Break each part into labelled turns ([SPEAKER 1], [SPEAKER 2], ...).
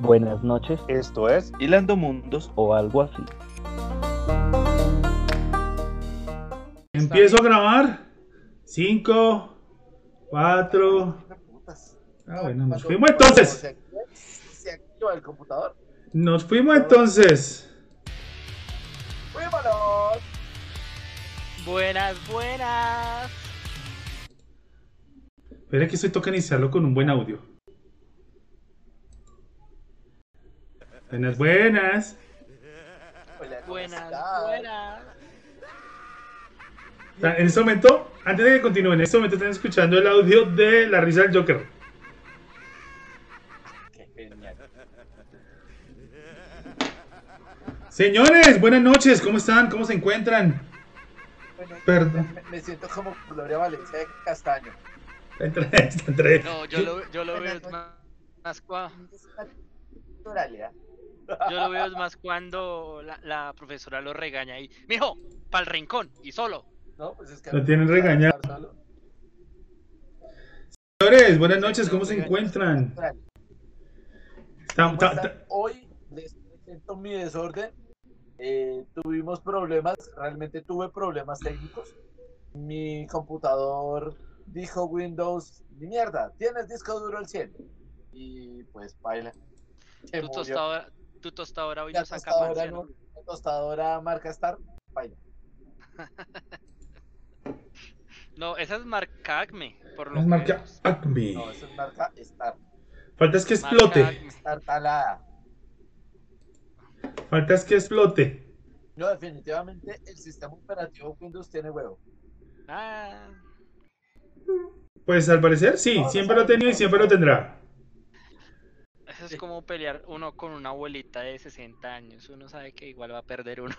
[SPEAKER 1] Buenas noches
[SPEAKER 2] Esto es Hilando Mundos.
[SPEAKER 1] o algo así.
[SPEAKER 3] Empiezo a grabar. 5, 4. Ah, bueno, nos fuimos entonces.
[SPEAKER 4] Se activa, se activa el computador.
[SPEAKER 3] Nos fuimos entonces.
[SPEAKER 4] ¡Fuímonos!
[SPEAKER 5] Buenas, buenas.
[SPEAKER 3] Espera que estoy toca iniciarlo con un buen audio. Buenas.
[SPEAKER 4] Hola, ¿cómo
[SPEAKER 5] Buenas,
[SPEAKER 4] estás?
[SPEAKER 5] buenas.
[SPEAKER 3] Ta- En este momento, antes de que continúen, en este momento están escuchando el audio de la risa del Joker.
[SPEAKER 4] Qué genial.
[SPEAKER 3] Señores, buenas noches. ¿Cómo están? ¿Cómo se encuentran?
[SPEAKER 4] Bueno,
[SPEAKER 3] Perdón.
[SPEAKER 4] Me, me siento como Gloria Valencia de Castaño.
[SPEAKER 3] Entre, entre-
[SPEAKER 5] No, yo lo, yo lo veo más, más cua-
[SPEAKER 4] Naturalia.
[SPEAKER 5] Yo lo veo es más cuando la, la profesora lo regaña y, mijo, pa'l rincón y solo.
[SPEAKER 4] No, pues es que
[SPEAKER 3] Lo tienen regañado. Señores, buenas noches. ¿Cómo se encuentran?
[SPEAKER 4] ¿Cómo están? Hoy les presento mi desorden. Eh, tuvimos problemas, realmente tuve problemas técnicos. Mi computador dijo Windows, ni mierda, tienes disco duro al 100. Y pues baila.
[SPEAKER 5] Tu
[SPEAKER 4] murió.
[SPEAKER 5] Tu tostadora hoy
[SPEAKER 4] La
[SPEAKER 5] no saca
[SPEAKER 4] tostadora, no, la tostadora marca Star, baila.
[SPEAKER 5] No, esa es marca Acme, por lo
[SPEAKER 3] Es marca. Acme.
[SPEAKER 4] No, esa es marca Star.
[SPEAKER 3] Falta es que explote.
[SPEAKER 4] Star talada.
[SPEAKER 3] Falta es que explote.
[SPEAKER 4] No, definitivamente el sistema operativo Windows tiene huevo.
[SPEAKER 5] Ah,
[SPEAKER 3] Pues al parecer sí,
[SPEAKER 4] No, no
[SPEAKER 3] siempre lo ha tenido y siempre lo tendrá.
[SPEAKER 5] Eso es como pelear uno con una abuelita de 60 años. Uno sabe que igual va a perder uno.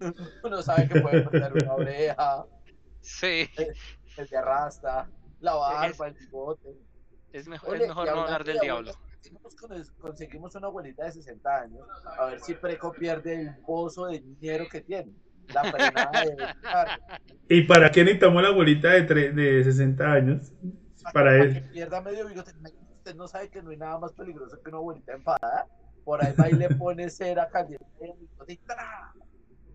[SPEAKER 4] Uno sabe que puede perder una oreja,
[SPEAKER 5] Sí,
[SPEAKER 4] el de arrastra, la barba, el bigote.
[SPEAKER 5] es mejor,
[SPEAKER 4] Oye,
[SPEAKER 5] es mejor no hablar del
[SPEAKER 4] de
[SPEAKER 5] diablo.
[SPEAKER 4] abuelas, Conseguimos, con- conseguimos una abuelita de 60 años, a ver si Preco pierde el pozo de dinero que tiene. La frenada de.
[SPEAKER 3] ¿Y para qué necesitamos la abuelita de, tre- de 60 años? Para
[SPEAKER 4] que
[SPEAKER 3] él.
[SPEAKER 4] pierda medio bigote. Usted no sabe que no hay nada más peligroso que una abuelita enfadada. Por ahí va y le pone cera caliente.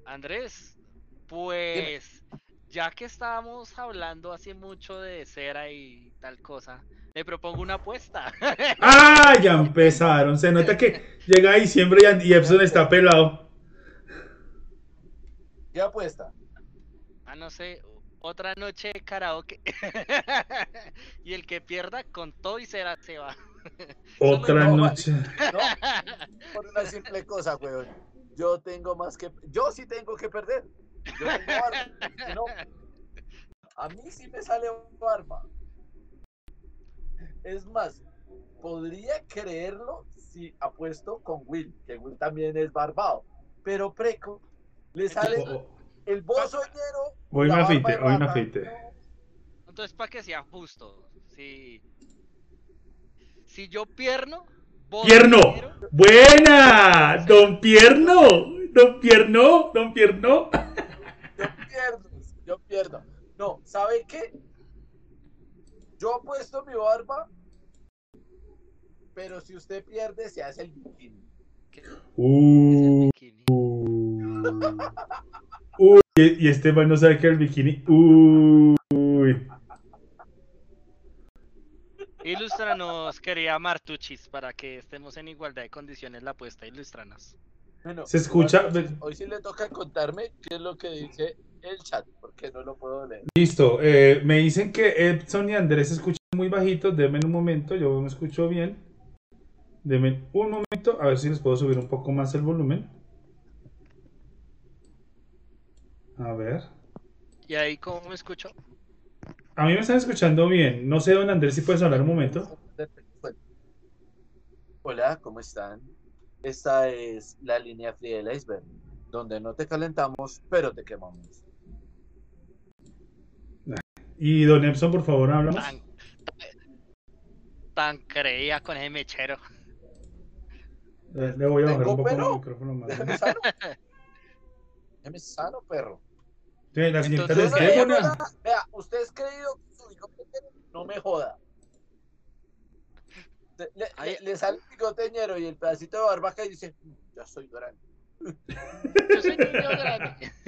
[SPEAKER 5] Andrés, pues ya que estábamos hablando hace mucho de cera y tal cosa, le propongo una apuesta.
[SPEAKER 3] ¡Ah! Ya empezaron. Se nota que llega diciembre y Epson está pelado.
[SPEAKER 4] ¿Qué apuesta?
[SPEAKER 5] ah, no sé, otra noche de karaoke. y el que pierda con todo y cera se va.
[SPEAKER 3] Otra
[SPEAKER 4] no,
[SPEAKER 3] noche.
[SPEAKER 4] No, por una simple cosa, weón. Yo tengo más que. Yo sí tengo que perder. Yo tengo arma. no. A mí sí me sale barba. Es más, podría creerlo si apuesto con Will, que Will también es barbado. Pero Preco le sale
[SPEAKER 3] Oh, oh.
[SPEAKER 4] El bozo lleno.
[SPEAKER 3] Hoy me
[SPEAKER 4] de
[SPEAKER 3] hoy me afeité.
[SPEAKER 5] Entonces, para que sea justo, si, si yo pierno,
[SPEAKER 3] ¡Pierno!
[SPEAKER 5] dinero,
[SPEAKER 3] ¡Buena! ¡Don Pierno! ¡Don Pierno! ¡Don Pierno!
[SPEAKER 4] Yo pierdo, yo pierdo. No, ¿sabe qué? Yo apuesto mi barba, pero si usted pierde, se hace el bikini.
[SPEAKER 5] que es el
[SPEAKER 3] Uh,
[SPEAKER 5] bikini.
[SPEAKER 3] Uy, y Esteban no sabe que el bikini. Uy.
[SPEAKER 5] Ilústranos, querida Martuchis, para que estemos en igualdad de condiciones la apuesta. Ilústranos.
[SPEAKER 4] Bueno,
[SPEAKER 3] Se escucha-
[SPEAKER 4] hoy, hoy sí le toca contarme qué es lo que dice el chat, porque no lo puedo leer.
[SPEAKER 3] Listo. eh, me dicen que Epson y Andrés se escuchan muy bajitos. Denme un momento, yo me escucho bien. Denme un momento, a ver si les puedo subir un poco más el volumen. A ver.
[SPEAKER 5] ¿Y ahí cómo me escucho?
[SPEAKER 3] A mí me están escuchando bien. No sé, don Andrés, si puedes hablar un momento.
[SPEAKER 4] Hola, ¿cómo están? Esta es la línea fría del iceberg, donde no te calentamos, pero te quemamos.
[SPEAKER 3] Y don Epson, por favor, hablamos.
[SPEAKER 5] Tan, tan creía con ese mechero.
[SPEAKER 3] Le voy a bajar
[SPEAKER 4] ¿Tengo
[SPEAKER 3] un poco el micrófono más.
[SPEAKER 4] Déjame sano. Déjame sano, perro.
[SPEAKER 3] Sí, La señorita
[SPEAKER 5] Entonces,
[SPEAKER 3] de
[SPEAKER 4] Yo no digo nada. Vea, usted es creído que su hijo no me joda. Le, le- le sale el bigoteñero y el pedacito de barbaca y dice, ya soy grande.
[SPEAKER 5] Yo soy niño grande.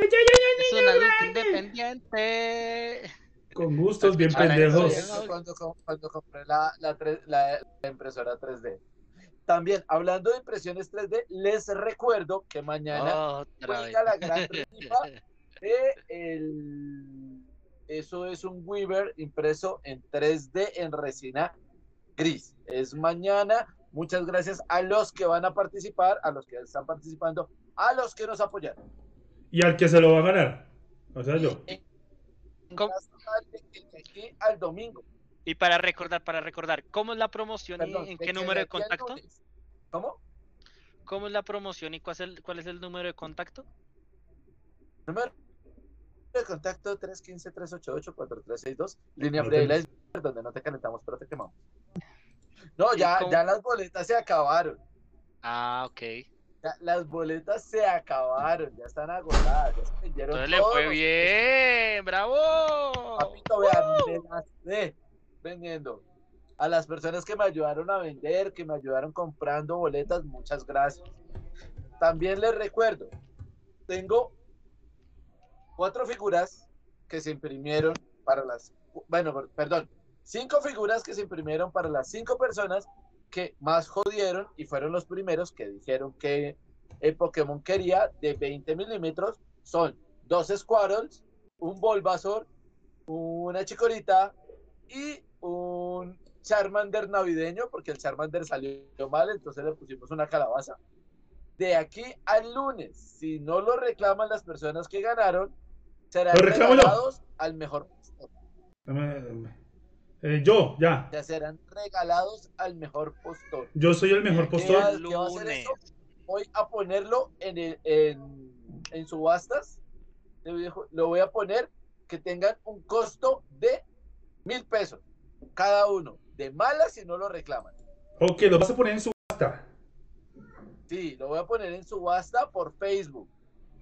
[SPEAKER 5] Es un adulto independiente.
[SPEAKER 3] Con gustos bien pendejos.
[SPEAKER 4] Cuando, cuando compré la, la, la- la impresora 3D. También, hablando de impresiones 3D, les recuerdo que mañana
[SPEAKER 5] vez.
[SPEAKER 4] juega la gran rifa de el... Eso es un Weaver impreso en 3D en resina gris. Es mañana. Muchas gracias a los que van a participar, a los que están participando, a los que nos apoyaron.
[SPEAKER 3] Y al que se lo va a ganar. O sea, yo.
[SPEAKER 4] Al domingo.
[SPEAKER 5] Y para recordar, para recordar, ¿cómo es la promoción y en qué número de contacto?
[SPEAKER 4] ¿Cómo?
[SPEAKER 5] ¿Cómo es la promoción y cuál es el, cuál es el número de contacto?
[SPEAKER 4] Número de contacto 315-388-4362. Línea fría y la donde no te calentamos, pero te quemamos. No,
[SPEAKER 5] ¿Y
[SPEAKER 4] ya, ya las boletas se acabaron.
[SPEAKER 5] Ah, ok.
[SPEAKER 4] Ya, las boletas se acabaron, ya están agotadas, ya se vendieron
[SPEAKER 5] Entonces le fue bien, bravo.
[SPEAKER 4] Papito, vean, me las sé vendiendo. A las personas que me ayudaron a vender, que me ayudaron comprando boletas, muchas gracias. También les recuerdo, tengo cuatro figuras que se imprimieron para las, bueno, per- perdón, cinco figuras que se imprimieron para las cinco personas que más jodieron y fueron los primeros que dijeron que el Pokémon quería de 20 milímetros. Son dos Squirrels, un Bulbasaur, una Chikorita y un Charmander navideño, porque el Charmander salió mal, entonces le pusimos una calabaza. De aquí al lunes, si no lo reclaman las personas que ganaron, serán regalados al mejor postor.
[SPEAKER 3] Dame- dame. Eh, yo, ya.
[SPEAKER 4] Ya serán regalados al mejor postor.
[SPEAKER 3] Yo soy el mejor
[SPEAKER 4] ¿Qué
[SPEAKER 3] postor.
[SPEAKER 4] qué va a hacer
[SPEAKER 5] Lunes.
[SPEAKER 4] eso? Voy a ponerlo en, el- en, en subastas. Lo voy a poner que tengan un costo de mil pesos cada uno. De malas si no lo reclaman.
[SPEAKER 3] Ok, lo vas a poner en subasta.
[SPEAKER 4] Sí, lo voy a poner en subasta por Facebook.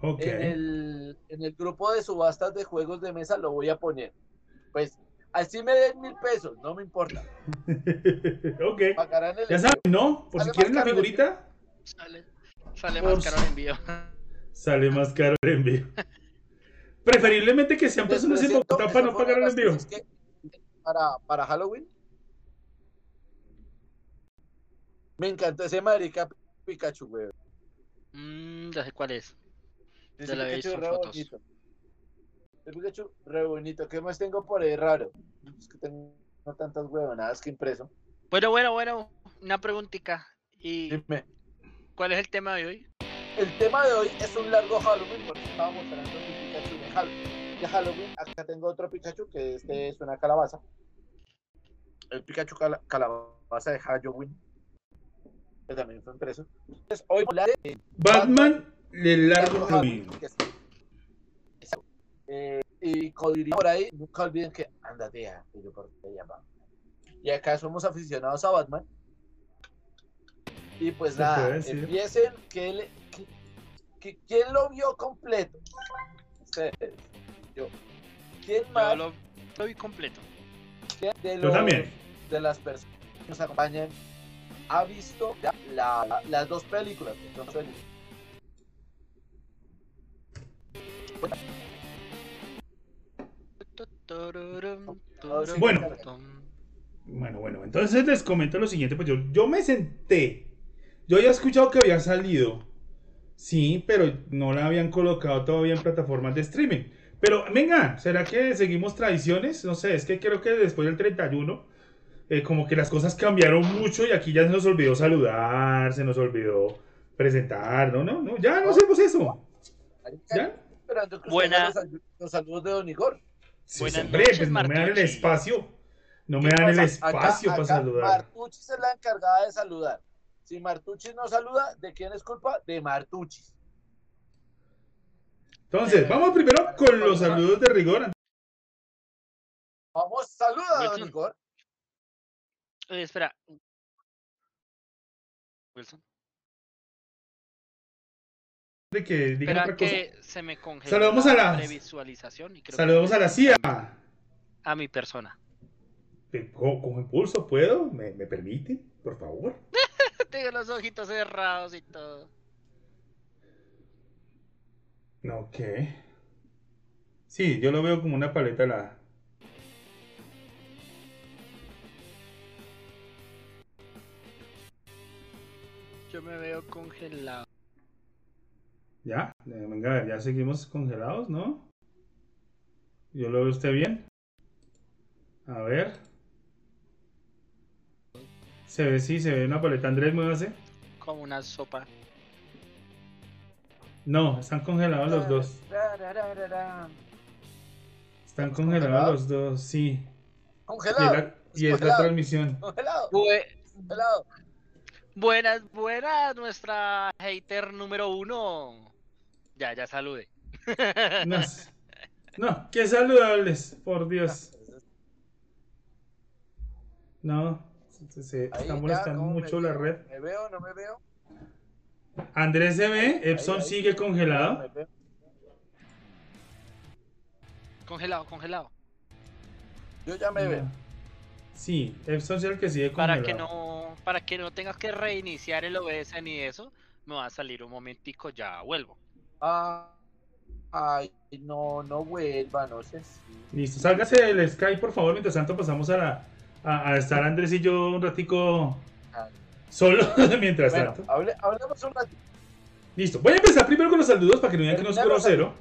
[SPEAKER 4] En, el, en el grupo de subastas de juegos de mesa lo voy a poner. Pues así me den mil pesos, no me importa.
[SPEAKER 3] ok.
[SPEAKER 4] Pagarán el
[SPEAKER 3] Ya
[SPEAKER 4] envío.
[SPEAKER 3] saben, ¿no? Por si quieren la figurita,
[SPEAKER 5] Sale, sale
[SPEAKER 3] Por
[SPEAKER 5] más caro el envío.
[SPEAKER 3] sale más caro el envío. Preferiblemente que sean
[SPEAKER 4] Les
[SPEAKER 3] personas en Bogotá para no pagar el envío.
[SPEAKER 4] que- Para, para Halloween. Me encantó ese marica Pikachu, güey.
[SPEAKER 5] Mmm, ya sé cuál es.
[SPEAKER 4] Ese
[SPEAKER 5] Ya
[SPEAKER 4] Pikachu re
[SPEAKER 5] fotos.
[SPEAKER 4] bonito. El Pikachu re bonito. ¿Qué más tengo por ahí raro? Es que tengo tantas huevonadas que impreso.
[SPEAKER 5] Bueno, bueno, bueno. Una preguntita. ¿Y
[SPEAKER 4] Dime.
[SPEAKER 5] cuál es el tema de hoy?
[SPEAKER 4] El tema de hoy es un largo Halloween porque estaba mostrando mi Pikachu de Halloween. De Halloween, acá tengo otro Pikachu que este es una calabaza. El Pikachu cala- calabaza de Halloween. Que también fue impreso. Entonces, hoy vamos a hablar de
[SPEAKER 3] Batman, el largo
[SPEAKER 4] Exacto. Eh, y como diría por ahí, nunca olviden que anda tía, que yo por te llama. Y acá somos aficionados a Batman. Y pues nada, empiecen. que le- que- que- ¿Quién lo vio completo? Ustedes. Yo. ¿Quién
[SPEAKER 5] Yo
[SPEAKER 4] más
[SPEAKER 5] lo, lo vi completo.
[SPEAKER 4] ¿Quién de,
[SPEAKER 3] Yo
[SPEAKER 4] los-
[SPEAKER 3] también.
[SPEAKER 4] de las personas que nos acompañan ha visto ya la- las dos películas? que son películas?
[SPEAKER 3] Bueno. Bueno, bueno, entonces les comento lo siguiente, pues yo, yo me senté, yo había escuchado que había salido, sí, pero no la habían colocado todavía en plataformas de streaming. Pero venga, ¿será que seguimos tradiciones? No sé, es que creo que después del 31, eh, como que las cosas cambiaron mucho y aquí ya se nos olvidó saludar, se nos olvidó presentar, no, no, no, ya no hacemos eso. ¿Ya?
[SPEAKER 4] Esperando que
[SPEAKER 5] Buena-
[SPEAKER 4] los, los saludos de Don Igor.
[SPEAKER 3] Sí,
[SPEAKER 5] Buenas
[SPEAKER 3] hombre,
[SPEAKER 5] noches,
[SPEAKER 3] pues no me dan el espacio, no me
[SPEAKER 4] ¿Qué
[SPEAKER 3] dan el?
[SPEAKER 4] Acá-
[SPEAKER 3] espacio para
[SPEAKER 4] acá
[SPEAKER 3] saludar.
[SPEAKER 4] Martucci es la encargada de saludar. Si Martucci no saluda, ¿de quién es culpa? De Martucci.
[SPEAKER 3] Entonces, vamos primero con los saludos de rigor.
[SPEAKER 4] Vamos, saluda, Don. Igor.
[SPEAKER 5] Eh, espera. Wilson.
[SPEAKER 3] De que
[SPEAKER 5] Espera
[SPEAKER 3] otra cosa.
[SPEAKER 5] que se me congeló
[SPEAKER 3] Saludamos a la-
[SPEAKER 5] previsualización y creo que
[SPEAKER 3] Saludamos a la CIA.
[SPEAKER 5] a mi persona.
[SPEAKER 3] Con, impulso, ¿puedo? ¿Me, me permite? Por favor.
[SPEAKER 5] Tengo los ojitos cerrados y todo.
[SPEAKER 3] Ok. Sí, yo lo veo como una paleta helada.
[SPEAKER 5] Yo me veo congelado.
[SPEAKER 3] Ya, eh, venga, a ver, ya seguimos congelados, ¿no? ¿Yo lo veo usted bien? A ver. Se ve, sí, se ve una paleta. Andrés, muévase.
[SPEAKER 5] Como una sopa.
[SPEAKER 3] No, están congelados los dos. Están congelados los dos, sí.
[SPEAKER 4] Congelado.
[SPEAKER 3] Y, es la transmisión.
[SPEAKER 4] Congelado.
[SPEAKER 5] Buenas, buenas, nuestra hater número uno. Ya, ya salude.
[SPEAKER 3] No, no qué saludables, por Dios. No, se, está molestando mucho la red.
[SPEAKER 4] ¿Me veo no me veo?
[SPEAKER 3] Andrés se ve, Epson sigue congelado.
[SPEAKER 5] Congelado, congelado.
[SPEAKER 4] Yo ya me veo.
[SPEAKER 3] Sí, Epson es el que sigue
[SPEAKER 5] congelado. Para que no, para que no tengas que reiniciar el OBS ni eso, me va a salir un momentico, ya vuelvo.
[SPEAKER 4] Ah, ay, no, no vuelva, no sé si.
[SPEAKER 3] Listo, sálgase del Skype, por favor, mientras tanto pasamos a la, a, estar Andrés y yo un ratico solo mientras tanto.
[SPEAKER 4] hablemos un ratito.
[SPEAKER 3] Listo, voy a empezar primero con los saludos para que no digan que no es grosero.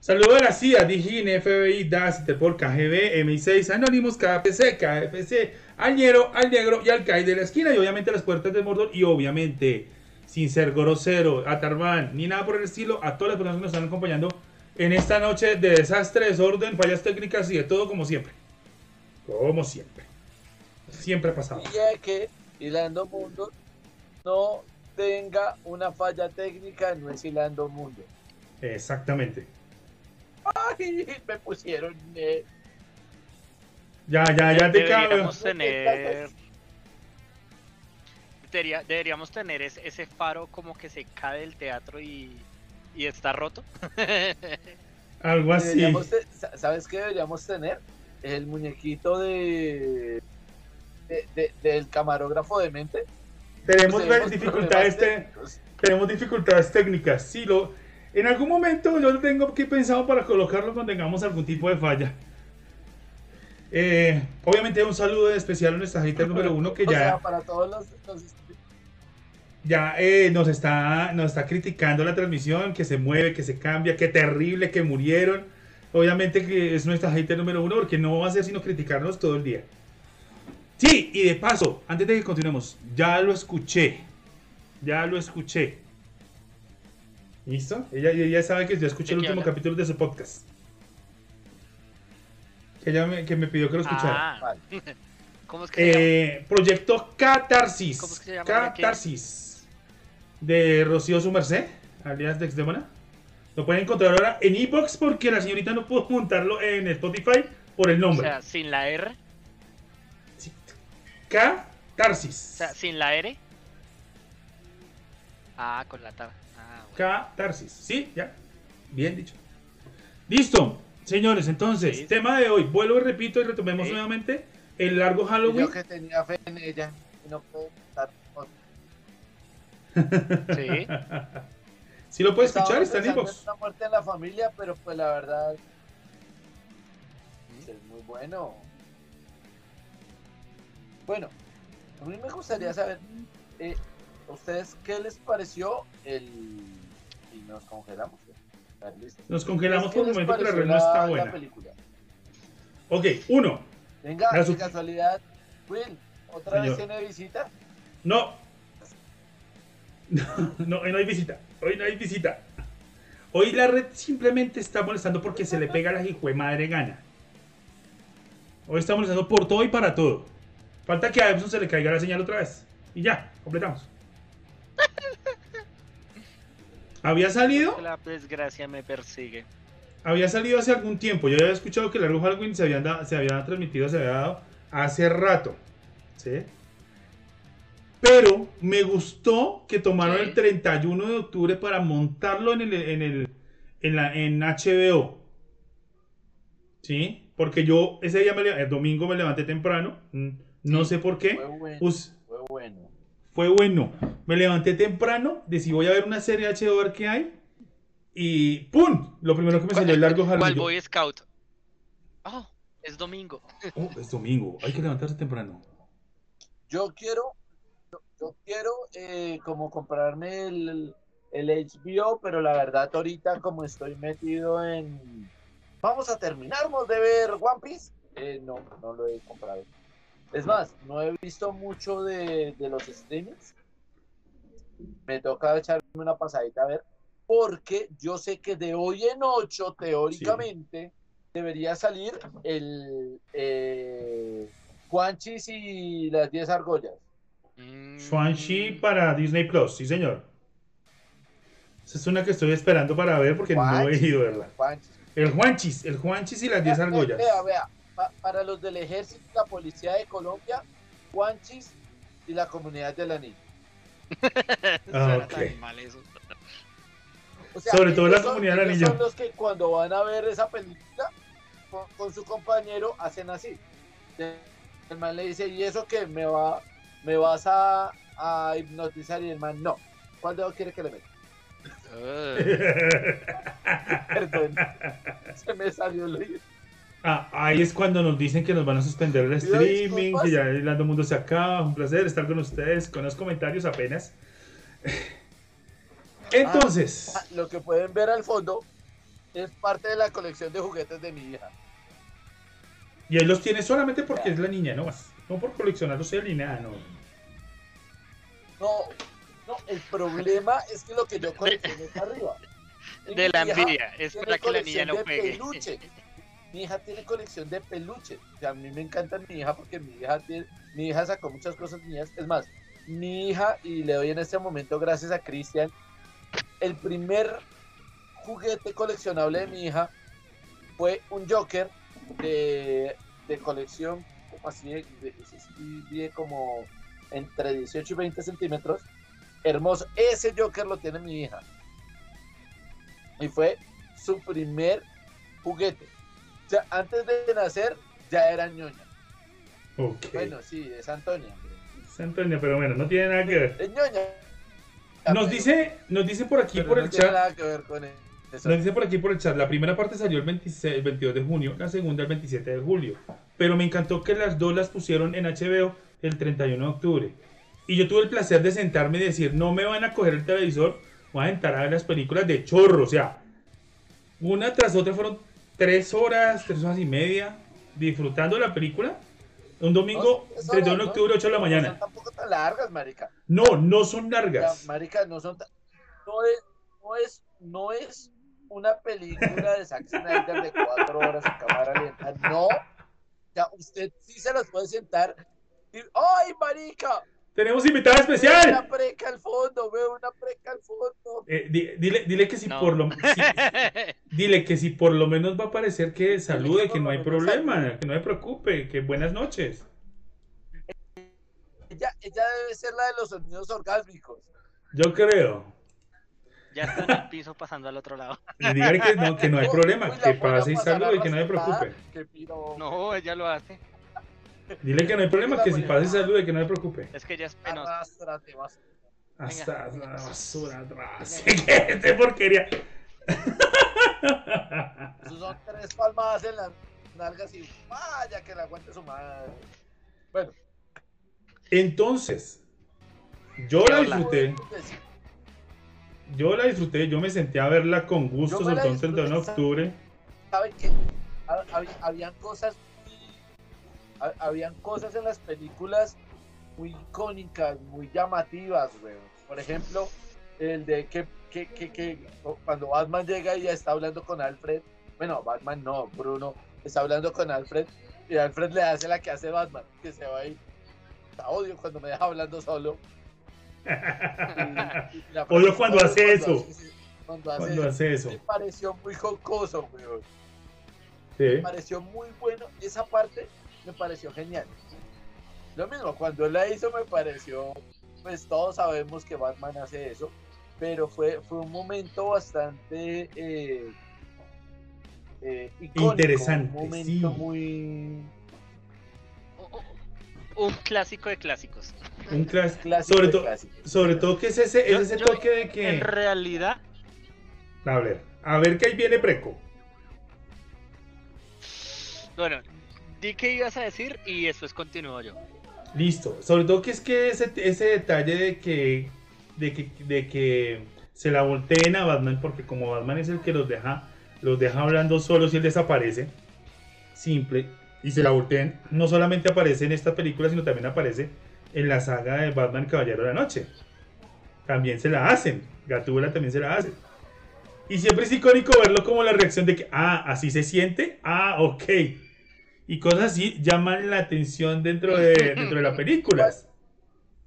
[SPEAKER 3] Saludos a la CIA, DIGIN, FBI, DAS, Interpol, KGB, MI6, Anonymous, KPC, KFC, al Ñero, al Negro y al Kai de la esquina y obviamente las puertas de Mordor y obviamente, sin ser grosero, a Tarban, ni nada por el estilo, a todas las personas que nos están acompañando en esta noche de desastre, desorden, fallas técnicas y de todo como siempre. Como siempre. Siempre ha pasado.
[SPEAKER 4] Y que Hilando Mundo no tenga una falla técnica, no es Hilando Mundo.
[SPEAKER 3] Exactamente.
[SPEAKER 4] Ay, me pusieron. Eh.
[SPEAKER 3] Ya, ya, ya te
[SPEAKER 5] deberíamos tener. Deberíamos tener ese, faro como que se cae del teatro y, y está roto.
[SPEAKER 3] Algo así.
[SPEAKER 4] ¿Sabes qué deberíamos tener? el muñequito de, del camarógrafo de mente.
[SPEAKER 3] Tenemos, dificultades, tenemos dificultades técnicas. Sí, lo, en algún momento yo tengo que pensar para colocarlo cuando tengamos algún tipo de falla. Eh, obviamente un saludo especial a nuestra hater número uno que ya...
[SPEAKER 4] para todos los,
[SPEAKER 3] ya eh, nos, está, nos está criticando la transmisión, que se mueve, que se cambia, que terrible, que murieron. Obviamente que es nuestra hater número uno porque no va a ser sino criticarnos todo el día. Sí, y de paso, antes de que continuemos, ya lo escuché. Ya lo escuché. ¿Listo? Ella, ella sabe que ya escuché el último capítulo de su podcast. Que ella me, que me pidió que lo escuchara.
[SPEAKER 5] Ah. ¿Cómo es que
[SPEAKER 3] eh, Proyecto Catarsis. ¿Cómo es que se llama Catarsis. De Rocío Sumercé, alias de Exdemona. Lo pueden encontrar ahora en Ebox porque la señorita no pudo montarlo en Spotify por el nombre.
[SPEAKER 5] O sea, sin la R.
[SPEAKER 3] K. Tarsis.
[SPEAKER 5] O sea, sin la R. Ah, con la tar. Ah,
[SPEAKER 3] K. Tarsis. Sí, ya. Bien dicho. Listo. Señores, entonces, tema de hoy. Vuelvo y repito y retomemos nuevamente el largo Halloween.
[SPEAKER 4] Yo que tenía fe en ella y no puedo estar.
[SPEAKER 5] Sí.
[SPEAKER 3] Si lo puedes escuchar, está en
[SPEAKER 4] Es una muerte en la familia, pero pues la verdad es muy bueno. Bueno, a mí me gustaría saber, eh, ¿ustedes qué les pareció el... y nos congelamos?
[SPEAKER 3] Nos congelamos por un momento, pero la red no está buena. Ok, uno.
[SPEAKER 4] Venga, de casualidad, Will, ¿otra vez tiene visita?
[SPEAKER 3] No. No, no, no hay visita. Hoy no hay visita. Hoy la red simplemente está molestando porque se le pega la hijo de madre gana. Hoy está molestando por todo y para todo. Falta que a Epson se le caiga la señal otra vez. Y ya, completamos. Había salido.
[SPEAKER 5] La desgracia me persigue.
[SPEAKER 3] Había salido hace algún tiempo. Yo había escuchado que largo Halloween se había, se había transmitido, se había dado hace rato. ¿Sí? Pero me gustó que tomaron el 31 de octubre para montarlo en el, en el en la en HBO. Sí, porque yo ese día, me, el domingo me levanté temprano, mm, no sé por qué.
[SPEAKER 4] Fue bueno.
[SPEAKER 3] Us-
[SPEAKER 4] Fue bueno.
[SPEAKER 3] Fue bueno. Me levanté temprano, decidí voy a ver una serie de HBO ver qué hay. Y ¡pum! Lo primero que me salió el largo
[SPEAKER 5] ¿Cuál
[SPEAKER 3] Halloween.
[SPEAKER 5] Boy Scout? Oh, es domingo.
[SPEAKER 3] Oh, es domingo, hay que levantarse temprano.
[SPEAKER 4] Yo quiero, yo, yo quiero eh, como comprarme el, el HBO, pero la verdad ahorita como estoy metido en... Vamos a terminarnos de ver One Piece. eh, no, no lo he comprado. Es más, no he visto mucho de, de los streamings. Me toca echarme una pasadita a ver, porque yo sé que de hoy en 8, teóricamente, debería salir el eh, Juanchis y las 10 argollas.
[SPEAKER 5] Mm,
[SPEAKER 3] Swansea para Disney Plus, sí señor. Esa es una que estoy esperando para ver porque no he ido verla.
[SPEAKER 4] Juanchis.
[SPEAKER 3] El Juanchis, el Juanchis y las 10
[SPEAKER 4] Vea,
[SPEAKER 3] argollas.
[SPEAKER 4] Vea, vea, pa- para los del ejército y la policía de Colombia, Juanchis y la comunidad de la niña.
[SPEAKER 5] suena
[SPEAKER 3] Ok.
[SPEAKER 5] tan mal eso.
[SPEAKER 4] O sea,
[SPEAKER 3] Sobre todo la comunidad de la
[SPEAKER 4] ellos
[SPEAKER 3] niña.
[SPEAKER 4] Son los que cuando van a ver esa película con, con su compañero hacen así. El man le dice, ¿y eso qué? ¿Me, va, me vas a, a hipnotizar? Y el man, no. ¿Cuál dedo quiere que le meta?
[SPEAKER 5] Ah,
[SPEAKER 4] Perdón. Se me salió el...
[SPEAKER 3] Ah, ahí es cuando nos dicen que nos van a suspender el streaming, que ya el Ando Mundo se acaba. Un placer estar con ustedes, con los comentarios apenas. Entonces,
[SPEAKER 4] Ah, Lo que pueden ver al fondo es parte de la colección de juguetes de mi hija.
[SPEAKER 3] y él los tiene solamente porque es la niña, no más. No por coleccionarlos él ni nada, no.
[SPEAKER 4] No, no, el problema es que lo que yo colecciono está arriba. Y
[SPEAKER 5] de la envidia. Es para que la niña no
[SPEAKER 4] peluche. Mi hija tiene colección de peluches. A mí me encanta mi hija porque mi hija mi hija sacó muchas cosas mías. Es más, mi hija, y le doy en este momento gracias a Cristian, el primer juguete coleccionable de mi hija fue un Joker de, colección, como así, de, de- como entre 18 y 20 centímetros. Hermoso. Ese Joker lo tiene mi hija. Y fue su primer juguete. O sea, antes de nacer ya era ñoña.
[SPEAKER 3] Ok.
[SPEAKER 4] Bueno, sí, es Antonia.
[SPEAKER 3] Es Antonio, pero bueno, no tiene nada que ver.
[SPEAKER 4] Es ñoña.
[SPEAKER 3] Nos dice, nos dice por aquí
[SPEAKER 4] pero
[SPEAKER 3] por
[SPEAKER 4] no
[SPEAKER 3] el
[SPEAKER 4] tiene
[SPEAKER 3] chat.
[SPEAKER 4] nada que ver con eso.
[SPEAKER 3] Nos dice por aquí por el chat, la primera parte salió el, 26, el 22 de junio, la segunda el 27 de julio. Pero me encantó que las dos las pusieron en HBO el 31 de octubre. Y yo tuve el placer de sentarme y decir, no me van a coger el televisor, voy a entrar a ver las películas de chorro. O sea, una tras otra fueron tres horas, tres horas y media, disfrutando la película. Un domingo,
[SPEAKER 4] No, es
[SPEAKER 3] 31 de
[SPEAKER 4] ¿no?
[SPEAKER 3] octubre, 8 de la
[SPEAKER 4] No
[SPEAKER 3] mañana.
[SPEAKER 4] son tampoco tan largas, marica.
[SPEAKER 3] No, no son largas.
[SPEAKER 4] marica, no son tan- no es, no es, no es una película de Zack Snyder de cuatro horas en cámara lenta. No. Ya usted sí se las puede sentar. y- ¡Ay, marica!
[SPEAKER 3] Tenemos invitada
[SPEAKER 4] Veo
[SPEAKER 3] especial.
[SPEAKER 4] una preca al fondo, veo una preca al fondo.
[SPEAKER 3] Eh, di- dile, dile que si
[SPEAKER 5] No.
[SPEAKER 3] por lo si- dile que si por lo menos va a parecer que salude, que no hay problema, que no me preocupe, que buenas noches.
[SPEAKER 4] Ella, ella debe ser la de los sonidos orgásmicos.
[SPEAKER 3] Yo creo.
[SPEAKER 5] ya está en el piso pasando al otro lado.
[SPEAKER 3] Y dígale que no, que no hay problema,
[SPEAKER 4] uy,
[SPEAKER 3] que pase y salude, que no me
[SPEAKER 4] raspada,
[SPEAKER 3] preocupe.
[SPEAKER 5] No, ella lo hace.
[SPEAKER 3] Dile que no hay problema, que si pase y salude, que no me preocupe.
[SPEAKER 5] Es que ella es penosa.
[SPEAKER 4] Arrástrate, vas.
[SPEAKER 3] Hasta la basura atrás. ¡Qué porquería!
[SPEAKER 4] Esos son tres palmadas en las nalgas y vaya que la aguante su madre. Bueno,
[SPEAKER 3] Entonces, yo la disfruté, yo la disfruté, yo me senté a verla con gusto, todo el 31 de octubre.
[SPEAKER 4] ¿saben qué? Ha- hab- Habían cosas ha- habían cosas en las películas muy icónicas, muy llamativas, güey. Por ejemplo, el de que, que, que, que cuando Batman llega y ya está hablando con Alfred, bueno, Batman no, Bruno está hablando con Alfred y Alfred le hace la que hace Batman, que se va ahí. La odio cuando me deja hablando solo. Y- y la
[SPEAKER 3] Odio cuando hace eso.
[SPEAKER 4] Cuando hace
[SPEAKER 3] Cuando
[SPEAKER 4] eso.
[SPEAKER 3] hace eso.
[SPEAKER 4] Me pareció muy jocoso, weón.
[SPEAKER 3] Sí.
[SPEAKER 4] Me pareció muy bueno. Esa parte me pareció genial. Lo mismo, cuando él la hizo me pareció, pues todos sabemos que Batman hace eso, pero fue, fue un momento bastante, eh, eh, icónico,
[SPEAKER 3] Interesante,
[SPEAKER 4] un momento
[SPEAKER 3] sí.
[SPEAKER 4] muy
[SPEAKER 5] Un clásico de clásicos.
[SPEAKER 3] Un clas-
[SPEAKER 4] clásico.
[SPEAKER 3] sobre,
[SPEAKER 4] de
[SPEAKER 3] to-
[SPEAKER 4] clásicos.
[SPEAKER 3] sobre todo que es ese, es
[SPEAKER 5] Yo-
[SPEAKER 3] ese
[SPEAKER 5] yo-
[SPEAKER 3] toque de que...
[SPEAKER 5] En realidad,
[SPEAKER 3] A ver, a ver que ahí viene Preco.
[SPEAKER 5] bueno, di que ibas a decir y después continúo yo.
[SPEAKER 3] Listo. Sobre todo que es que ese, ese detalle de que, de que de que se la volteen a Batman, porque como Batman es el que los deja, los deja hablando solos y él desaparece. Simple. Y se la volteen. No solamente aparece en esta película, sino también aparece en la saga de Batman Caballero de la Noche. También se la hacen. Gatúbela también se la hace. Y siempre es icónico verlo como la reacción de que, ah, así se siente. Ah, ok. Y cosas así llaman la atención dentro de, dentro de la película.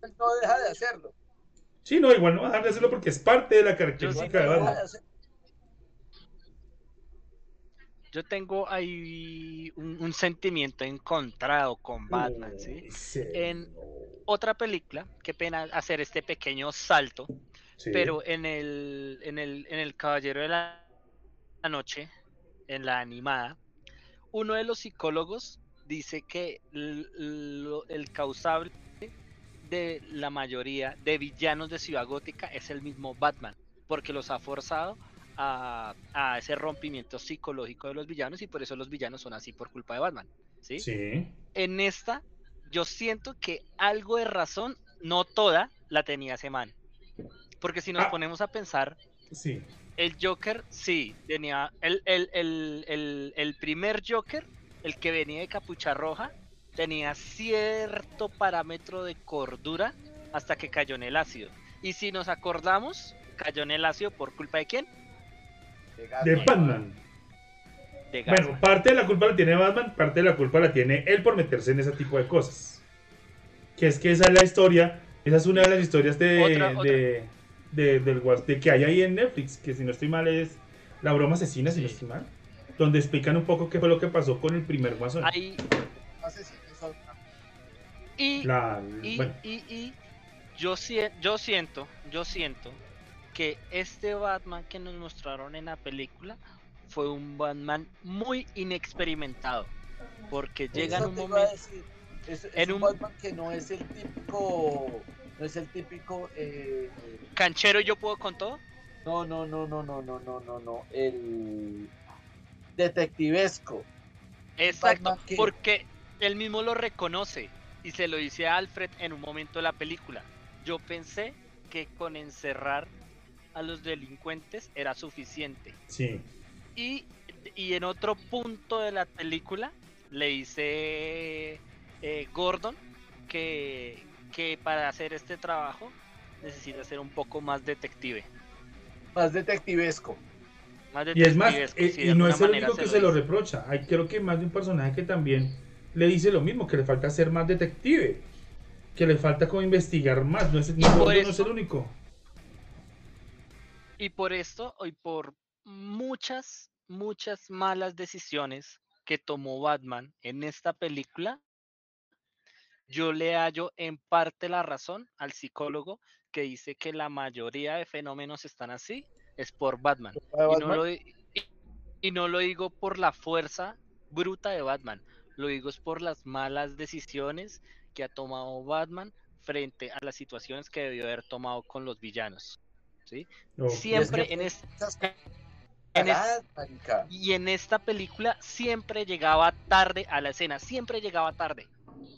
[SPEAKER 4] Él no deja de hacerlo.
[SPEAKER 3] Sí, no, igual no va a dejar de hacerlo porque es parte de la característica de
[SPEAKER 4] No deja de
[SPEAKER 3] Batman.
[SPEAKER 5] Yo tengo ahí un, un sentimiento encontrado con Batman, ¿sí?
[SPEAKER 3] Sí.
[SPEAKER 5] En otra película, qué pena hacer este pequeño salto,
[SPEAKER 3] Sí.
[SPEAKER 5] pero en el, en el, en el Caballero de la Noche, en la animada, uno de los psicólogos dice que el causable de la mayoría de villanos de Ciudad Gótica es el mismo Batman, porque los ha forzado a, a ese rompimiento psicológico de los villanos y por eso los villanos son así por culpa de Batman. ¿sí?
[SPEAKER 3] Sí.
[SPEAKER 5] En esta, yo siento que algo de razón, no toda, la tenía ese man. Porque si nos
[SPEAKER 3] Ah.
[SPEAKER 5] ponemos a pensar,
[SPEAKER 3] Sí.
[SPEAKER 5] El Joker, sí, tenía. El, el, el, el, el primer Joker, el que venía de capucha roja, tenía cierto parámetro de cordura hasta que cayó en el ácido. Y si nos acordamos, cayó en el ácido por culpa de quién?
[SPEAKER 3] De Batman.
[SPEAKER 5] De Gasman.
[SPEAKER 3] Bueno, parte de la culpa la tiene Batman, parte de la culpa la tiene él por meterse en ese tipo de cosas. Que es que esa es la historia, esa es una de las historias de,
[SPEAKER 5] Otra- otra.
[SPEAKER 3] De, de- del guas- de que hay ahí en Netflix, que si no estoy mal es La broma asesina, si no estoy mal, donde explican un poco qué fue lo que pasó con el primer guasón.
[SPEAKER 5] Ahí, y,
[SPEAKER 3] La-
[SPEAKER 5] y,
[SPEAKER 3] bueno,
[SPEAKER 5] y, y yo, sie- yo siento, yo siento que este Batman que nos mostraron en la película fue un Batman muy inexperimentado. Porque llega en un momento.
[SPEAKER 4] decir. Es, es
[SPEAKER 5] en
[SPEAKER 4] un
[SPEAKER 5] un-
[SPEAKER 4] Batman que no es el típico. No es el típico. eh,
[SPEAKER 5] Canchero, yo puedo con todo.
[SPEAKER 4] no, no, no, no, no, no, no, no, no. El detectivesco.
[SPEAKER 5] Exacto,
[SPEAKER 4] que-
[SPEAKER 5] porque él mismo lo reconoce y se lo dice a Alfred en un momento de la película. Yo pensé que con encerrar a los delincuentes era suficiente.
[SPEAKER 3] sí.
[SPEAKER 5] Y, y en otro punto de la película le dice eh, Gordon que, que para hacer este trabajo necesita ser un poco más detective.
[SPEAKER 4] Más detectivesco.
[SPEAKER 5] Más
[SPEAKER 3] Y es más,
[SPEAKER 5] detectivesco,
[SPEAKER 3] eh, y no es el único que
[SPEAKER 5] lo
[SPEAKER 3] se lo reprocha. Hay creo que más de un personaje que también le dice lo mismo, que le falta ser más detective. Que le falta como investigar más. No es, no, no el único.
[SPEAKER 5] Y por esto, y por muchas, muchas malas decisiones que tomó Batman en esta película, yo le hallo en parte la razón al psicólogo que dice que la mayoría de fenómenos están así, es por Batman.
[SPEAKER 4] ¿De
[SPEAKER 5] Y no, lo, y, y no lo digo por la fuerza bruta de Batman, lo digo es por las malas decisiones que ha tomado Batman frente a las situaciones que debió haber tomado con los villanos. ¿sí? Siempre
[SPEAKER 4] que
[SPEAKER 5] en,
[SPEAKER 4] fue-
[SPEAKER 5] es-
[SPEAKER 4] Esas
[SPEAKER 5] en es-
[SPEAKER 4] cagadas, marica.
[SPEAKER 5] y en esta película siempre llegaba tarde a la escena, siempre llegaba tarde.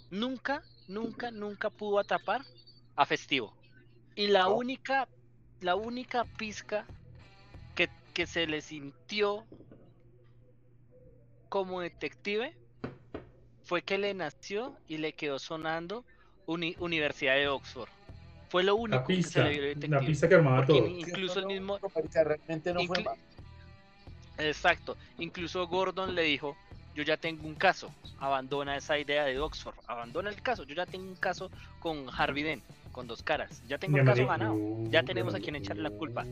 [SPEAKER 5] Nunca, nunca, nunca pudo atrapar a Festivo. Y la
[SPEAKER 4] No.
[SPEAKER 5] única, la única pizca que, que se le sintió como detective fue que le nació y le quedó sonando Uni- Universidad de Oxford. Fue lo único
[SPEAKER 3] La
[SPEAKER 5] que se
[SPEAKER 3] pista,
[SPEAKER 5] le
[SPEAKER 3] la
[SPEAKER 5] detective.
[SPEAKER 3] pista que armaba
[SPEAKER 5] Porque
[SPEAKER 3] todo.
[SPEAKER 5] incluso el mismo,
[SPEAKER 4] realmente no fue.
[SPEAKER 5] Exacto. Incluso Gordon le dijo, yo ya tengo un caso, abandona esa idea de Oxford, abandona el caso, yo ya tengo un caso con Harvey Dent, con dos caras, ya tengo
[SPEAKER 3] me
[SPEAKER 5] caso ganado, ya tenemos a quien echarle la culpa.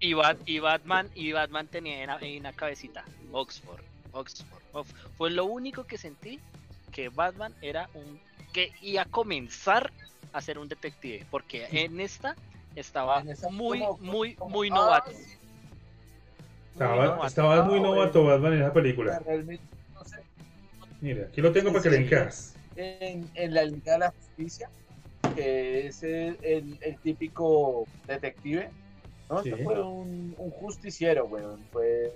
[SPEAKER 5] Y, Bat- y Batman, y Batman tenía en la cabecita, Oxford, Oxford, Ox- Fue lo único que sentí que Batman era un, que iba a comenzar a ser un detective, porque en esta estaba
[SPEAKER 4] En esa
[SPEAKER 5] muy,
[SPEAKER 4] como-
[SPEAKER 5] muy,
[SPEAKER 4] como-
[SPEAKER 5] muy
[SPEAKER 4] ah,
[SPEAKER 5] novato.
[SPEAKER 4] sí.
[SPEAKER 3] Estaba, estaba muy novato Batman en esa película.
[SPEAKER 4] Realmente, no sé.
[SPEAKER 3] Mira, aquí lo tengo para que le encas.
[SPEAKER 4] En, en la Liga de la Justicia, que es el, el, el típico detective, ¿no?
[SPEAKER 3] Sí.
[SPEAKER 4] Este fue un, un justiciero, weón. Fue,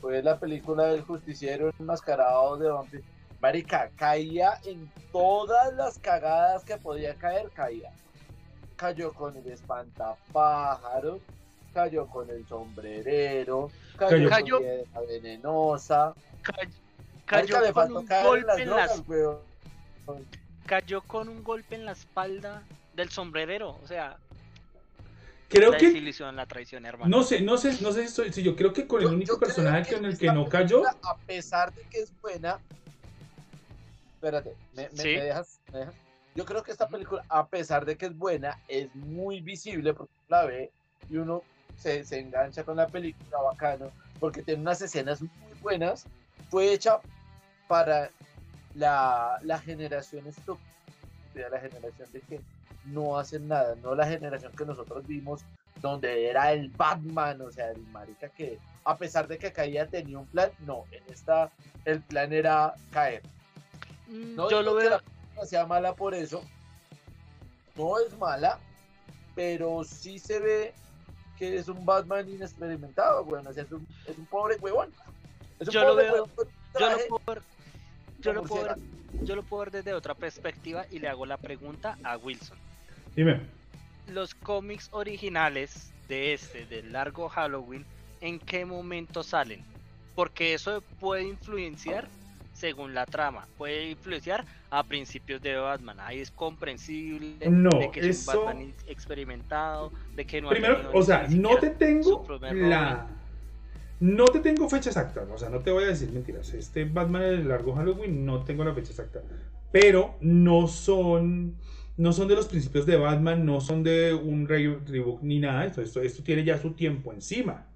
[SPEAKER 4] fue la película del justiciero enmascarado de vampiro. Marica, caía en todas las cagadas que podía caer, caía. Cayó con el espantapájaros, cayó con el sombrerero, cayó,
[SPEAKER 5] Cayó-
[SPEAKER 4] con piedra venenosa.
[SPEAKER 5] Cayó
[SPEAKER 4] le
[SPEAKER 5] con un golpe
[SPEAKER 4] las
[SPEAKER 5] en
[SPEAKER 4] drogas,
[SPEAKER 5] las
[SPEAKER 4] weón.
[SPEAKER 5] cayó con un golpe en la espalda del sombrerero. O sea,
[SPEAKER 3] Creo
[SPEAKER 5] la
[SPEAKER 3] que
[SPEAKER 5] la traición, hermano.
[SPEAKER 3] no sé, no sé, no sé si, estoy- si yo creo que con el
[SPEAKER 4] Yo-
[SPEAKER 3] único
[SPEAKER 4] yo
[SPEAKER 3] personaje con el que no cayó,
[SPEAKER 4] película, A pesar de que es buena. Espérate, ¿me, me-
[SPEAKER 5] Sí.
[SPEAKER 4] me dejas, me dejas? Yo creo que esta película, a pesar de que es buena, es muy visible porque uno la ve y uno se, se engancha con la película bacano porque tiene unas escenas muy buenas. Fue hecha para la, la generación estúpida, la generación de que no hacen nada, no la generación que nosotros vimos donde era el Batman, o sea, el marica que a pesar de que caía tenía un plan, no, en esta el plan era caer.
[SPEAKER 5] Mm,
[SPEAKER 4] No
[SPEAKER 5] yo lo
[SPEAKER 4] que
[SPEAKER 5] veo.
[SPEAKER 4] la película sea mala por eso, no es mala, pero sí se ve que es un Batman inexperimentado, o sea, es un, es un pobre huevón. Es un
[SPEAKER 5] Yo lo veo- Yo lo puedo ver. Yo lo puedo ver, yo lo puedo ver desde otra perspectiva y le hago la pregunta a Wilson.
[SPEAKER 3] dime,
[SPEAKER 5] Los cómics originales de este, del largo Halloween, ¿en qué momento salen? Porque eso puede influenciar según la trama, puede influenciar a principios de Batman. Ahí es comprensible
[SPEAKER 3] No,
[SPEAKER 5] de que es
[SPEAKER 3] eso-
[SPEAKER 5] un Batman ex- experimentado, de que no
[SPEAKER 3] primero, o sea, no te tengo la... No te tengo fecha exacta, o sea, no te voy a decir mentiras. Este Batman el largo Halloween no tengo la fecha exacta, pero no son no son de los principios de Batman, no son de un re- reboot ni nada. Esto, esto, esto tiene ya su tiempo encima.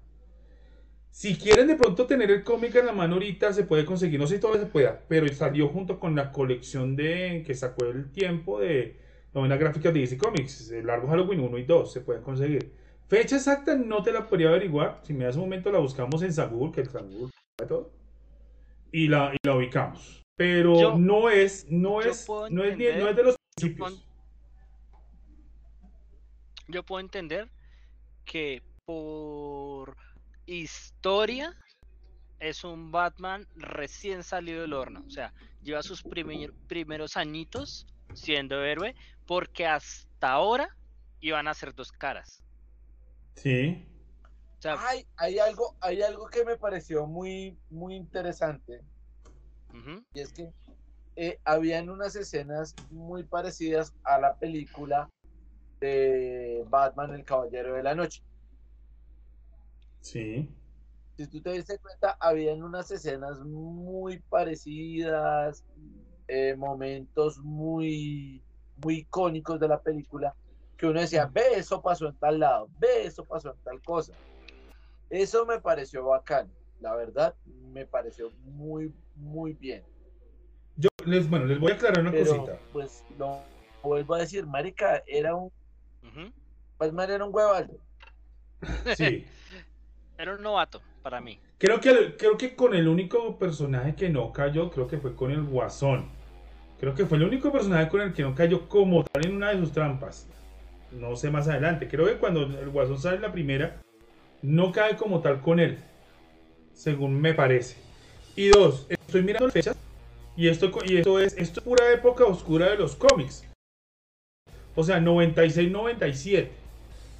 [SPEAKER 3] Si quieren de pronto tener el cómic en la mano ahorita, se puede conseguir. No sé si todavía se pueda, pero salió junto con la colección de que sacó el tiempo de novelas gráficas de DC Comics, el largo Halloween 1 y 2, se pueden conseguir. Fecha exacta no te la podría averiguar. Si me das un momento, la buscamos en Sagul, que el Sagul sabe todo. Y la, y la ubicamos. Pero
[SPEAKER 5] Yo-
[SPEAKER 3] no es, no es, no es, no es de los principios.
[SPEAKER 5] yo puedo entender que por historia es un Batman recién salido del horno. O sea, lleva sus primer- primeros añitos siendo héroe porque hasta ahora iban a ser dos caras.
[SPEAKER 3] Sí.
[SPEAKER 5] O sea,
[SPEAKER 4] Hay, hay algo, hay algo que me pareció muy, muy interesante y es que eh, habían unas escenas muy parecidas a la película de Batman el Caballero de la Noche.
[SPEAKER 3] Sí.
[SPEAKER 4] Si tú te diste cuenta, habían unas escenas muy parecidas, eh, momentos muy, muy icónicos de la película, que uno decía, ve, eso pasó en tal lado, ve, eso pasó en tal cosa. Eso me pareció bacán, la verdad, me pareció muy, muy bien.
[SPEAKER 3] Yo les, bueno, les voy a aclarar una
[SPEAKER 4] Pero,
[SPEAKER 3] cosita.
[SPEAKER 4] pues, lo vuelvo a decir, marica, era un,
[SPEAKER 5] ujú.
[SPEAKER 4] Batman era un huevaldo.
[SPEAKER 3] Sí.
[SPEAKER 5] Era un novato para mí.
[SPEAKER 3] Creo que, creo que con el único personaje que no cayó, creo que fue con el Guasón. Creo que fue el único personaje con el que no cayó como tal en una de sus trampas. No sé más adelante. Creo que cuando el Guasón sale en la primera, no cae como tal con él. Según me parece. Y dos, estoy mirando las fechas. Y esto, y esto es esto es pura época oscura de los cómics. O sea, 96-97.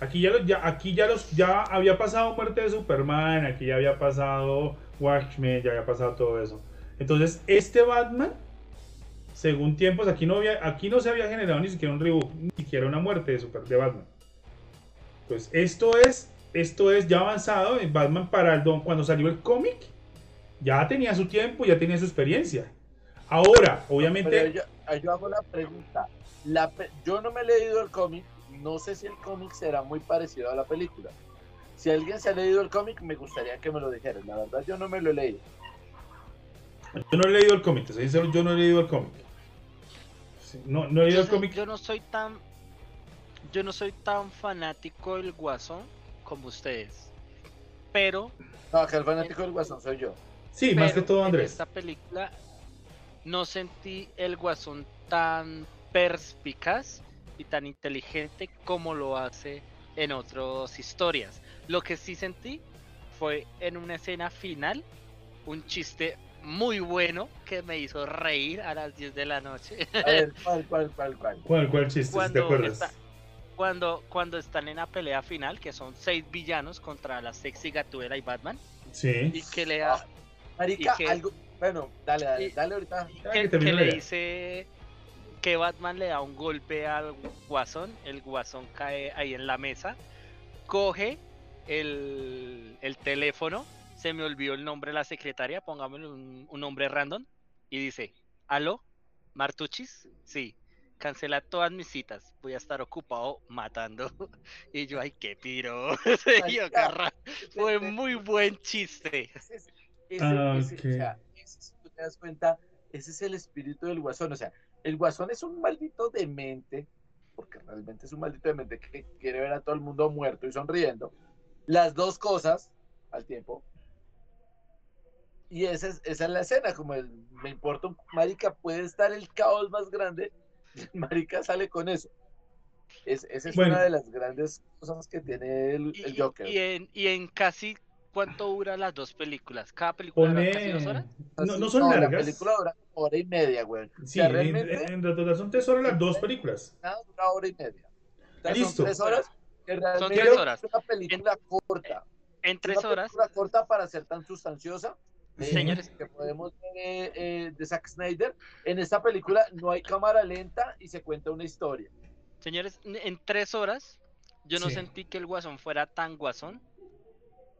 [SPEAKER 3] Aquí ya, los- ya, aquí ya, los, ya había pasado muerte de Superman, aquí ya había pasado Watchmen, ya había pasado todo eso. Entonces, este Batman, según tiempos, aquí no, había, aquí no se había generado ni siquiera un reboot, ni siquiera una muerte de, Batman. Pues esto es, esto es ya avanzado en Batman para el don, cuando salió el cómic, ya tenía su tiempo, ya tenía su experiencia. Ahora, obviamente,
[SPEAKER 4] yo, yo hago la pregunta. La yo no me he leído el cómic, no sé si el cómic será muy parecido a la película. Si alguien se ha leído el cómic, me gustaría que me lo dijera. La verdad, yo no me lo he leído.
[SPEAKER 3] yo no he leído el cómic, te soy sincero, yo no he leído el cómic. No, no he leído
[SPEAKER 5] Yo,
[SPEAKER 3] el cómic.
[SPEAKER 5] yo no soy tan yo no soy tan fanático del Guasón como ustedes. pero
[SPEAKER 4] No, que el fanático del Guasón soy yo.
[SPEAKER 3] Sí, más que todo
[SPEAKER 5] En
[SPEAKER 3] Andrés.
[SPEAKER 5] esta película no sentí el guasón tan perspicaz y tan inteligente como lo hace en otras historias. Lo que sí sentí fue en una escena final un chiste muy bueno que me hizo reír a las 10 de la noche.
[SPEAKER 4] A ver, ¿cuál, cuál, cuál, cuál?
[SPEAKER 3] ¿Cuál, cuál chiste? si ¿Te
[SPEAKER 5] Cuando
[SPEAKER 3] acuerdas?
[SPEAKER 5] está- Cuando, cuando están en la pelea final, que son seis villanos contra la sexy Gatúbela y Batman,
[SPEAKER 3] Sí.
[SPEAKER 5] y que le da,
[SPEAKER 4] Ah, Marica,
[SPEAKER 5] que-
[SPEAKER 4] algo. Bueno, dale, dale,
[SPEAKER 5] y-
[SPEAKER 4] dale ahorita.
[SPEAKER 5] y que,
[SPEAKER 3] que
[SPEAKER 5] que le dice que Batman le da un golpe al guasón, el guasón cae ahí en la mesa, coge el, el teléfono, se me olvidó el nombre de la secretaria, pongámosle un, un nombre random, y dice, aló, Martuchis, sí, cancela todas mis citas, voy a estar ocupado matando. Y yo, ay, qué piro, fue muy buen chiste.
[SPEAKER 4] Ese es- ese-
[SPEAKER 3] Ah,
[SPEAKER 4] ese- o sea, ese, si te das cuenta, ese es el espíritu del guasón. O sea, el guasón es un maldito demente, porque realmente es un maldito demente que quiere ver a todo el mundo muerto y sonriendo. Las dos cosas al tiempo. Y esa es, esa es la escena, como el, me importa un marica, puede estar el caos más grande, y el marica sale con eso. Es, esa es
[SPEAKER 3] Bueno.
[SPEAKER 4] una de las grandes cosas que tiene el,
[SPEAKER 5] Y,
[SPEAKER 4] el Joker.
[SPEAKER 5] y en, y en casi cuánto dura las dos películas. Cada película dura casi dos horas.
[SPEAKER 3] No, no son
[SPEAKER 4] La
[SPEAKER 3] largas.
[SPEAKER 4] película dura hora y media, güey.
[SPEAKER 3] Sí,
[SPEAKER 4] O sea,
[SPEAKER 3] en, en son tres horas las dos películas.
[SPEAKER 4] nada, dura hora y media. O sea,
[SPEAKER 3] Listo.
[SPEAKER 4] Son tres horas. Que realmente
[SPEAKER 5] tres horas.
[SPEAKER 4] Es una película corta.
[SPEAKER 5] En
[SPEAKER 4] Es
[SPEAKER 5] tres
[SPEAKER 4] una
[SPEAKER 5] horas,
[SPEAKER 4] película corta para ser tan sustanciosa. eh,
[SPEAKER 5] Señores.
[SPEAKER 4] Que podemos ver eh, eh, de Zack Snyder. En esta película no hay cámara lenta y se cuenta una historia.
[SPEAKER 5] señores, en- en tres horas, yo no
[SPEAKER 3] Sí.
[SPEAKER 5] sentí que el guasón fuera tan guasón.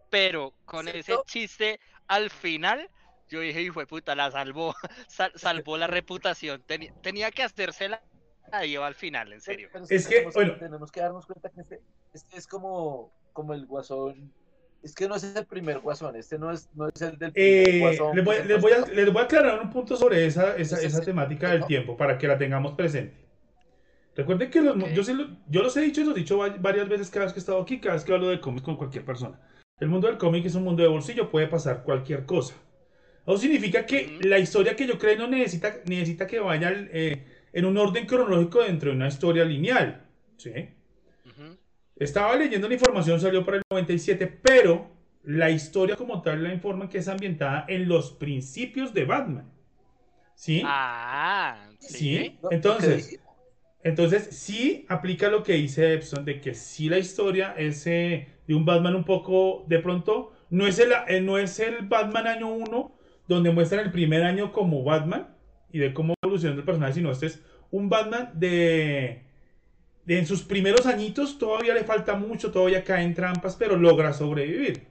[SPEAKER 5] Pero con ese
[SPEAKER 4] ¿Cierto?
[SPEAKER 5] chiste al final, yo dije, hijo de puta, la salvó. sal- salvó la reputación. Teni- tenía que hacérsela ahí al final, en serio.
[SPEAKER 4] Pero
[SPEAKER 3] Es que,
[SPEAKER 4] tenemos,
[SPEAKER 3] bueno.
[SPEAKER 4] tenemos que darnos cuenta que este, este es como, como el guasón. Es que no es el primer guasón. Este no es, no es el del primer
[SPEAKER 3] Eh,
[SPEAKER 4] guasón.
[SPEAKER 3] les, voy, les voy a, les voy a aclarar un punto sobre esa, esa, esa temática del tiempo para que la tengamos presente. Recuerden que los, yo, se lo- yo los he dicho y los he dicho va- varias veces cada vez que he estado aquí, cada vez que hablo de cómics con cualquier persona. El mundo del cómic es un mundo de bolsillo, puede pasar cualquier cosa. Eso significa que la historia que yo creo no necesita, necesita que vaya eh, en un orden cronológico dentro de una historia lineal. ¿sí? Estaba leyendo la información, salió para el 97, pero la historia como tal la informa que es ambientada en los principios de Batman. ¿Sí?
[SPEAKER 5] Ah,
[SPEAKER 3] Sí.
[SPEAKER 5] sí.
[SPEAKER 4] No, ¿qué
[SPEAKER 3] Entonces, entonces sí aplica lo que dice Epson, de que sí la historia es eh, de un Batman un poco, de pronto, no es el, eh, no es el Batman año 1, donde muestran el primer año como Batman y de cómo evoluciona el personaje, sino este es un Batman de, de en sus primeros añitos, todavía le falta mucho, todavía cae en trampas, pero logra sobrevivir.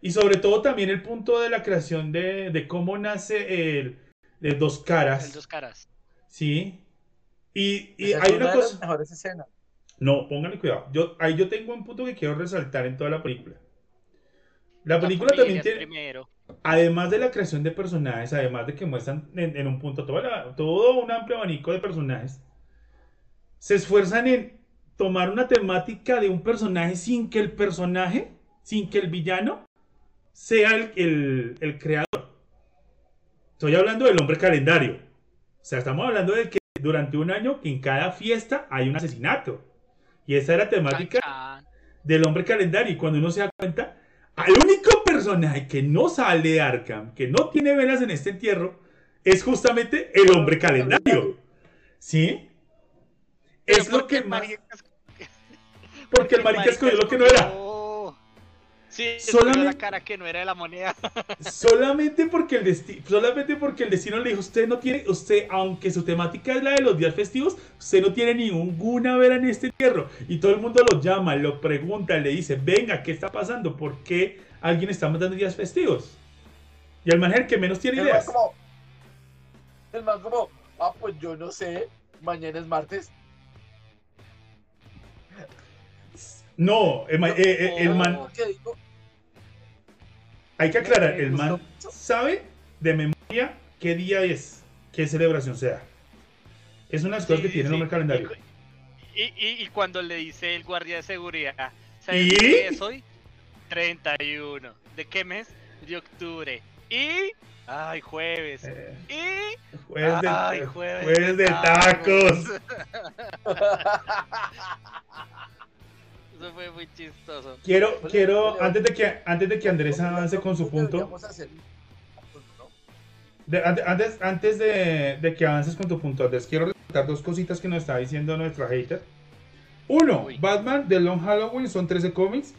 [SPEAKER 3] Y sobre todo también el punto de la creación de, de cómo nace el de dos caras.
[SPEAKER 5] El dos caras.
[SPEAKER 3] Sí. Y, hay
[SPEAKER 4] una
[SPEAKER 3] cosa.
[SPEAKER 4] mejores escenas.
[SPEAKER 3] No, pónganle cuidado. Yo, ahí yo tengo un punto que quiero resaltar en toda la película. La
[SPEAKER 5] La
[SPEAKER 3] película también tiene,
[SPEAKER 5] primero.
[SPEAKER 3] Además de la creación de personajes, además de que muestran en, en un punto toda la- todo un amplio abanico de personajes, se esfuerzan en tomar una temática de un personaje sin que el personaje, sin que el villano sea el, el- el creador. Estoy hablando del hombre calendario. O sea, estamos hablando de que durante un año en cada fiesta hay un asesinato. Y esa era la temática del hombre calendario. Y cuando uno se da cuenta, al único personaje que no sale de Arkham, que no tiene velas en este entierro, es justamente el hombre calendario. ¿Sí? Es lo que más. Porque el marica escogió lo que no era.
[SPEAKER 5] Sí,
[SPEAKER 3] Solamente-
[SPEAKER 5] la cara que no era de la moneda.
[SPEAKER 3] Solamente porque el destino, solamente porque el destino le dijo, usted no tiene, usted, aunque su temática es la de los días festivos, usted no tiene ninguna vera en este entierro. Y todo el mundo lo llama, lo pregunta, le dice, venga, ¿qué está pasando? ¿Por qué alguien está matando días festivos? Y el man es el que menos tiene
[SPEAKER 4] El man
[SPEAKER 3] ideas.
[SPEAKER 4] como, el man como, ah, pues yo no sé, mañana es martes.
[SPEAKER 3] No, el, eh, eh, el man,
[SPEAKER 4] Como que digo,
[SPEAKER 3] hay que aclarar, el man sabe de memoria qué día es, qué celebración sea. Es una de las cosas que
[SPEAKER 5] Sí,
[SPEAKER 3] tiene el
[SPEAKER 5] sí.
[SPEAKER 3] hombre calendario.
[SPEAKER 5] Y, y- y cuando le dice el guardia de seguridad, ¿sabes
[SPEAKER 3] ¿Y?
[SPEAKER 5] qué es hoy? 31. ¿De qué mes? De octubre. Y. Ay, jueves.
[SPEAKER 3] Eh,
[SPEAKER 5] Y.
[SPEAKER 3] jueves de,
[SPEAKER 5] Ay, jueves
[SPEAKER 3] jueves
[SPEAKER 5] de
[SPEAKER 3] de tacos.
[SPEAKER 5] Eso fue muy chistoso.
[SPEAKER 3] Quiero,
[SPEAKER 4] Oye,
[SPEAKER 3] quiero,
[SPEAKER 4] oye,
[SPEAKER 3] antes de que, antes de que Andrés avance con su punto, de- ante- antes, antes de, de que avances con tu punto, Andrés, quiero resaltar dos cositas que nos está diciendo nuestra hater. Uno,
[SPEAKER 5] Uy.
[SPEAKER 3] Batman The Long Halloween son 13 cómics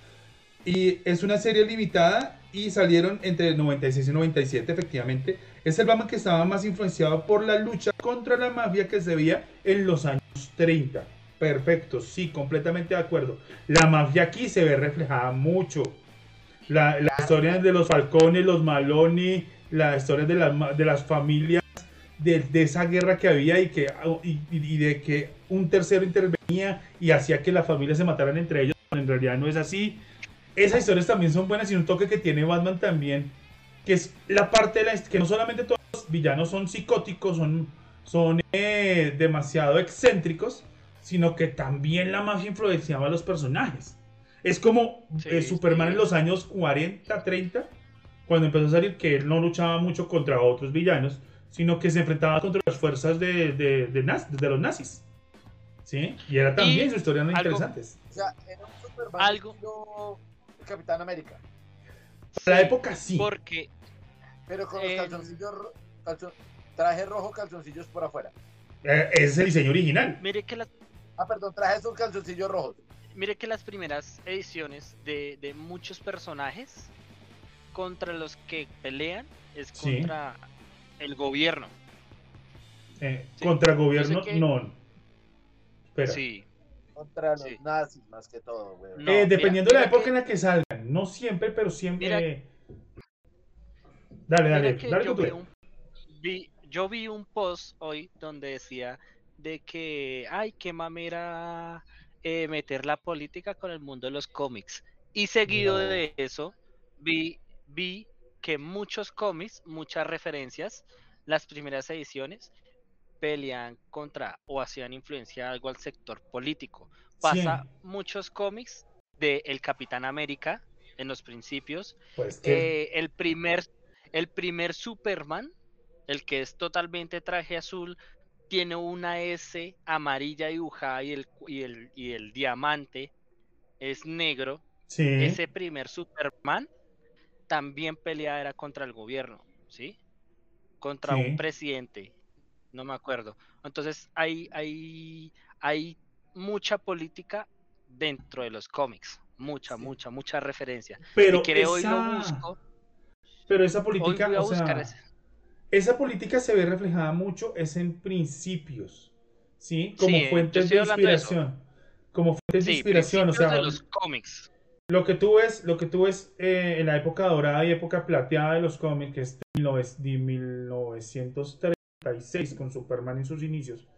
[SPEAKER 3] y es una serie limitada y salieron entre el 96 y 97 efectivamente. Es el Batman que estaba más influenciado por la lucha contra la mafia que se veía en los años 30. Perfecto, sí, completamente de acuerdo. La mafia aquí se ve reflejada mucho. La, la historia de los Falcones, los Maloni, la historia de, de las familias, de, de esa guerra que había y, que, y, de que un tercero intervenía y hacía que las familias se mataran entre ellos, en realidad no es así. Esas historias también son buenas y un toque que tiene Batman también, que es la parte de la que no solamente todos los villanos son psicóticos, son, son eh, demasiado excéntricos, sino que también la mafia influenciaba a los personajes. Es como
[SPEAKER 5] Sí,
[SPEAKER 3] eh, Superman
[SPEAKER 5] sí.
[SPEAKER 3] en los años 40, 30, cuando empezó a salir que él no luchaba mucho contra otros villanos, sino que se enfrentaba contra las fuerzas de, de, de naz- de los nazis. ¿Sí? Y era también
[SPEAKER 5] Y
[SPEAKER 3] su historia
[SPEAKER 5] algo-
[SPEAKER 3] interesantes.
[SPEAKER 4] O sea, era un Superman
[SPEAKER 5] Algo.
[SPEAKER 4] Capitán América,
[SPEAKER 3] Para la época sí.
[SPEAKER 5] Porque
[SPEAKER 4] pero con los
[SPEAKER 5] Eh,
[SPEAKER 4] calzoncillos, calzon- traje rojo, calzoncillos por afuera.
[SPEAKER 3] Eh, ese es el diseño original.
[SPEAKER 5] mire que las
[SPEAKER 4] Ah, perdón, traje esos calzoncillos rojos.
[SPEAKER 5] mire que las primeras ediciones de, de muchos personajes contra los que pelean es
[SPEAKER 3] Sí.
[SPEAKER 5] contra el gobierno.
[SPEAKER 3] Eh,
[SPEAKER 5] Sí.
[SPEAKER 3] Contra gobierno,
[SPEAKER 5] sé que-
[SPEAKER 3] no. Espera.
[SPEAKER 5] Sí.
[SPEAKER 4] Contra los
[SPEAKER 5] Sí.
[SPEAKER 4] nazis, más que todo, güey.
[SPEAKER 5] No,
[SPEAKER 3] Eh,
[SPEAKER 5] mira-
[SPEAKER 3] dependiendo de la época
[SPEAKER 5] que-
[SPEAKER 3] en la que salgan. No siempre, pero siempre.
[SPEAKER 5] Mira-
[SPEAKER 3] Dale, dale, dale
[SPEAKER 5] yo, vi un, vi- yo vi un post hoy donde decía de que, ay, qué mamera eh, meter la política con el mundo de los cómics. Y seguido
[SPEAKER 3] No.
[SPEAKER 5] de eso, vi, vi que muchos cómics, muchas referencias, las primeras ediciones, pelean contra o hacían influencia algo al sector político. Pasa
[SPEAKER 3] Sí.
[SPEAKER 5] muchos cómics de El Capitán América en los principios,
[SPEAKER 3] Pues que.
[SPEAKER 5] eh, el primer el primer Superman, el que es totalmente traje azul, tiene una S amarilla dibujada y el, y el, y el diamante es negro.
[SPEAKER 3] sí.
[SPEAKER 5] Ese primer Superman también pelea era contra el gobierno, ¿sí? Contra
[SPEAKER 3] Sí.
[SPEAKER 5] un presidente, no me acuerdo. Entonces hay, hay, hay mucha política dentro de los cómics, mucha,
[SPEAKER 3] Sí.
[SPEAKER 5] mucha, mucha referencia.
[SPEAKER 3] pero,
[SPEAKER 5] si quiere hoy
[SPEAKER 3] esa,
[SPEAKER 5] lo busco.
[SPEAKER 3] pero esa
[SPEAKER 5] Hoy
[SPEAKER 3] política. o sea,
[SPEAKER 5] ese.
[SPEAKER 3] Esa política se ve reflejada mucho es en principios, ¿sí? Como
[SPEAKER 5] Sí,
[SPEAKER 3] fuentes de
[SPEAKER 5] de
[SPEAKER 3] inspiración. Como fuentes de
[SPEAKER 5] Sí,
[SPEAKER 3] inspiración, o sea,
[SPEAKER 5] de los cómics.
[SPEAKER 3] lo que tú ves, lo que tú ves eh, en la época dorada y época plateada de los cómics, que es de 19- de 1936 con Superman en sus inicios,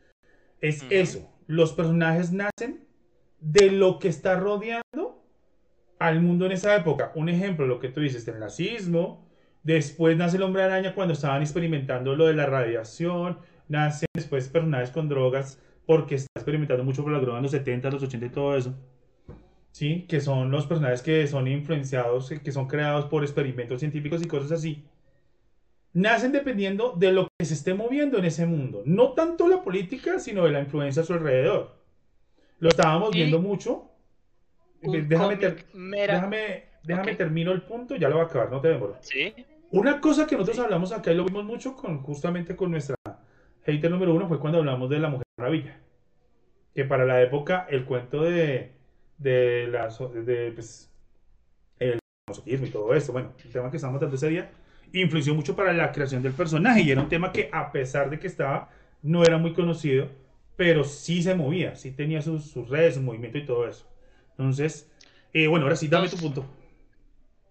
[SPEAKER 3] es eso. Los personajes nacen de lo que está rodeando al mundo en esa época. Un ejemplo, lo que tú dices, el nazismo, después nace el hombre araña cuando estaban experimentando lo de la radiación, nacen después personajes con drogas porque está experimentando mucho por las drogas en los 70, los 80 y todo eso. ¿Sí? Que son los personajes que son influenciados, que son creados por experimentos científicos y cosas así. Nacen dependiendo de lo que se esté moviendo en ese mundo. No tanto la política, sino de la influencia a su alrededor. Lo estábamos
[SPEAKER 5] Y
[SPEAKER 3] viendo mucho. Déjame, ter- déjame, termino el punto, ya lo voy a acabar, no te demoro.
[SPEAKER 5] Sí,
[SPEAKER 3] Una cosa que nosotros hablamos acá y lo vimos mucho con, justamente con nuestra hater número uno fue cuando hablamos de la Mujer Maravilla. Que para la época el cuento de, de, la, de pues, el masoquismo y todo esto, bueno, el tema que estábamos tratando ese día, influyó mucho para la creación del personaje y era un tema que a pesar de que estaba, no era muy conocido, pero sí se movía, sí tenía sus, sus redes, su movimiento y todo eso. Entonces, eh, bueno, ahora sí, dame tu punto.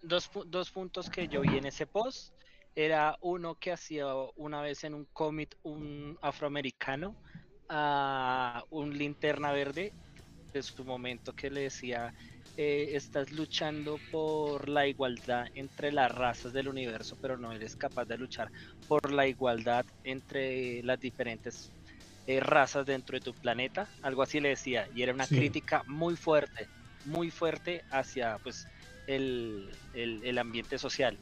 [SPEAKER 5] Dos, dos puntos que yo vi en ese post. Era uno que hacía una vez en un cómic un afroamericano a un linterna verde de su momento que le decía eh, estás luchando por la igualdad entre las razas del universo pero no eres capaz de luchar por la igualdad entre las diferentes eh, razas dentro de tu planeta algo así le decía y era una
[SPEAKER 3] Sí.
[SPEAKER 5] crítica muy fuerte muy fuerte hacia pues el, el, ambiente social.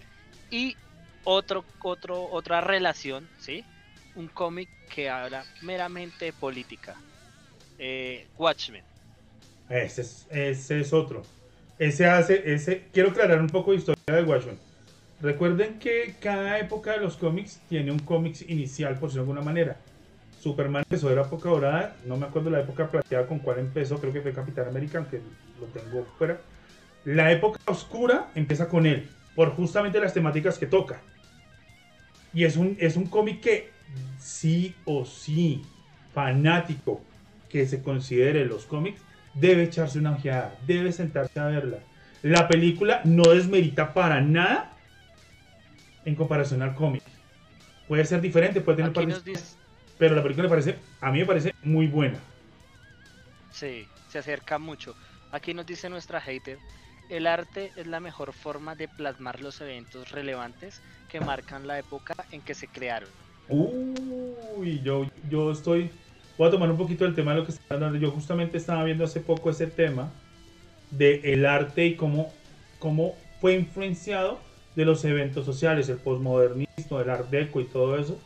[SPEAKER 5] Y otro, otro, otra relación, ¿sí? Un cómic que habla meramente de política. Eh, Watchmen.
[SPEAKER 3] Ese es, ese es otro. Ese hace, ese, quiero aclarar un poco de historia de Watchmen. Recuerden que cada época de los cómics tiene un cómic inicial, por decirlo de alguna manera. Superman empezó de la época dorada, no me acuerdo la época plateada con cuál empezó, creo que fue Capitán América, aunque lo tengo fuera. La época oscura empieza con él, por justamente las temáticas que toca. Y es un, es un cómic que sí o sí, fanático que se considere los cómics, debe echarse una ojeada, debe sentarse a verla. La película no desmerita para nada en comparación al cómic. Puede ser diferente, puede tener pero la película me parece, a mí me parece muy buena.
[SPEAKER 5] Sí, se acerca mucho. Aquí nos dice nuestra hater, el arte es la mejor forma de plasmar los eventos relevantes que marcan la época en que se crearon.
[SPEAKER 3] Uy, yo, yo estoy, voy a tomar un poquito el tema de lo que está hablando. Yo justamente estaba viendo hace poco ese tema de el arte y cómo, cómo fue influenciado de los eventos sociales, el posmodernismo, el art deco y todo eso.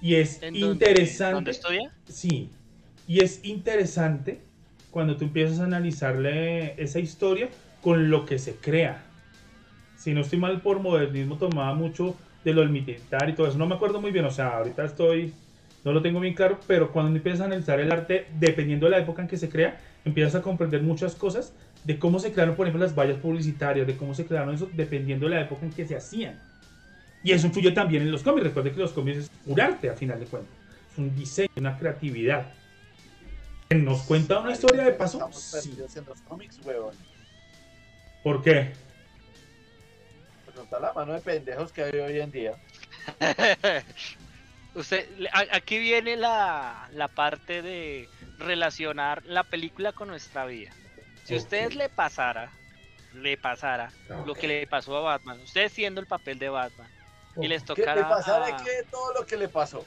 [SPEAKER 3] Y es interesante.
[SPEAKER 5] ¿Dónde estudia?
[SPEAKER 3] Sí. Y es interesante cuando tú empiezas a analizarle esa historia con lo que se crea. Si no estoy mal, por modernismo tomaba mucho de lo del militar y todo eso. No me acuerdo muy bien, o sea, ahorita estoy, no lo tengo bien claro, pero cuando empiezas a analizar el arte, dependiendo de la época en que se crea, empiezas a comprender muchas cosas de cómo se crearon, por ejemplo, las vallas publicitarias, de cómo se crearon eso, dependiendo de la época en que se hacían. Y eso influye también en los cómics. Recuerde que los cómics es un arte, a final de cuentas. Es un diseño, una creatividad. ¿Nos cuenta una historia de paso?
[SPEAKER 4] Sí. en los cómics, huevón.
[SPEAKER 3] ¿Por qué?
[SPEAKER 4] Pues está la mano de pendejos que hay hoy en día.
[SPEAKER 5] Usted, aquí viene la, la parte de relacionar la película con nuestra vida. Si a usted le pasara, le pasara lo que le pasó a Batman, usted siendo el papel de Batman, y les tocara.
[SPEAKER 4] ¿Qué le pasara que todo lo que le pasó?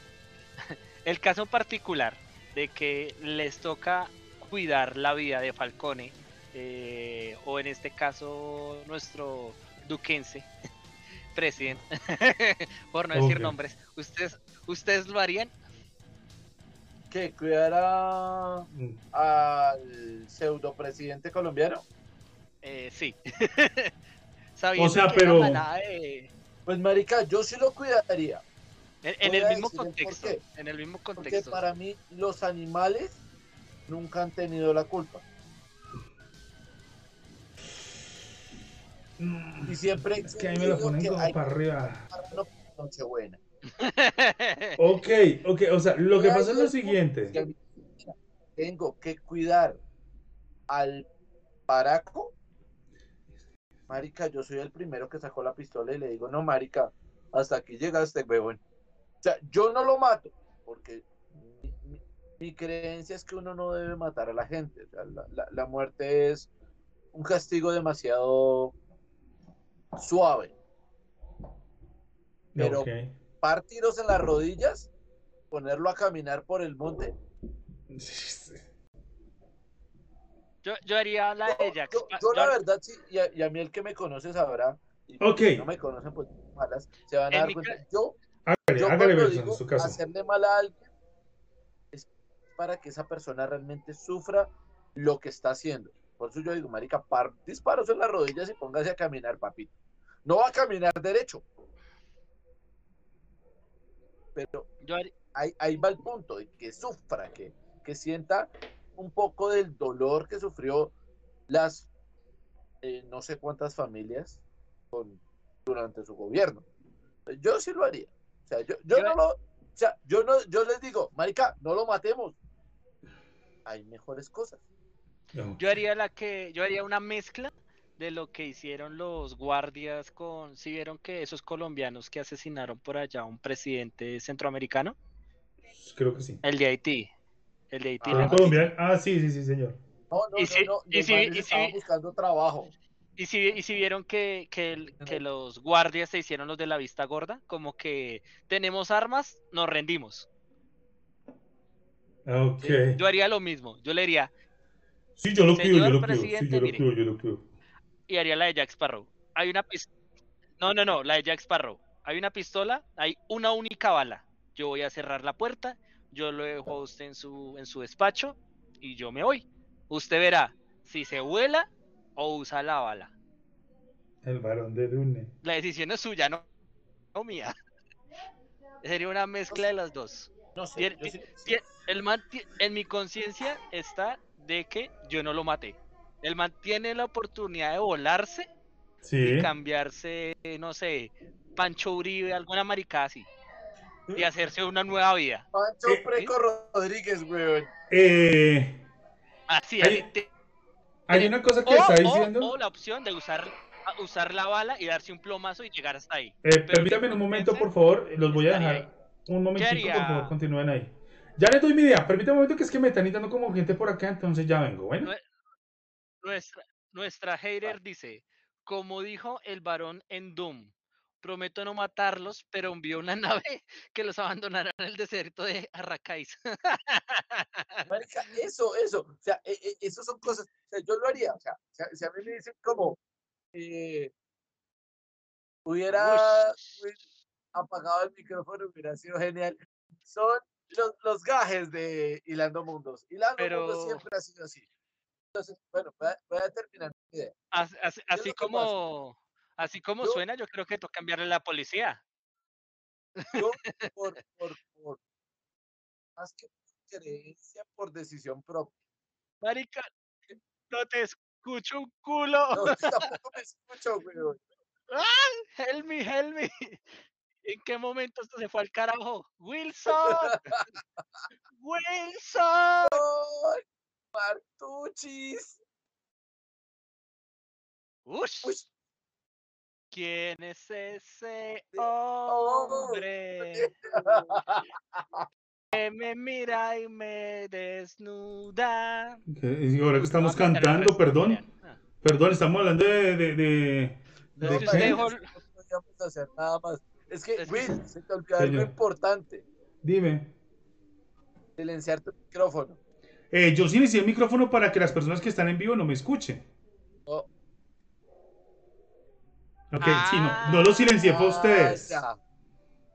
[SPEAKER 5] el caso particular de que les toca cuidar la vida de Falcone, eh, o en este caso nuestro duquense, presidente, por no decir nombres, ¿ustedes, ¿ustedes lo harían?
[SPEAKER 4] que cuidara mm. al pseudo presidente colombiano?
[SPEAKER 5] Eh, sí.
[SPEAKER 3] o sea, pero.
[SPEAKER 4] Pues, Marica, yo sí lo cuidaría.
[SPEAKER 5] En, el mismo contexto. En el mismo contexto.
[SPEAKER 4] Porque para mí, los animales nunca han tenido la culpa. Y siempre.
[SPEAKER 3] Es que ahí me lo ponen como para arriba.
[SPEAKER 4] Nochebuena
[SPEAKER 3] ok, ok, o sea, lo que pasa es lo siguiente.
[SPEAKER 4] Tengo que cuidar al paraco. Marica, yo soy el primero que sacó la pistola y le digo, no, Marica, hasta aquí llegaste, huevón. O sea, yo no lo mato, porque mi, creencia es que uno no debe matar a la gente. la, muerte es un castigo demasiado suave. Pero partiros en las rodillas, ponerlo a caminar por el monte.
[SPEAKER 5] Yo, yo haría la de Jack.
[SPEAKER 4] Yo, la verdad sí, y a, mí el que me conoce sabrá. Y
[SPEAKER 3] ok.
[SPEAKER 4] no me conocen, pues malas, se van a dar cuenta. Yo,
[SPEAKER 3] hágale, su caso.
[SPEAKER 4] hacerle mal a alguien es para que esa persona realmente sufra lo que está haciendo. Por eso yo digo, marica, par, disparos en las rodillas y póngase a caminar, papito. No va a caminar derecho, pero ahí, va el punto de que sufra, que, que sienta un poco del dolor que sufrió las eh, no sé cuántas familias con, durante su gobierno. Yo sí lo haría. O sea, yo, yo, no lo, o sea, yo no, yo les digo, marica, no lo matemos. Hay mejores cosas.
[SPEAKER 5] Yo haría la que, yo haría una mezcla de lo que hicieron los guardias con, si vieron que esos colombianos que asesinaron por allá a un presidente centroamericano?
[SPEAKER 3] Creo que sí.
[SPEAKER 5] El de Haití. El de Haití.
[SPEAKER 3] Ah, Colombia. ah sí, sí, sí, señor.
[SPEAKER 4] No, no, y no, y si, buscando trabajo.
[SPEAKER 5] Y si, y si vieron que, que, que, los guardias se hicieron los de la vista gorda, como que tenemos armas, nos rendimos.
[SPEAKER 3] Ok.
[SPEAKER 5] Yo haría lo mismo. Yo le diría.
[SPEAKER 3] Sí, yo lo pido, yo lo pido. Sí, yo lo yo lo pido
[SPEAKER 5] y haría la de Jack Sparrow. Hay una pistola. No, no, no, la de Jack Sparrow. Hay una pistola, hay una única bala. Yo voy a cerrar la puerta, yo lo dejo a usted en su, en su despacho y yo me voy. Usted verá si se vuela o usa la bala.
[SPEAKER 3] El varón de Dune.
[SPEAKER 5] La decisión es suya, no, no mía. Sería una mezcla de las dos.
[SPEAKER 4] No sé. yo
[SPEAKER 5] Tiene-
[SPEAKER 4] sí- sí.
[SPEAKER 5] tie- el man en mi conciencia está de que yo no lo maté. El man tiene la oportunidad de volarse
[SPEAKER 3] Sí.
[SPEAKER 5] y cambiarse, no sé, Pancho Uribe, alguna maricada así. Y hacerse una nueva vida.
[SPEAKER 4] Pancho
[SPEAKER 3] Eh,
[SPEAKER 4] Preco Rodríguez, weón.
[SPEAKER 3] Eh,
[SPEAKER 5] Así,
[SPEAKER 3] Hay-
[SPEAKER 5] así, te-
[SPEAKER 3] hay una cosa que
[SPEAKER 5] o,
[SPEAKER 3] está diciendo.
[SPEAKER 5] o la opción de usar, a- usar la bala y darse un plomazo y llegar hasta ahí.
[SPEAKER 3] Eh, permítanme un momento, por favor. Los voy a dejar un momentito, por favor. Continúen ahí. Ya les doy mi idea. Permítanme un momento que es que me están invitando como gente por acá, entonces ya vengo. Bueno.
[SPEAKER 5] No es- Nuestra, nuestra hater dice, como dijo el varón en Doom, prometo no matarlos, pero envió una nave que los abandonará en el desierto de Arrakais.
[SPEAKER 4] Marica, eso, eso. O sea, eh, eh, eso son cosas. O sea, yo lo haría. O sea, si a mí me dicen como. eh, hubiera apagado el micrófono, hubiera sido genial. Son los, los gajes de Hilando Mundos. Hilando Mundos
[SPEAKER 5] Pero-
[SPEAKER 4] siempre ha sido así. Entonces, bueno, voy a, voy a terminar mi idea.
[SPEAKER 5] Así como, así como
[SPEAKER 4] Yo-
[SPEAKER 5] suena, yo creo que toca cambiarle la policía.
[SPEAKER 4] Yo, por, por, por, más que por creencia, por decisión propia.
[SPEAKER 5] Marica, no te escucho un culo.
[SPEAKER 4] No, tampoco me escucho, weón.
[SPEAKER 5] Help me, help me. ¿En qué momento esto se fue al carajo? Wilson. Wilson.
[SPEAKER 4] ¡Ay, Martuchis!
[SPEAKER 5] Ush.
[SPEAKER 4] Uy,
[SPEAKER 5] ¿Quién es ese
[SPEAKER 4] De-
[SPEAKER 5] hombre que me mira y me desnuda?
[SPEAKER 3] Y ahora que estamos cantando, perdón.
[SPEAKER 5] Ah,
[SPEAKER 3] Perdón, estamos hablando de. de, de-
[SPEAKER 5] No,
[SPEAKER 3] ¿de
[SPEAKER 5] si
[SPEAKER 3] qué?
[SPEAKER 5] usted dejó-
[SPEAKER 4] no podíamos hacer nada más. Es que, Will, se te olvidó algo importante.
[SPEAKER 3] Dime.
[SPEAKER 4] Silenciar tu micrófono.
[SPEAKER 3] Eh, yo silencié el micrófono para que las personas que están en vivo no me escuchen.
[SPEAKER 4] Oh,
[SPEAKER 3] Ok, sí, no, no lo silencié fue a
[SPEAKER 4] ah,
[SPEAKER 3] ustedes.
[SPEAKER 4] ya.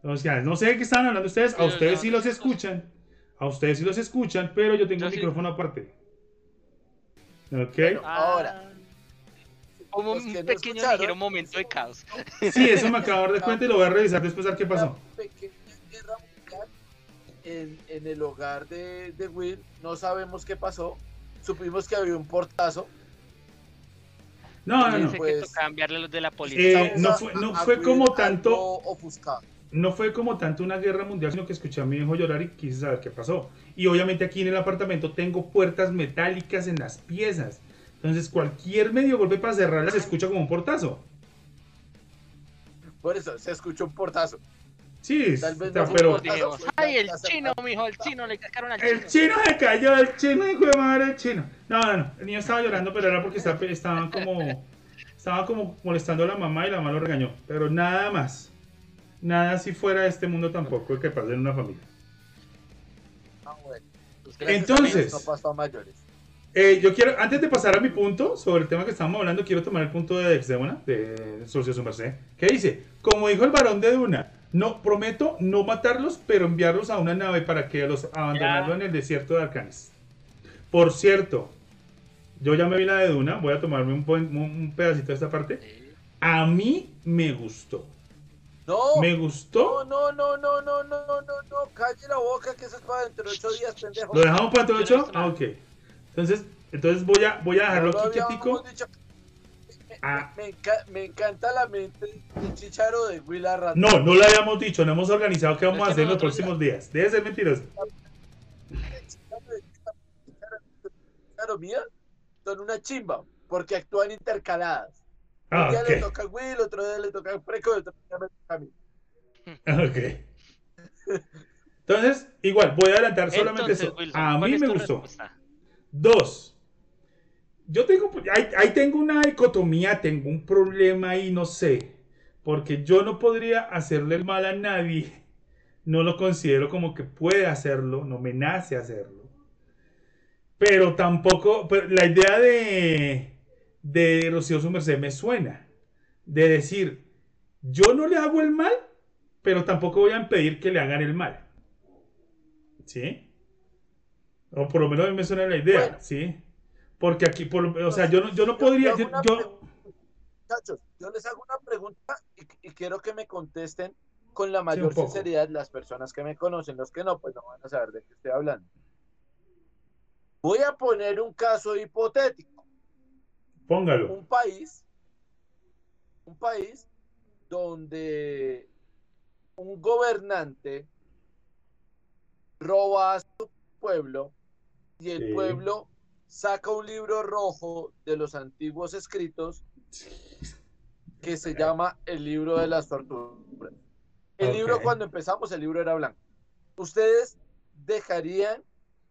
[SPEAKER 3] O sea, no sé de qué están hablando ustedes. A ustedes
[SPEAKER 5] no,
[SPEAKER 3] sí los escuchan. A ustedes sí los escuchan, pero yo tengo
[SPEAKER 5] Yo
[SPEAKER 3] el
[SPEAKER 5] sí.
[SPEAKER 3] micrófono aparte. Ok.
[SPEAKER 4] Bueno. Ahora.
[SPEAKER 5] Como un
[SPEAKER 4] que no
[SPEAKER 5] pequeño ligero momento de caos.
[SPEAKER 3] Sí, eso me acabo de dar cuenta y lo voy a revisar después a ver qué pasó.
[SPEAKER 4] Una pequeña guerra mundial en, en el hogar de, de Will. No sabemos qué pasó. Supimos que había un portazo.
[SPEAKER 3] No, no, no.
[SPEAKER 4] Pues-
[SPEAKER 5] cambiarle los de la
[SPEAKER 3] Eh,
[SPEAKER 5] policía.
[SPEAKER 3] no
[SPEAKER 4] Estamos
[SPEAKER 3] fue- no fue como tanto-
[SPEAKER 4] ofuscado.
[SPEAKER 3] No fue como tanto una guerra mundial, sino que escuché a mi hijo llorar y quise saber qué pasó. Y obviamente aquí en el apartamento tengo puertas metálicas en las piezas. Entonces cualquier medio golpe para cerrarlas se escucha como un portazo.
[SPEAKER 4] Por eso se escuchó un portazo.
[SPEAKER 3] Sí,
[SPEAKER 4] Tal vez no
[SPEAKER 3] pero
[SPEAKER 4] portazo.
[SPEAKER 5] Ay, el chino, mijo, el chino, le cascaron al
[SPEAKER 3] el
[SPEAKER 5] chino.
[SPEAKER 3] chino se cayó, el chino, hijo de madre, el chino. No, no, no, el niño estaba llorando, pero era porque estaba, estaban como, estaba como molestando a la mamá y la mamá lo regañó. Pero nada más. Nada si fuera de este mundo tampoco que pasa en una familia.
[SPEAKER 4] Ah, bueno.
[SPEAKER 5] Pues
[SPEAKER 3] Entonces-
[SPEAKER 4] Dios No pasó a mayores.
[SPEAKER 3] Eh, yo quiero, antes de pasar a mi punto sobre el tema que estamos hablando, quiero tomar el punto de Dexdemona, de Socio Su Merced, que dice, como dijo el varón de Duna, no prometo no matarlos, pero enviarlos a una nave para que los abandonarlo en el desierto de Arcanis. Por cierto, yo ya me vi la de Duna, voy a tomarme un, buen- un- un pedacito de esta parte. A mí me gustó.
[SPEAKER 4] No,
[SPEAKER 3] Me
[SPEAKER 4] no,
[SPEAKER 3] gustó.
[SPEAKER 4] no, no, no, no, no, no, no, calle la boca que eso es para dentro de ocho días, pendejo.
[SPEAKER 3] ¿Lo dejamos para
[SPEAKER 5] no he
[SPEAKER 3] ocho? Ah, ok. Entonces, entonces voy a, voy a dejarlo
[SPEAKER 4] lo
[SPEAKER 3] aquí quietico.
[SPEAKER 4] Me,
[SPEAKER 3] Ah.
[SPEAKER 4] me enca- me encanta la mente del chicharo de Will Arrata.
[SPEAKER 3] No, no lo habíamos dicho, no hemos organizado qué vamos
[SPEAKER 5] Es
[SPEAKER 3] a hacer en los próximos días. Debe ser mentiroso.
[SPEAKER 4] Chicharo mía son una chimba porque actúan intercaladas. Un
[SPEAKER 3] Ah,
[SPEAKER 4] día le
[SPEAKER 3] ok.
[SPEAKER 4] toca a Will, otro día le toca a Freco, otro día me toca a mí.
[SPEAKER 3] Ok. Entonces, igual, voy a adelantar solamente
[SPEAKER 5] Entonces,
[SPEAKER 3] eso.
[SPEAKER 5] Wilson,
[SPEAKER 3] A
[SPEAKER 5] ¿cuál
[SPEAKER 3] mí
[SPEAKER 5] es
[SPEAKER 3] me gustó.
[SPEAKER 5] respuesta?
[SPEAKER 3] Dos. Yo tengo, ahí, tengo una dicotomía, tengo un problema ahí, no sé. Porque yo no podría hacerle mal a nadie. No lo considero como que puede hacerlo, no me nace hacerlo. Pero tampoco, pero la idea de, de Rocío Su Merced me suena. De decir, yo no le hago el mal, pero tampoco voy a impedir que le hagan el mal. ¿Sí? O por lo menos a mí me suena la idea, ¿sí? Porque aquí, por, o sea, yo no, yo no podría... Yo,
[SPEAKER 4] Muchachos, yo les hago una pregunta y, quiero que me contesten con la mayor sinceridad las personas que me conocen, los que no, pues no van a saber de qué estoy hablando. Voy a poner un caso hipotético.
[SPEAKER 3] Póngalo.
[SPEAKER 4] Un país, un país donde un gobernante roba a su pueblo y el pueblo saca un libro rojo de los antiguos escritos que se llama El libro de las torturas. El libro cuando empezamos, el libro era blanco. ¿Ustedes dejarían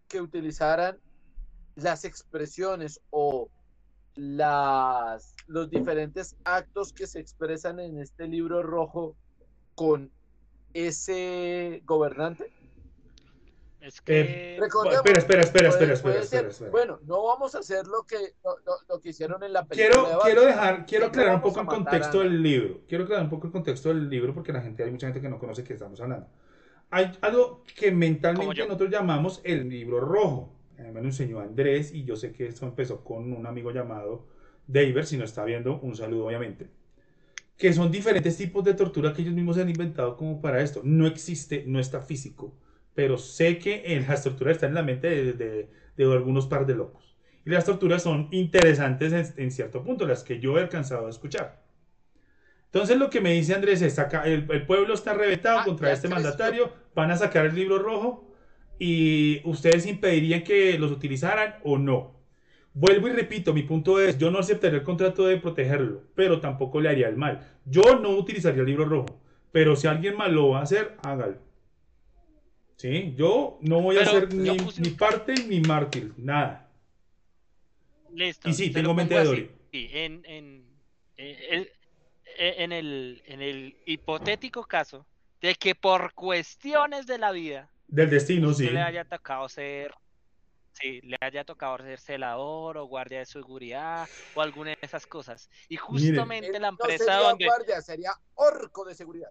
[SPEAKER 4] que utilizaran las expresiones o las, los diferentes actos que se expresan en este libro rojo con ese gobernante?
[SPEAKER 5] Es que...
[SPEAKER 3] Eh, espera, espera, espera, espera, espera, espera,
[SPEAKER 4] Bueno, no vamos a hacer lo que, lo, que hicieron en la
[SPEAKER 3] película. Quiero, quiero dejar, quiero aclarar un poco el contexto del libro. Quiero aclarar un poco el contexto del libro porque la gente, hay mucha gente que no conoce que estamos hablando. Hay algo que mentalmente nosotros llamamos el libro rojo. me lo enseñó Andrés y yo sé que esto empezó con un amigo llamado David, si no está viendo, un saludo obviamente. Que son diferentes tipos de tortura que ellos mismos han inventado como para esto. No existe, no está físico pero sé que en las torturas están en la mente de, algunos par de locos. Y las torturas son interesantes en, cierto punto, las que yo he alcanzado a escuchar. Entonces lo que me dice Andrés es, acá, el, pueblo está reventado ah, contra este mandatario, van a sacar el libro rojo y ustedes impedirían que los utilizaran o no. Vuelvo y repito, mi punto es, yo no aceptaría el contrato de protegerlo, pero tampoco le haría el mal. Yo no utilizaría el libro rojo, pero si alguien más lo va a hacer, hágalo. Sí, yo no voy a ser ni, parte ni mártir, nada.
[SPEAKER 5] Listo.
[SPEAKER 3] Y sí, tengo mente de Dory.
[SPEAKER 5] En, en, en, en, el, en el hipotético caso de que por cuestiones de la vida
[SPEAKER 3] del destino, sí.
[SPEAKER 5] le haya tocado ser sí, le haya tocado ser celador o guardia de seguridad o alguna de esas cosas. Y justamente la empresa
[SPEAKER 4] no
[SPEAKER 5] sería donde
[SPEAKER 4] guardia, sería orco de seguridad.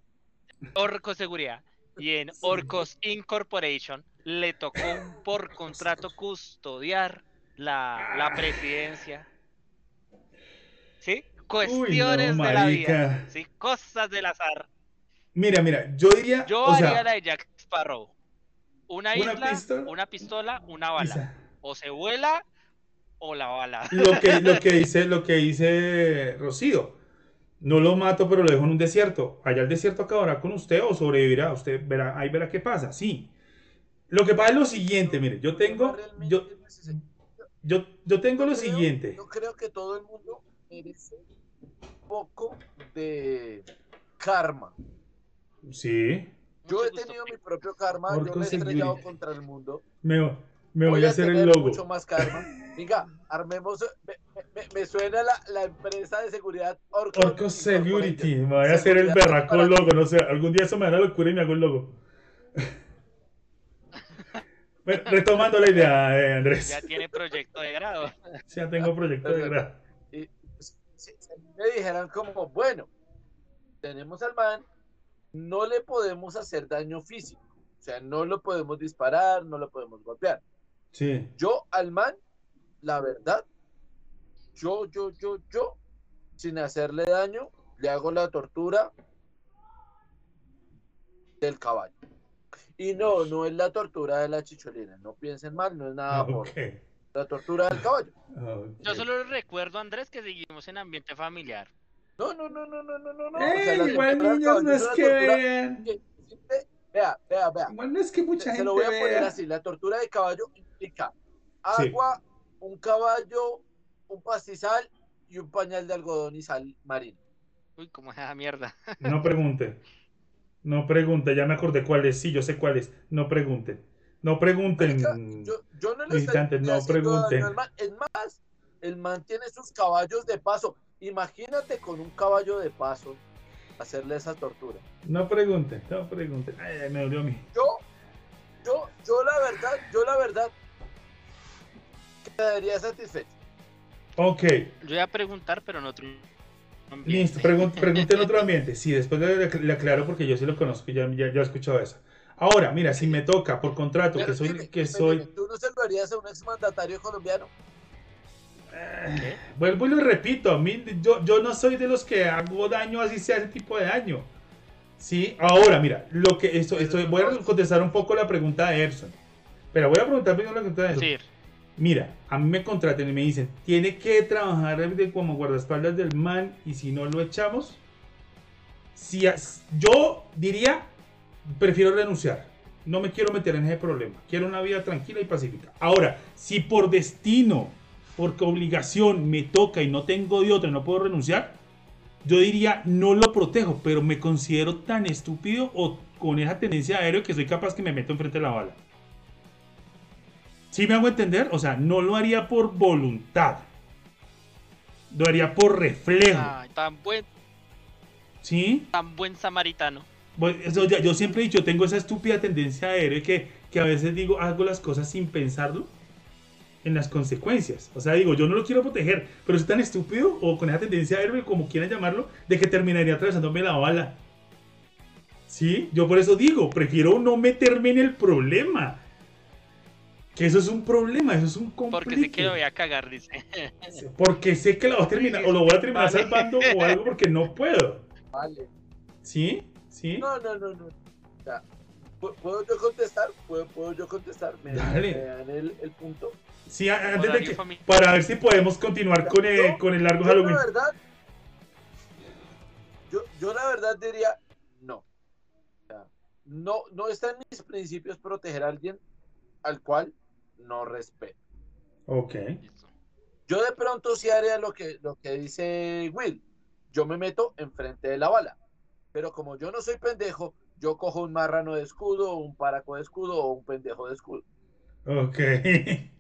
[SPEAKER 5] Orco de seguridad y en Orcos Incorporation le tocó por contrato custodiar la, la presidencia. ¿Sí? Cuestiones de la vida. ¿Sí? Cosas del azar.
[SPEAKER 3] Mira, mira, yo diría.
[SPEAKER 5] Yo haría la de Jack Sparrow. Una, isla, una pistola, una bala. O se vuela o la bala.
[SPEAKER 3] Lo que, lo que dice, lo que dice Rocío no lo mato, pero lo dejo en un desierto. Allá el desierto acabará con usted o sobrevivirá. Usted verá, ahí verá qué pasa. Sí. Lo que pasa es lo siguiente, mire, yo tengo, yo, yo, yo tengo lo siguiente.
[SPEAKER 4] Yo creo que todo el mundo merece un poco de karma.
[SPEAKER 3] Sí.
[SPEAKER 4] Yo he tenido mi propio karma, yo me he estrellado contra el mundo.
[SPEAKER 3] Me, me voy, a hacer el logo.
[SPEAKER 4] mucho más karma. Venga, armemos. Me, suena la, la, empresa de seguridad
[SPEAKER 3] Orco, Orco Security. Me voy a hacer el berraco logo. No sé, algún día eso me la locura y me hago el logo. retomando la idea, eh, Andrés.
[SPEAKER 5] Ya tiene proyecto de grado.
[SPEAKER 3] Ya tengo proyecto de grado.
[SPEAKER 4] Y, me dijeran como, bueno, tenemos al man, no le podemos hacer daño físico. O sea, no lo podemos disparar, no lo podemos golpear yo al man, la verdad, yo, yo, yo, yo, sin hacerle daño, le hago la tortura del caballo. Y no, no es la tortura de la chicholina, no piensen mal, no es nada por la tortura del caballo.
[SPEAKER 5] Yo solo recuerdo, Andrés, que seguimos en ambiente familiar.
[SPEAKER 4] No, no, no, no, no, no, no. no.
[SPEAKER 3] igual niños no es que vean.
[SPEAKER 4] Vea, vea, vea.
[SPEAKER 3] Igual no es que mucha gente
[SPEAKER 4] Se lo voy a poner así, la tortura de caballo agua, un caballo, un pastizal y un pañal de algodón y sal marino.
[SPEAKER 5] Uy, cómo es esa mierda.
[SPEAKER 3] No pregunte. No pregunte, ya me acordé cuál es. Sí, yo sé cuál es. No pregunte. No pregunten.
[SPEAKER 4] yo, no le estoy
[SPEAKER 3] no pregunten.
[SPEAKER 4] Es más, el man tiene sus caballos de paso. Imagínate con un caballo de paso hacerle esa tortura.
[SPEAKER 3] No pregunte, no pregunte. Ay, me dolió a mí.
[SPEAKER 4] Yo, yo, yo la verdad, yo la verdad, quedaría satisfecho.
[SPEAKER 3] Ok.
[SPEAKER 5] Yo voy a preguntar, pero en otro ambiente.
[SPEAKER 3] Listo, pregunte en otro ambiente. Sí, después le, le, aclaro porque yo sí lo conozco, ya, ya, ya he escuchado eso. Ahora, mira, si me toca por contrato
[SPEAKER 4] Pero
[SPEAKER 3] que soy...
[SPEAKER 4] dime,
[SPEAKER 3] que
[SPEAKER 4] dime,
[SPEAKER 3] soy
[SPEAKER 4] dime, ¿Tú no se lo harías a un exmandatario colombiano?
[SPEAKER 5] ¿Qué?
[SPEAKER 3] Vuelvo y lo repito, a mí, yo, yo no soy de los que hago daño así sea ese tipo de daño. Sí, ahora mira, lo que esto, esto, voy a contestar un poco la pregunta de Erson. Pero voy a preguntar primero la pregunta de Erson.
[SPEAKER 5] Sí,
[SPEAKER 3] Mira, a mí me contratan y me dicen, tiene que trabajar como guardaespaldas del man y si no lo echamos, si yo diría, prefiero renunciar. No me quiero meter en ese problema. Quiero una vida tranquila y pacífica. Ahora, si por destino, porque obligación me toca y no tengo de otra, no puedo renunciar, yo diría, no lo protejo, pero me considero tan estúpido o con esa tendencia aérea que soy capaz que me meto enfrente de la bala. ¿Sí me hago entender? O sea, no lo haría por voluntad. Lo haría por reflejo.
[SPEAKER 5] Ay, tan buen,
[SPEAKER 3] ¿Sí?
[SPEAKER 5] tan buen samaritano.
[SPEAKER 3] Bueno, eso ya- yo siempre he dicho, tengo esa estúpida tendencia aérea que, que a veces digo, hago las cosas sin pensarlo en las consecuencias. O sea, digo, yo no lo quiero proteger, pero soy tan estúpido o con esa tendencia aérea, como quieran llamarlo, de que terminaría atravesándome la bala. ¿Sí? Yo por eso digo, prefiero no meterme en el problema. Que eso es un problema, eso es un conflicto.
[SPEAKER 5] Porque sé que lo voy a cagar, dice.
[SPEAKER 3] Porque sé que la voy a terminar, o lo voy a terminar
[SPEAKER 5] Vale.
[SPEAKER 3] salvando o algo porque no puedo.
[SPEAKER 4] Vale.
[SPEAKER 3] ¿Sí? ¿Sí?
[SPEAKER 4] No, no, no, no. Ya. ¿Pu- ¿Puedo yo contestar? ¿Puedo, puedo yo contestar? ¿Me,
[SPEAKER 3] Dale.
[SPEAKER 4] me dan el, el punto?
[SPEAKER 3] Sí, antes de que, para ver si podemos continuar con el,
[SPEAKER 4] Yo-
[SPEAKER 3] con el largo
[SPEAKER 4] Yo
[SPEAKER 3] Halloween.
[SPEAKER 4] la verdad, yo, yo la verdad diría no. No, no está en mis principios proteger a alguien al cual no respeto.
[SPEAKER 3] Ok.
[SPEAKER 4] Yo de pronto sí haría lo que, lo que dice Will. Yo me meto enfrente de la bala. Pero como yo no soy pendejo, yo cojo un marrano de escudo, un paraco de escudo o un pendejo de escudo.
[SPEAKER 3] Ok.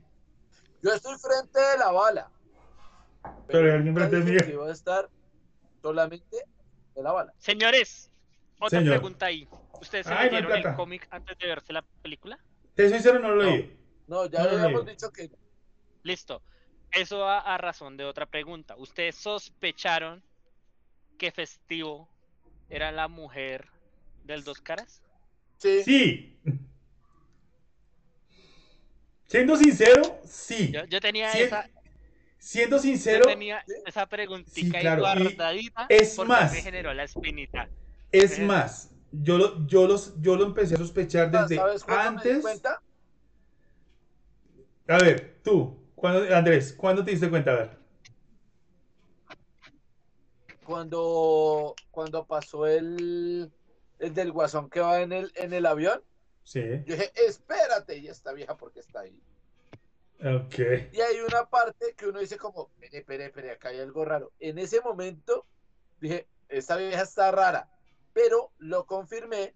[SPEAKER 4] Yo estoy frente de la bala.
[SPEAKER 3] Pero hay alguien frente mío.
[SPEAKER 4] que iba a estar solamente de la bala.
[SPEAKER 5] Señores, otra
[SPEAKER 3] Señor.
[SPEAKER 5] pregunta ahí. ¿Ustedes se
[SPEAKER 3] Ay,
[SPEAKER 5] leyeron el cómic antes de verse la película?
[SPEAKER 3] Te soy sincero, no lo
[SPEAKER 5] No.
[SPEAKER 3] leí.
[SPEAKER 4] No, ya
[SPEAKER 3] no,
[SPEAKER 4] habíamos dicho que
[SPEAKER 5] Listo. Eso va a razón de otra pregunta. ¿Ustedes sospecharon que Festivo era la mujer del Dos Caras?
[SPEAKER 4] sí.
[SPEAKER 3] Sí. Siendo sincero, sí.
[SPEAKER 5] Yo, yo tenía
[SPEAKER 3] Sí,
[SPEAKER 5] esa,
[SPEAKER 3] Siendo
[SPEAKER 5] yo
[SPEAKER 3] sincero,
[SPEAKER 5] tenía esa preguntita
[SPEAKER 3] Sí, claro, y
[SPEAKER 5] guardadita
[SPEAKER 3] es más.
[SPEAKER 5] me generó la espinita.
[SPEAKER 3] es más, yo lo, yo, los, yo lo empecé a sospechar desde
[SPEAKER 4] ¿Sabes cuándo me di
[SPEAKER 3] antes.
[SPEAKER 4] cuenta?
[SPEAKER 3] A ver, tú, ¿cuándo- Andrés, ¿cuándo te diste cuenta? A ver.
[SPEAKER 4] Cuando, cuando pasó el, el del guasón que va en el, en el avión,
[SPEAKER 3] Sí.
[SPEAKER 4] yo dije, espérate, y esta vieja porque está ahí.
[SPEAKER 3] Ok.
[SPEAKER 4] Y hay una parte que uno dice como, espere, espere, espere, acá hay algo raro. En ese momento dije, esta vieja está rara, pero lo confirmé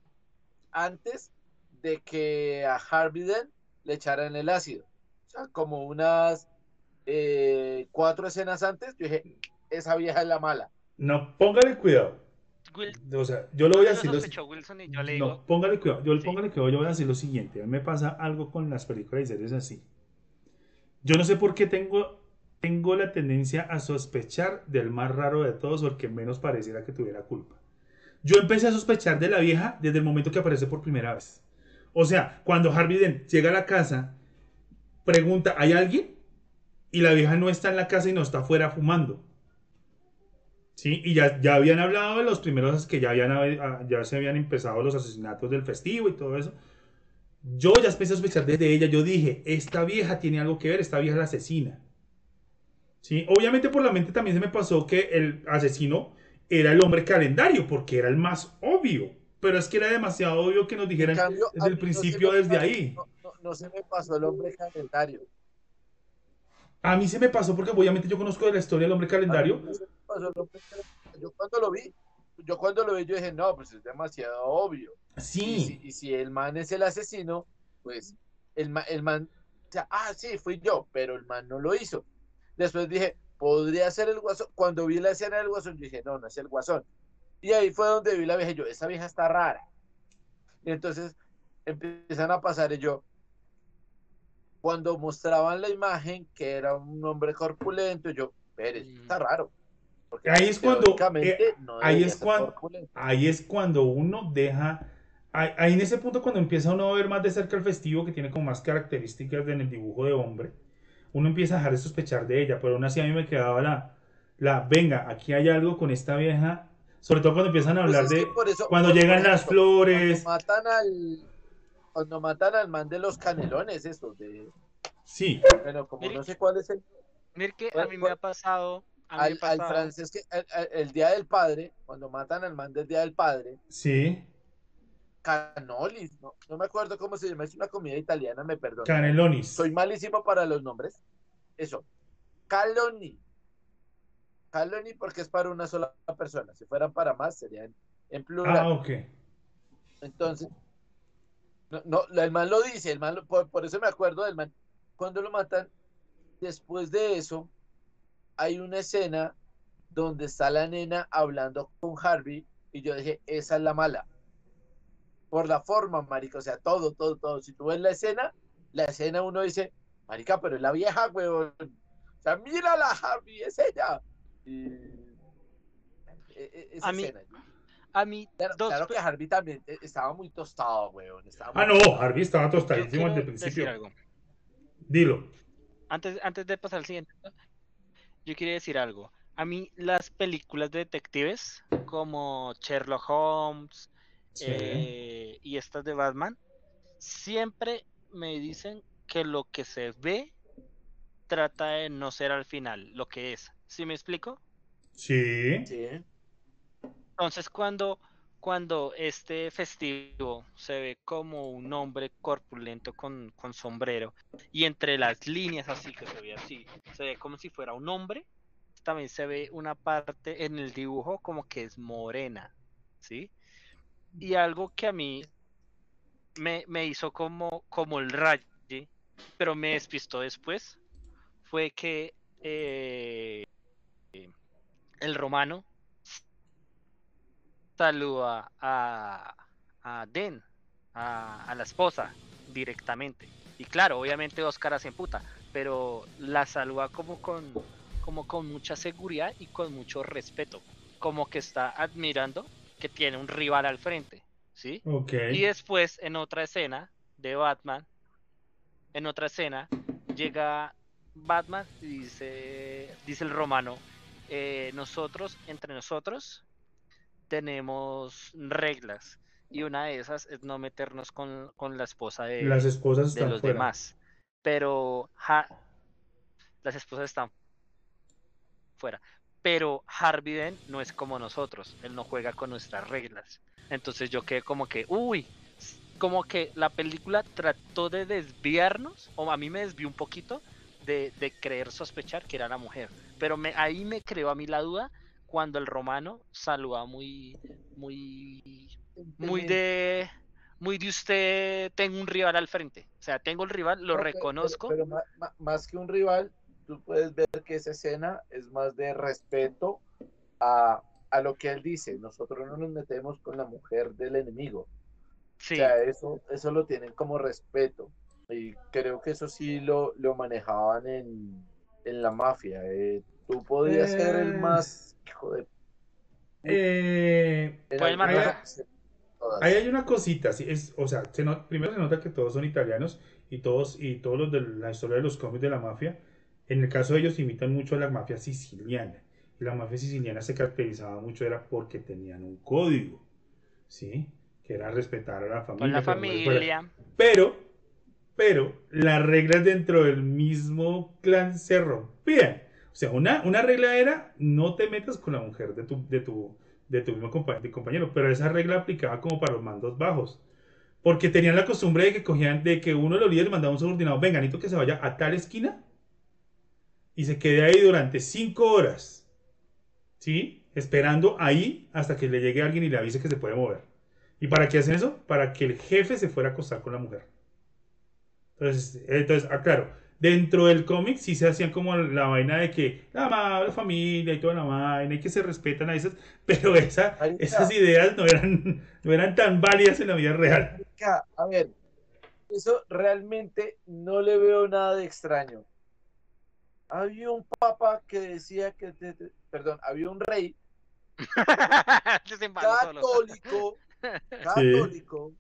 [SPEAKER 4] antes de que a Harvey Dent le echaran el ácido. O sea, como unas eh, cuatro escenas antes, yo dije, esa vieja es la mala.
[SPEAKER 3] No, póngale cuidado.
[SPEAKER 5] Will,
[SPEAKER 3] O sea, yo lo voy a
[SPEAKER 5] lo
[SPEAKER 3] decir. lo-
[SPEAKER 5] sospechó Wilson y yo le
[SPEAKER 3] No, póngale cuidado. Yo
[SPEAKER 5] Sí.
[SPEAKER 3] póngale cuidado, yo voy a decir lo siguiente. A mí me pasa algo con las películas y series así. Yo no sé por qué tengo, tengo la tendencia a sospechar del más raro de todos o el que menos pareciera que tuviera culpa. Yo empecé a sospechar de la vieja desde el momento que aparece por primera vez. O sea, cuando Harvey Dent llega a la casa, pregunta, ¿hay alguien? Y la vieja no está en la casa y no está afuera fumando. Sí, y ya, ya habían hablado de los primeros que ya, habían, ah, ya se habían empezado los asesinatos del festivo y todo eso. Yo ya empecé a sospechar desde ella. Yo dije, esta vieja tiene algo que ver, esta vieja es la asesina. ¿Sí? Obviamente por la mente también se me pasó que el asesino era el hombre calendario, porque era el más obvio. Pero es que era demasiado obvio que nos dijeran
[SPEAKER 4] cambio,
[SPEAKER 3] desde el
[SPEAKER 4] no
[SPEAKER 3] principio, desde ahí.
[SPEAKER 4] No, no- se me pasó el hombre calendario.
[SPEAKER 3] A mí se me pasó porque obviamente yo conozco de la historia del hombre calendario.
[SPEAKER 4] no se me pasó el hombre calendario. Yo cuando lo vi, yo cuando lo vi, yo dije, no, pues es demasiado obvio. Y
[SPEAKER 3] Sí,
[SPEAKER 4] si, y si el man es el asesino, pues el, ma- el man, o sea, ah, sí, fui yo, pero el man no lo hizo. Después dije, podría ser el guasón. Cuando vi la escena del guasón, yo dije, no, no es el guasón. Y ahí fue donde vi la vieja, y yo, esa vieja está rara. Y entonces empiezan a pasar y yo, cuando mostraban la imagen que era un hombre corpulento, yo, Pérez, está raro.
[SPEAKER 3] ahí es cuando, eh, ahí, es cuando ahí es cuando uno deja, ahí, en ese punto cuando empieza uno a ver más de cerca el festivo que tiene como más características en el dibujo de hombre, uno empieza a dejar de sospechar de ella, pero aún así a mí me quedaba la, la, venga, aquí hay algo con esta vieja, sobre todo cuando empiezan a pues hablar de, cuando llegan las flores.
[SPEAKER 4] Cuando matan al, cuando matan al man de los canelones, eso, de...
[SPEAKER 3] Sí.
[SPEAKER 4] Bueno, como no sé cuál es el...
[SPEAKER 5] Mire que a mí me ha pasado...
[SPEAKER 4] al, francés, que el, Día del Padre, cuando matan al man del Día del Padre...
[SPEAKER 3] Sí.
[SPEAKER 4] Canolis, no, no me acuerdo cómo se llama, es una comida italiana, me perdono.
[SPEAKER 3] Canelonis.
[SPEAKER 4] Soy malísimo para los nombres. Eso. Caloni. Caloni porque es para una sola persona. Si fueran para más, serían en plural.
[SPEAKER 3] Ah, ok.
[SPEAKER 4] Entonces, no, no, el man lo dice, el man por, eso me acuerdo del man. Cuando lo matan, después de eso, hay una escena donde está la nena hablando con Harvey y yo dije, esa es la mala. Por la forma, marica, o sea, todo, todo, todo. Si tú ves la escena, la escena uno dice, marica, pero es la vieja, weón. O sea, mírala, Harvey, es ella. Y...
[SPEAKER 5] E, e, a mí, a mí,
[SPEAKER 4] claro, que Harvey también eh, estaba muy tostado, weón.
[SPEAKER 3] ah, no, Harvey estaba tostadísimo desde el principio. Dilo.
[SPEAKER 5] Antes, antes de pasar al siguiente, yo quería decir algo. A mí las películas de detectives como Sherlock Holmes eh, y estas de Batman siempre me dicen que lo que se ve trata de no ser al final lo que es. ¿Sí me explico?
[SPEAKER 3] Sí.
[SPEAKER 4] Sí.
[SPEAKER 5] Entonces, cuando, cuando este festivo se ve como un hombre corpulento con, sombrero y entre las líneas así que se ve así, se ve como si fuera un hombre, también se ve una parte en el dibujo como que es morena, ¿sí? Y algo que a mí me, hizo como, como el raye, pero me despistó después, fue que eh, el romano saluda a, a Den, a, la esposa, directamente. Y claro, obviamente Oscar hace puta, pero la saluda como con, como con mucha seguridad y con mucho respeto. Como que está admirando que tiene un rival al frente. ¿Sí? Y después, en otra escena de Batman, en otra escena, llega Batman y dice, dice el romano, eh, nosotros, entre nosotros, tenemos reglas y una de esas es no meternos con, la esposa de,
[SPEAKER 3] las esposas
[SPEAKER 5] de los demás. Pero las esposas están fuera. Pero Harvey Dent no es como nosotros, él no juega con nuestras reglas. Entonces yo quedé como que, uy, como que la película trató de desviarnos, o a mí me desvió un poquito de, de creer sospechar que era la mujer. Pero me, ahí me creó a mí la duda cuando el romano saluda muy, muy, muy de, muy de usted, tengo un rival al frente. O sea, tengo el rival, lo reconozco.
[SPEAKER 4] Pero, más, que un rival, tú puedes ver que esa escena es más de respeto a, a, lo que él dice. Nosotros no nos metemos con la mujer del enemigo. Sí. O sea, eso, eso lo tienen como respeto. Y creo que eso sí lo, lo manejaban en, en la mafia. Eh, tú podías ser el eh, más hijo de.
[SPEAKER 3] Eh, ahí, hay una cosita, sí, es, o sea, primero se nota que todos son italianos y todos, y todos los de la historia de los cómics de la mafia, en el caso de ellos imitan mucho a la mafia siciliana. Y la mafia siciliana se caracterizaba mucho era porque tenían un código, ¿sí? Que era respetar a la familia.
[SPEAKER 5] la familia.
[SPEAKER 3] Pero, pero, las reglas dentro del mismo clan se rompían. O sea, una, una regla era no te metas con la mujer de tu, de tu, de tu mismo compañero, pero esa regla aplicaba como para los mandos bajos. Porque tenían la costumbre de que cogían, de que uno de los líderes mandaba un subordinado, venga, necesito que se vaya a tal esquina y se quede ahí durante cinco horas. ¿Sí? Esperando ahí hasta que le llegue alguien y le avise que se puede mover. ¿Y para qué hacen eso? Para que el jefe se fuera a acostar con la mujer. Entonces, entonces aclaro, dentro del cómic sí se hacían como la vaina de que la, la familia y toda la vaina y que se respetan a esas, pero esa, esas ideas no eran, no eran tan válidas en la vida real.
[SPEAKER 4] A ver, eso realmente no le veo nada de extraño. Había un papa que decía que, te- te- perdón, había un rey católico, católico,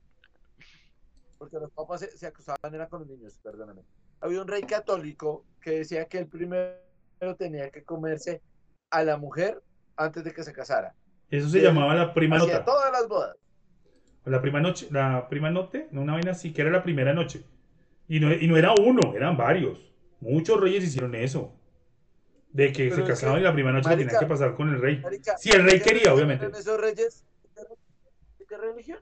[SPEAKER 4] porque los papas se, se acusaban era con los niños, perdóname. Había un rey católico que decía que el primero tenía que comerse a la mujer antes de que se casara.
[SPEAKER 3] Eso se
[SPEAKER 4] Sí.
[SPEAKER 3] llamaba la prima nota.
[SPEAKER 4] todas las bodas.
[SPEAKER 3] La prima noche, la prima noche, no una vaina así, que era la primera noche. Y no, y no era uno, eran varios. Muchos reyes hicieron eso. De que
[SPEAKER 4] Pero
[SPEAKER 3] se casaban
[SPEAKER 4] que,
[SPEAKER 3] y la primera noche
[SPEAKER 4] marica,
[SPEAKER 3] tenían que pasar con el rey.
[SPEAKER 4] Marica,
[SPEAKER 3] Si el rey
[SPEAKER 4] ¿de qué
[SPEAKER 3] quería, obviamente.
[SPEAKER 4] eran esos reyes? ¿De qué religión?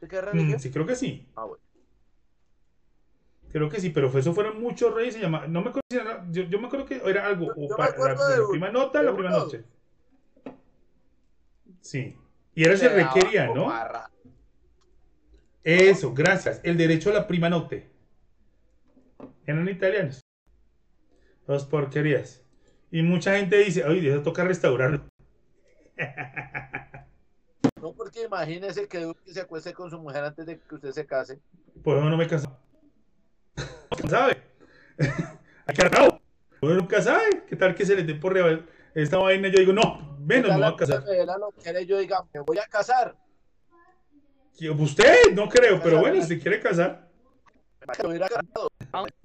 [SPEAKER 4] ¿De qué
[SPEAKER 3] Mm,
[SPEAKER 4] religión?
[SPEAKER 3] sí, creo que sí.
[SPEAKER 4] Ah, bueno.
[SPEAKER 3] Creo que sí, pero fue, eso fueron muchos reyes. Se llama, no me acuerdo yo, yo me acuerdo que era algo.
[SPEAKER 4] Yo-
[SPEAKER 3] o
[SPEAKER 4] yo me
[SPEAKER 3] pa-
[SPEAKER 4] acuerdo
[SPEAKER 3] la,
[SPEAKER 4] de
[SPEAKER 3] la prima nota,
[SPEAKER 4] de
[SPEAKER 3] la
[SPEAKER 4] uno.
[SPEAKER 3] primera noche. Sí. Y era ese rey
[SPEAKER 4] daba
[SPEAKER 3] quería, ¿no? Eso, gracias. El derecho a la prima note. Eran italianos. Dos porquerías. Y mucha gente dice, oye, eso toca restaurarlo.
[SPEAKER 4] No, porque imagínese que Duque se acueste con su mujer antes de que usted se case.
[SPEAKER 3] Por eso no me casó. ¿Quién sabe? Hay que. Uno nunca sabe. ¿Qué tal que se le dé por esta vaina? Yo digo, no, menos me voy a casar.
[SPEAKER 4] Yo diga, me voy a casar.
[SPEAKER 3] Y Usted, no creo, pero bueno, si quiere casar.
[SPEAKER 4] Me hubiera casado.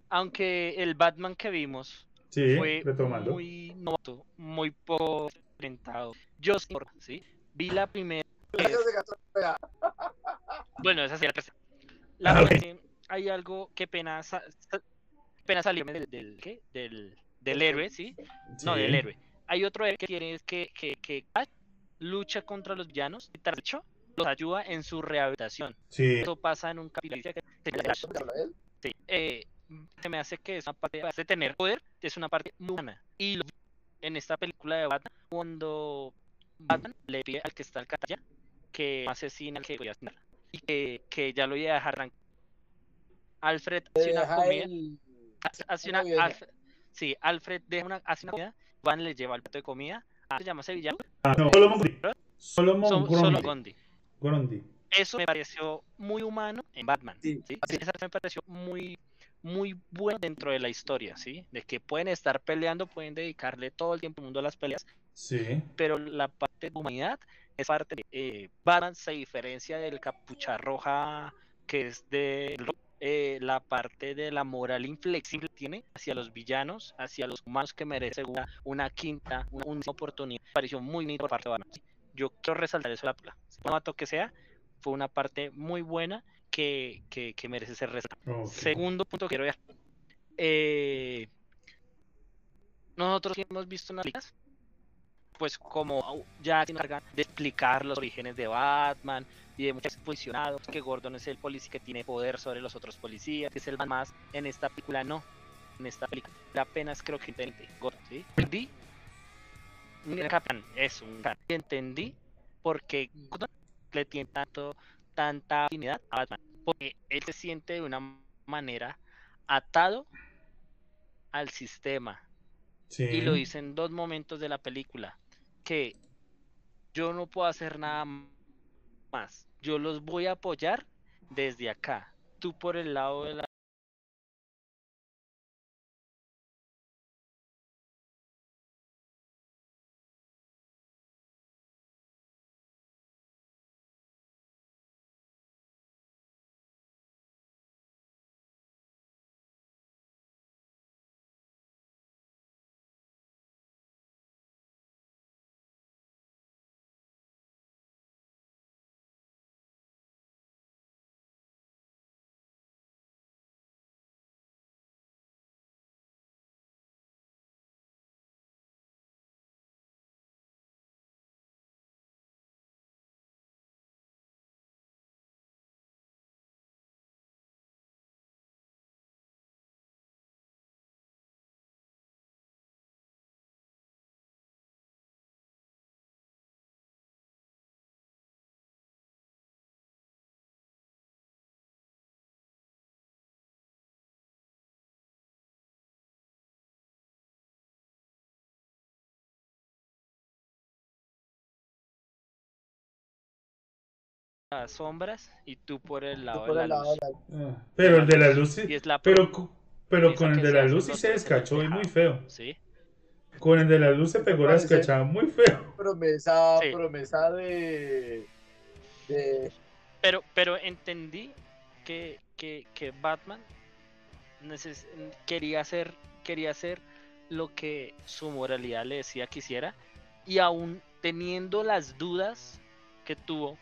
[SPEAKER 5] Aunque el Batman que vimos
[SPEAKER 3] Sí,
[SPEAKER 5] fue
[SPEAKER 3] retomando.
[SPEAKER 5] muy novato, muy poco enfrentado. Yo sí, ¿sí? vi la primera. Bueno, esa sí la tercera. La
[SPEAKER 3] Ah,
[SPEAKER 5] hay algo que pena, sa- pena salirme del, del, ¿qué? del, del héroe, ¿sí? No, del héroe. Hay otro héroe que tiene es que, que, que lucha contra los villanos y tras hecho los ayuda en su rehabilitación.
[SPEAKER 3] Sí,
[SPEAKER 5] Eso pasa en un capítulo que se. Sí, eh, se me hace que es una parte de tener poder, es una parte muy humana. Y lo en esta película de Batman, cuando Batman le pide al que está al catalla que asesine al que voy a asesinar y que, que ya lo iba a dejar tranquilo. Alfred hace una comida,
[SPEAKER 4] el-
[SPEAKER 5] hace- hace
[SPEAKER 4] una
[SPEAKER 5] una,
[SPEAKER 4] vieja.
[SPEAKER 5] Alfred, sí, Alfred deja una, hace una comida, Van le lleva el plato de comida, ah, se llama ese villano,
[SPEAKER 3] Ah, no, Solomon Grundy.
[SPEAKER 5] Solo
[SPEAKER 3] Grundy.
[SPEAKER 5] Gondi.
[SPEAKER 3] Grundy.
[SPEAKER 5] Eso me pareció muy humano en Batman.
[SPEAKER 4] Sí,
[SPEAKER 5] ¿sí?
[SPEAKER 4] así
[SPEAKER 5] Esa me pareció muy, muy bueno dentro de la historia, ¿sí? De que pueden estar peleando, pueden dedicarle todo el tiempo al mundo a las peleas,
[SPEAKER 3] Sí,
[SPEAKER 5] pero la parte de humanidad es parte de eh, Batman se diferencia del capucha roja que es de eh, la parte de la moral inflexible que tiene hacia los villanos, hacia los humanos que merecen una, una quinta, una, una oportunidad. Me pareció muy bonito por parte de Batman. Yo quiero resaltar eso la película. Mato que sea, fue una parte muy buena que, que, que merece ser resaltada. Segundo punto que quiero ver. Eh, nosotros hemos visto unas películas, pues como ya se encargan de explicar los orígenes de Batman y de muchos posicionados, que Gordon es el policía que tiene poder sobre los otros policías, que es el más en esta película no. En esta película apenas creo que entendí Gordon, ¿sí? Entendí. Un capitán, es un gran. Y entendí porque Gordon le tiene tanto, tanta afinidad a Batman. Porque él se siente de una manera atado al sistema.
[SPEAKER 3] Sí.
[SPEAKER 5] Y lo dice en dos momentos de la película. Que yo no puedo hacer nada más. Yo los voy a apoyar desde acá. Tú por el lado de la las sombras y tú por el lado,
[SPEAKER 4] por
[SPEAKER 5] de,
[SPEAKER 4] el
[SPEAKER 5] la
[SPEAKER 4] lado
[SPEAKER 5] luz.
[SPEAKER 4] de la-
[SPEAKER 3] Ah, Pero el de la luz sí.
[SPEAKER 5] Y es la
[SPEAKER 3] Pero, pero con el de la luz sí se descachó y muy feo.
[SPEAKER 5] Sí.
[SPEAKER 3] Con el de la luz se pegó la
[SPEAKER 4] parece?
[SPEAKER 3] descachada muy feo.
[SPEAKER 4] promesa,
[SPEAKER 5] Sí.
[SPEAKER 4] promesa de, de
[SPEAKER 5] Pero, pero entendí que, que, que Batman neces- quería hacer, quería hacer lo que su moralidad le decía que hiciera. Y aún teniendo las dudas que tuvo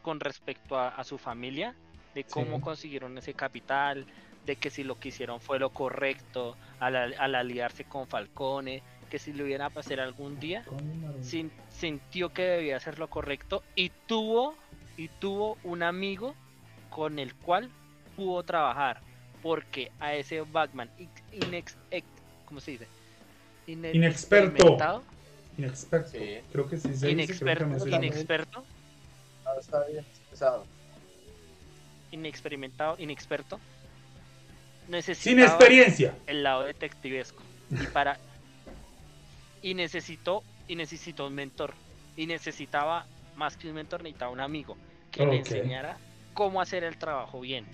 [SPEAKER 5] con respecto a, a su familia, de cómo
[SPEAKER 3] Sí.
[SPEAKER 5] consiguieron ese capital, de que si lo que hicieron fue lo correcto al, al- al aliarse con Falcone, que si lo iban a hacer algún día, sin- sintió que debía hacer lo correcto y tuvo y tuvo un amigo con el cual pudo trabajar porque a ese Batman inex, inex- ex- ¿cómo se dice?
[SPEAKER 3] Inexperto. Inexperto.
[SPEAKER 4] Sí.
[SPEAKER 3] Creo que sí se dice, creo que
[SPEAKER 5] inexperto,
[SPEAKER 3] no
[SPEAKER 4] está bien pesado.
[SPEAKER 5] inexperimentado, inexperto,
[SPEAKER 3] Sin experiencia.
[SPEAKER 5] el lado detectivesco y para y necesitó y necesitó un mentor y necesitaba más que un mentor necesitaba un amigo que le enseñara cómo hacer el trabajo bien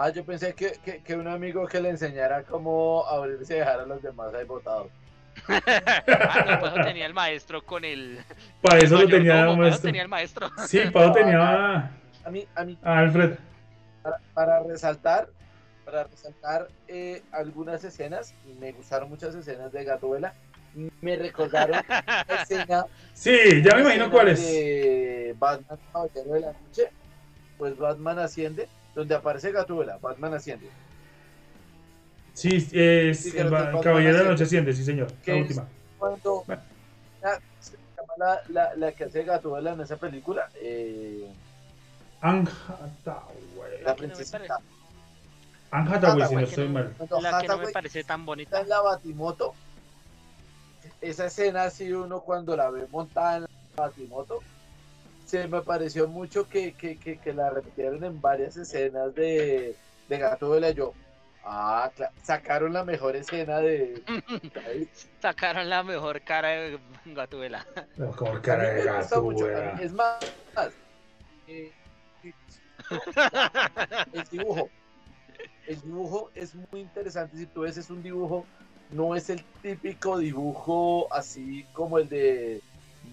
[SPEAKER 4] Ah, yo pensé que, que, que un amigo que le enseñara cómo abrirse y dejar a los demás ahí botados.
[SPEAKER 5] Ah, no, tenía el maestro con el
[SPEAKER 3] Para eso lo tenía
[SPEAKER 5] eso
[SPEAKER 3] maestro.
[SPEAKER 5] tenía el maestro
[SPEAKER 3] Sí, eso tenía a
[SPEAKER 4] mí, a mí
[SPEAKER 3] a Alfred.
[SPEAKER 4] para, para resaltar, para resaltar eh, algunas escenas, me gustaron muchas escenas de Gatuela. Me recordaron la escena,
[SPEAKER 3] Sí, ya me imagino cuál es.
[SPEAKER 4] de Batman Caballero de la Noche. Pues Batman asciende, donde aparece Gatúbela, Batman asciende.
[SPEAKER 3] Sí, es
[SPEAKER 4] Sí,
[SPEAKER 3] Caballero de la. Noche asciende, sí, señor.
[SPEAKER 4] ¿Qué
[SPEAKER 3] La
[SPEAKER 4] es?
[SPEAKER 3] última.
[SPEAKER 4] Cuando
[SPEAKER 3] Bueno.
[SPEAKER 4] la, se llama la, la, la que hace Gatúbela en esa película, eh, la
[SPEAKER 3] Hathaway.
[SPEAKER 4] princesita.
[SPEAKER 3] Anja Hathaway, si no estoy mal.
[SPEAKER 5] La que no me parece tan bonita
[SPEAKER 4] en la Batimoto. Esa escena así uno cuando la ve montada en la Batimoto. Se me pareció mucho que, que, que, que la repitieron en varias escenas de, de Gato de la Yo. Ah, sacaron la mejor escena de.
[SPEAKER 5] sacaron la mejor cara de Gatubela
[SPEAKER 3] Como
[SPEAKER 4] A
[SPEAKER 3] cara de
[SPEAKER 4] Es más, eh, el dibujo. El dibujo es muy interesante. Si tú ves, es un dibujo, no es el típico dibujo así como el de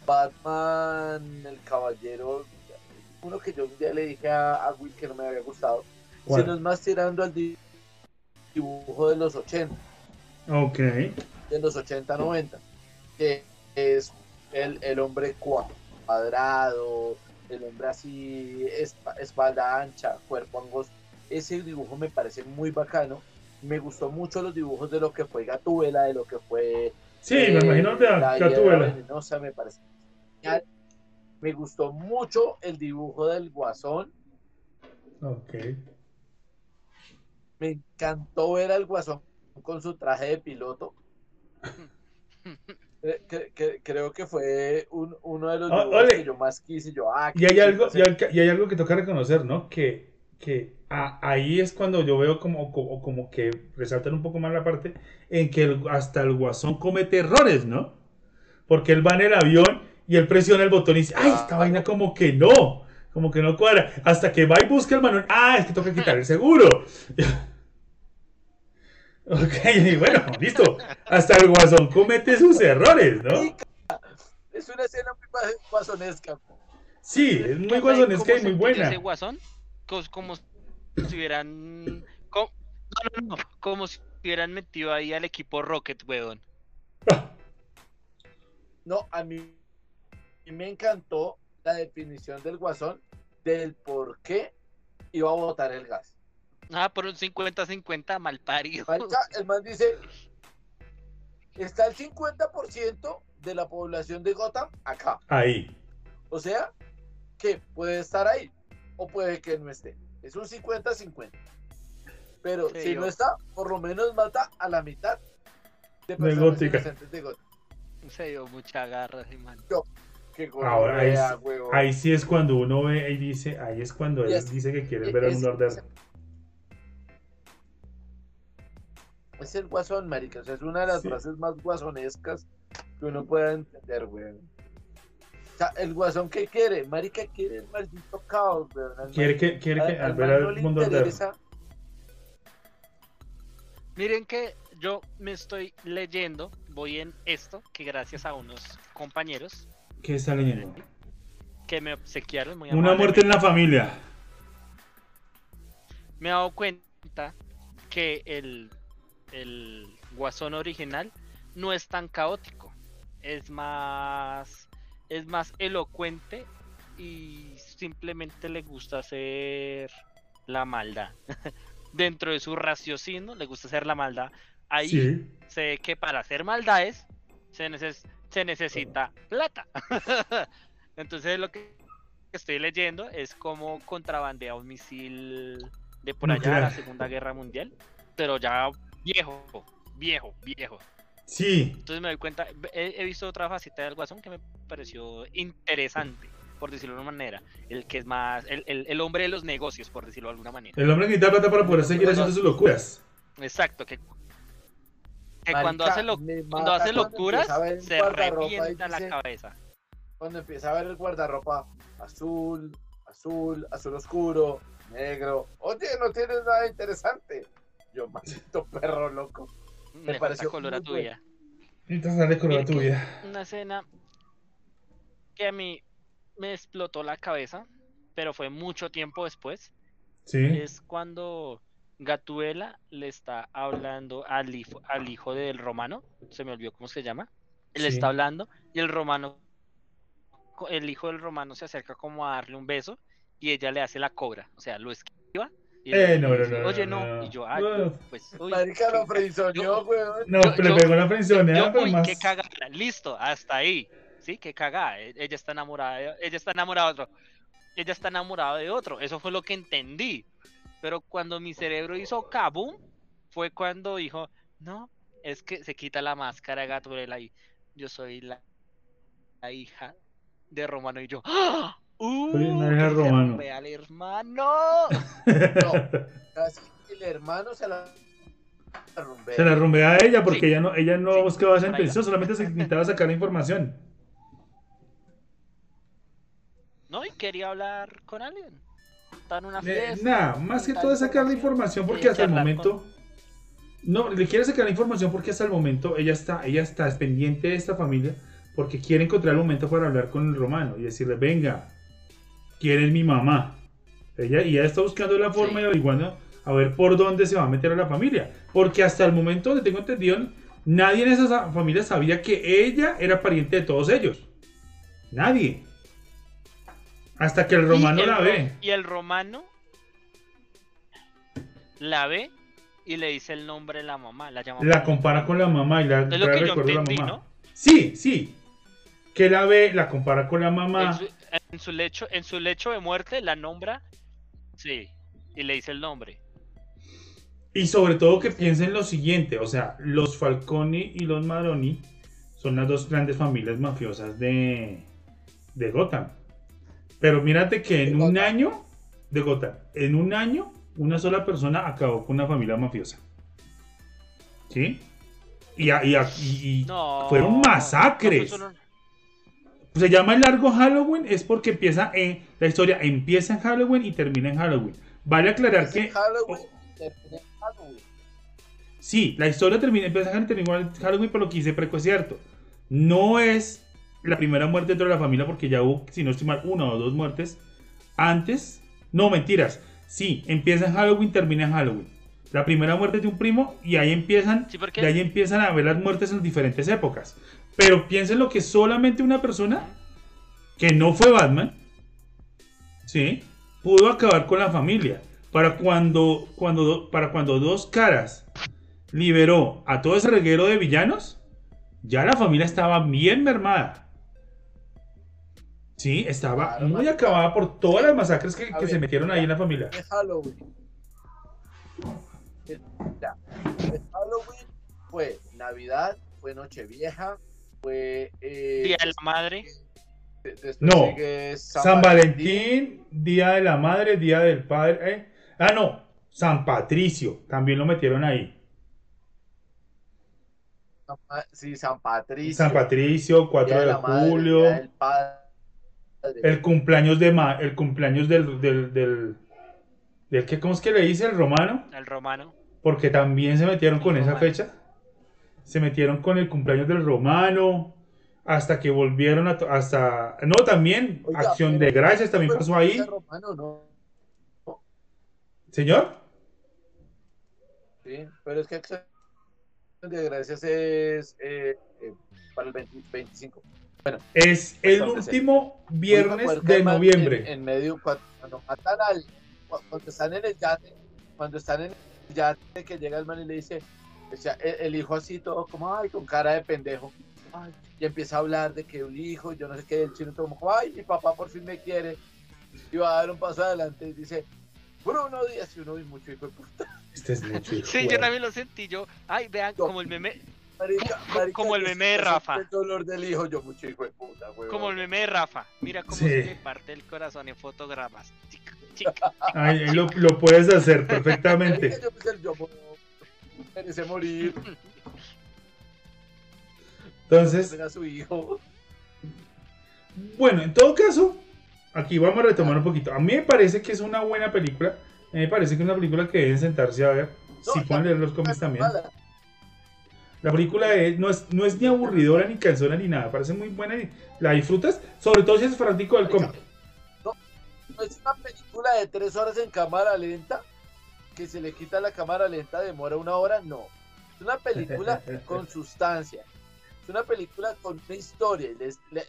[SPEAKER 4] Batman, el caballero. Uno que yo un día le dije a, a Will que no me había gustado,
[SPEAKER 3] ¿Cuál?
[SPEAKER 4] sino es más tirando al di- dibujo de los 80,
[SPEAKER 3] Ok.
[SPEAKER 4] de los 80, 90, que es el, el hombre cuadrado, el hombre así, espa- espalda ancha, cuerpo angosto. Ese dibujo me parece muy bacano. Me gustó mucho los dibujos de lo que fue Gatúbela, de lo que fue
[SPEAKER 3] Sí, me
[SPEAKER 4] eh,
[SPEAKER 3] imagino de
[SPEAKER 4] la
[SPEAKER 3] Gatúbela.
[SPEAKER 4] venenosa, me parece. genial. Me gustó mucho el dibujo del guasón.
[SPEAKER 3] Ok.
[SPEAKER 4] Me encantó ver al guasón con su traje de piloto. Cre- cre- cre- creo que fue un- uno de los
[SPEAKER 3] ole.
[SPEAKER 4] que yo más quise. Yo, ah,
[SPEAKER 3] Y hay algo, y hay, y hay algo que toca reconocer, ¿no? Que, que a- ahí es cuando yo veo como, como, como que resaltan un poco más la parte en que el- hasta el guasón comete errores, ¿no? Porque él va en el avión y él presiona el botón y dice, ay, esta vaina como que no, como que no cuadra. Hasta que va y busca el manual, ah, es que toca quitar el seguro. ok, y bueno, listo. Hasta el guasón comete sus errores, ¿no?
[SPEAKER 4] Es una escena muy gua- guasonesca.
[SPEAKER 3] Sí, es muy
[SPEAKER 5] ¿Cómo
[SPEAKER 3] guasonesca y muy buena.
[SPEAKER 5] ese guasón como si hubieran co- no, no, no, como si hubieran metido ahí al equipo Rocket weón
[SPEAKER 4] No, a mí me encantó la definición del guasón del por qué iba a botar el gas.
[SPEAKER 5] ah por un 50-50 mal parido
[SPEAKER 4] el man dice, está el 50% de la población de Gotham acá.
[SPEAKER 3] Ahí.
[SPEAKER 4] O sea, que puede estar ahí o puede que no esté. Es un 50-50. Pero
[SPEAKER 5] Sí,
[SPEAKER 4] si
[SPEAKER 5] yo-
[SPEAKER 4] no está, por lo menos mata a la mitad de
[SPEAKER 3] De
[SPEAKER 4] personas inocentes de Gotham.
[SPEAKER 5] se dio mucha garra ese man
[SPEAKER 4] Que
[SPEAKER 3] Ahora, ahí, ahí sí es cuando uno ve y dice, ahí es cuando él
[SPEAKER 4] es-
[SPEAKER 3] dice que quiere ver a un Lord
[SPEAKER 4] es- Es el guasón, marica. O sea, es una de las
[SPEAKER 3] Sí.
[SPEAKER 4] frases más guasonescas que uno pueda entender, weón. O sea, el guasón que quiere, marica quiere el maldito caos, weón.
[SPEAKER 3] Quiere que, quiere que al ver al mundo entero.
[SPEAKER 5] Miren que yo me estoy leyendo, voy en esto, que gracias a unos compañeros.
[SPEAKER 3] ¿Qué está leyendo?
[SPEAKER 5] Que me obsequiaron muy
[SPEAKER 3] Una muerte en la familia.
[SPEAKER 5] Me he dado cuenta que el, el guasón original no es tan caótico. Es más. Es más elocuente y simplemente le gusta hacer la maldad. Dentro de su raciocinio le gusta hacer la maldad. Ahí sé que para hacer maldades se, se necesita plata. Entonces lo que estoy leyendo es como contrabandea un misil de por allá de la Segunda Guerra Mundial, pero ya viejo, viejo, viejo.
[SPEAKER 3] Sí.
[SPEAKER 5] Entonces me doy cuenta, he, visto otra faceta del Guasón que me pareció interesante, por decirlo de una manera. El que es más, el, el, hombre de los negocios, por decirlo de alguna manera.
[SPEAKER 3] El hombre que necesita plata para poder seguir haciendo sus locuras.
[SPEAKER 5] Exacto, que, que cuando, hace lo, cuando hace locuras se revienta la cabeza.
[SPEAKER 4] Cuando empieza a ver el guardarropa azul, azul, azul oscuro, negro. Oye, no tienes nada interesante. Yo, maldito perro loco.
[SPEAKER 5] Me, pareció color tuya.
[SPEAKER 3] de color tuya.
[SPEAKER 5] Una escena que a mí me explotó la cabeza, pero fue mucho tiempo después.
[SPEAKER 3] Sí.
[SPEAKER 5] Es cuando Gatuela le está hablando al hijo, al hijo del romano, se me olvidó cómo se llama. Le está hablando y el romano, el hijo del romano se acerca como a darle un beso y ella le hace la cobra, o sea, lo esquiva
[SPEAKER 3] eh, no, no, no.
[SPEAKER 5] Oye, no. Y yo, ay, pues.
[SPEAKER 4] Uy, Marica lo frenzoneó, weón.
[SPEAKER 3] No, pero le pegó la frenzoneada, pero
[SPEAKER 5] uy,
[SPEAKER 3] más.
[SPEAKER 5] qué cagada. Listo, hasta ahí. Sí, qué cagada. E, ella está enamorada, de, ella está enamorada de otro. Ella está enamorada de otro. Eso fue lo que entendí. Pero cuando mi cerebro hizo kaboom, fue cuando dijo, no, es que se quita la máscara de Gaturela y yo soy la, la hija de Romano y yo, ¡Ah! Uh,
[SPEAKER 3] no es el romano.
[SPEAKER 5] Se al hermano.
[SPEAKER 4] No, casi el hermano se la.
[SPEAKER 3] Se la rumbea a ella porque ella no, ella no sí, buscaba esa intención, solamente se intentaba sacar la información.
[SPEAKER 5] No, y quería hablar con alguien. Está en una
[SPEAKER 3] Eh,
[SPEAKER 5] fiesta.
[SPEAKER 3] nada, más que todo es sacar la información porque hasta el momento. No, le quiere sacar la información porque hasta el momento ella está, ella está pendiente de esta familia porque quiere encontrar el momento para hablar con el romano y decirle, venga, quién es mi mamá. Ella, y ella está buscando la forma de averiguando a ver por dónde se va a meter a la familia. Porque hasta el momento donde tengo entendido, nadie en esa familia sabía que ella era pariente de todos ellos. Nadie. Hasta que el romano
[SPEAKER 5] el,
[SPEAKER 3] la ve.
[SPEAKER 5] Y el romano la ve y le dice el nombre de la mamá. La, llama
[SPEAKER 3] la compara con la mamá y la
[SPEAKER 5] es lo que yo entendí, ¿no?
[SPEAKER 3] Sí, sí. Que la ve, la compara con la mamá.
[SPEAKER 5] En su, en su, lecho, en su lecho de muerte la nombra. Sí. Y le dice el nombre.
[SPEAKER 3] Y sobre todo que piensen lo siguiente, o sea, los Falconi y los Maroni son las dos grandes familias mafiosas de, de Gotham. Pero mírate que en un año, de Gotham, en un año, una sola persona acabó con una familia mafiosa. ¿Sí? Y, y, y, y
[SPEAKER 5] no,
[SPEAKER 3] fueron masacres.
[SPEAKER 5] No,
[SPEAKER 3] se llama el largo Halloween es porque empieza en la historia empieza en Halloween y termina en Halloween. Vale aclarar que
[SPEAKER 4] Halloween, termina en Halloween.
[SPEAKER 3] Sí, la historia termina empieza en Halloween por lo que hice preco es cierto. No es la primera muerte dentro de la familia porque ya hubo, si no estoy mal, una o dos muertes antes. No, mentiras. Sí, empieza en Halloween, termina en Halloween. La primera muerte de un primo y ahí empiezan,
[SPEAKER 5] sí,
[SPEAKER 3] ahí empiezan a ver las muertes en diferentes épocas. Pero piensen lo que solamente una persona que no fue Batman, ¿sí? Pudo acabar con la familia. Para cuando, cuando, para cuando dos caras liberó a todo ese reguero de villanos, ya la familia estaba bien mermada. Sí, estaba claro, muy acabada por todas las masacres que, que ver, se metieron ahí en la familia.
[SPEAKER 4] De Halloween. De Halloween fue Navidad, fue Nochevieja, fue. Eh,
[SPEAKER 5] Día de la Madre.
[SPEAKER 3] No, San, San Valentín, Valentín, Día de la Madre, Día del Padre. Eh. Ah, no, San Patricio, también lo metieron ahí.
[SPEAKER 4] Sí, San Patricio.
[SPEAKER 3] San Patricio, 4 de, de, julio.
[SPEAKER 4] Madre, día del padre.
[SPEAKER 3] El cumpleaños de ma, el cumpleaños del, del, del, del que, ¿cómo es que le dice? El romano.
[SPEAKER 5] El romano.
[SPEAKER 3] Porque también se metieron con esa fecha. Se metieron con el cumpleaños del romano. Hasta que volvieron a. Hasta. No, también. acción de gracias también pasó ahí. Señor.
[SPEAKER 4] Sí, pero es que acción de gracias es eh, eh, para el 25.
[SPEAKER 3] Bueno, es el último viernes de noviembre.
[SPEAKER 4] En, medio, cuando, matan al. Cuando están en el yate, cuando están en el yate, que llega el man y le dice, o sea, el, hijo así todo como, ay, con cara de pendejo. y empieza a hablar de que un hijo, yo no sé qué, el chino todo como, ay, mi papá por fin me quiere. Y va a dar un paso adelante y dice, Bruno Díaz, y uno vi mucho hijo de puta.
[SPEAKER 3] Este es mucho hijo
[SPEAKER 5] Sí, yo también lo sentí. Yo, ay, vean, como el meme, como el meme de Rafa.
[SPEAKER 4] El dolor del hijo, yo mucho hijo de puta,
[SPEAKER 5] Como el meme de Rafa. Mira cómo se me parte el corazón en fotogramas.
[SPEAKER 3] Ay, lo, lo, puedes hacer perfectamente.
[SPEAKER 4] yo, merece morir.
[SPEAKER 3] Entonces.
[SPEAKER 4] A su hijo.
[SPEAKER 3] Bueno, en todo caso, aquí vamos a retomar un poquito. A mí me parece que es una buena película. A mí me parece que es una película que deben sentarse a ver. si pueden leer los cómics también. La película no, es, no es ni aburridora, ni cansona, ni nada. Parece muy buena y la disfrutas, sobre todo si eres fanático del cómic.
[SPEAKER 4] No, no es una película de tres horas en cámara lenta, que se le quita la cámara lenta, demora una hora, no. Es una película con sustancia. Es una película con una historia.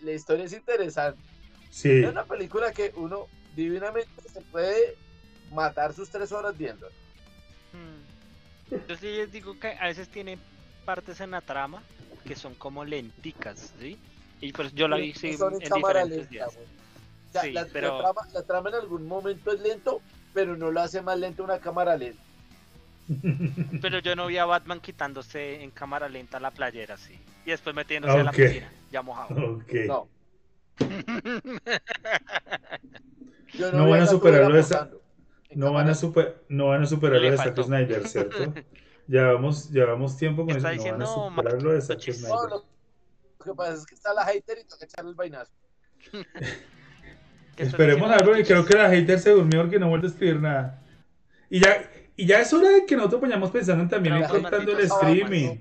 [SPEAKER 4] La, historia es interesante.
[SPEAKER 3] Sí.
[SPEAKER 4] Es una película que uno divinamente se puede matar sus tres horas viendo.
[SPEAKER 5] Hmm. Yo sí les digo que a veces tiene partes en la trama que son como lenticas, ¿sí? Y pues yo la vi sí, en, diferentes días.
[SPEAKER 4] sí, la, pero... la, trama, en algún momento es lento, pero no lo hace más lento una cámara lenta.
[SPEAKER 5] Pero yo no vi a Batman quitándose en cámara lenta la playera, sí. Y después metiéndose en la piscina, ya mojado.
[SPEAKER 3] No. no, van a superarlo esa. No van a, super, no van a superarlo de Zack Snyder, ¿cierto? Llevamos, llevamos tiempo con eso.
[SPEAKER 5] Diciendo,
[SPEAKER 3] no van a superarlo de Zack
[SPEAKER 4] Snyder. No, lo que pasa es que está la hater y toca echarle el vainazo.
[SPEAKER 3] Esperemos algo y creo que la hater se durmió porque no vuelve a escribir nada. Y ya, y ya es hora de que nosotros vayamos pensando también en cortando el streaming.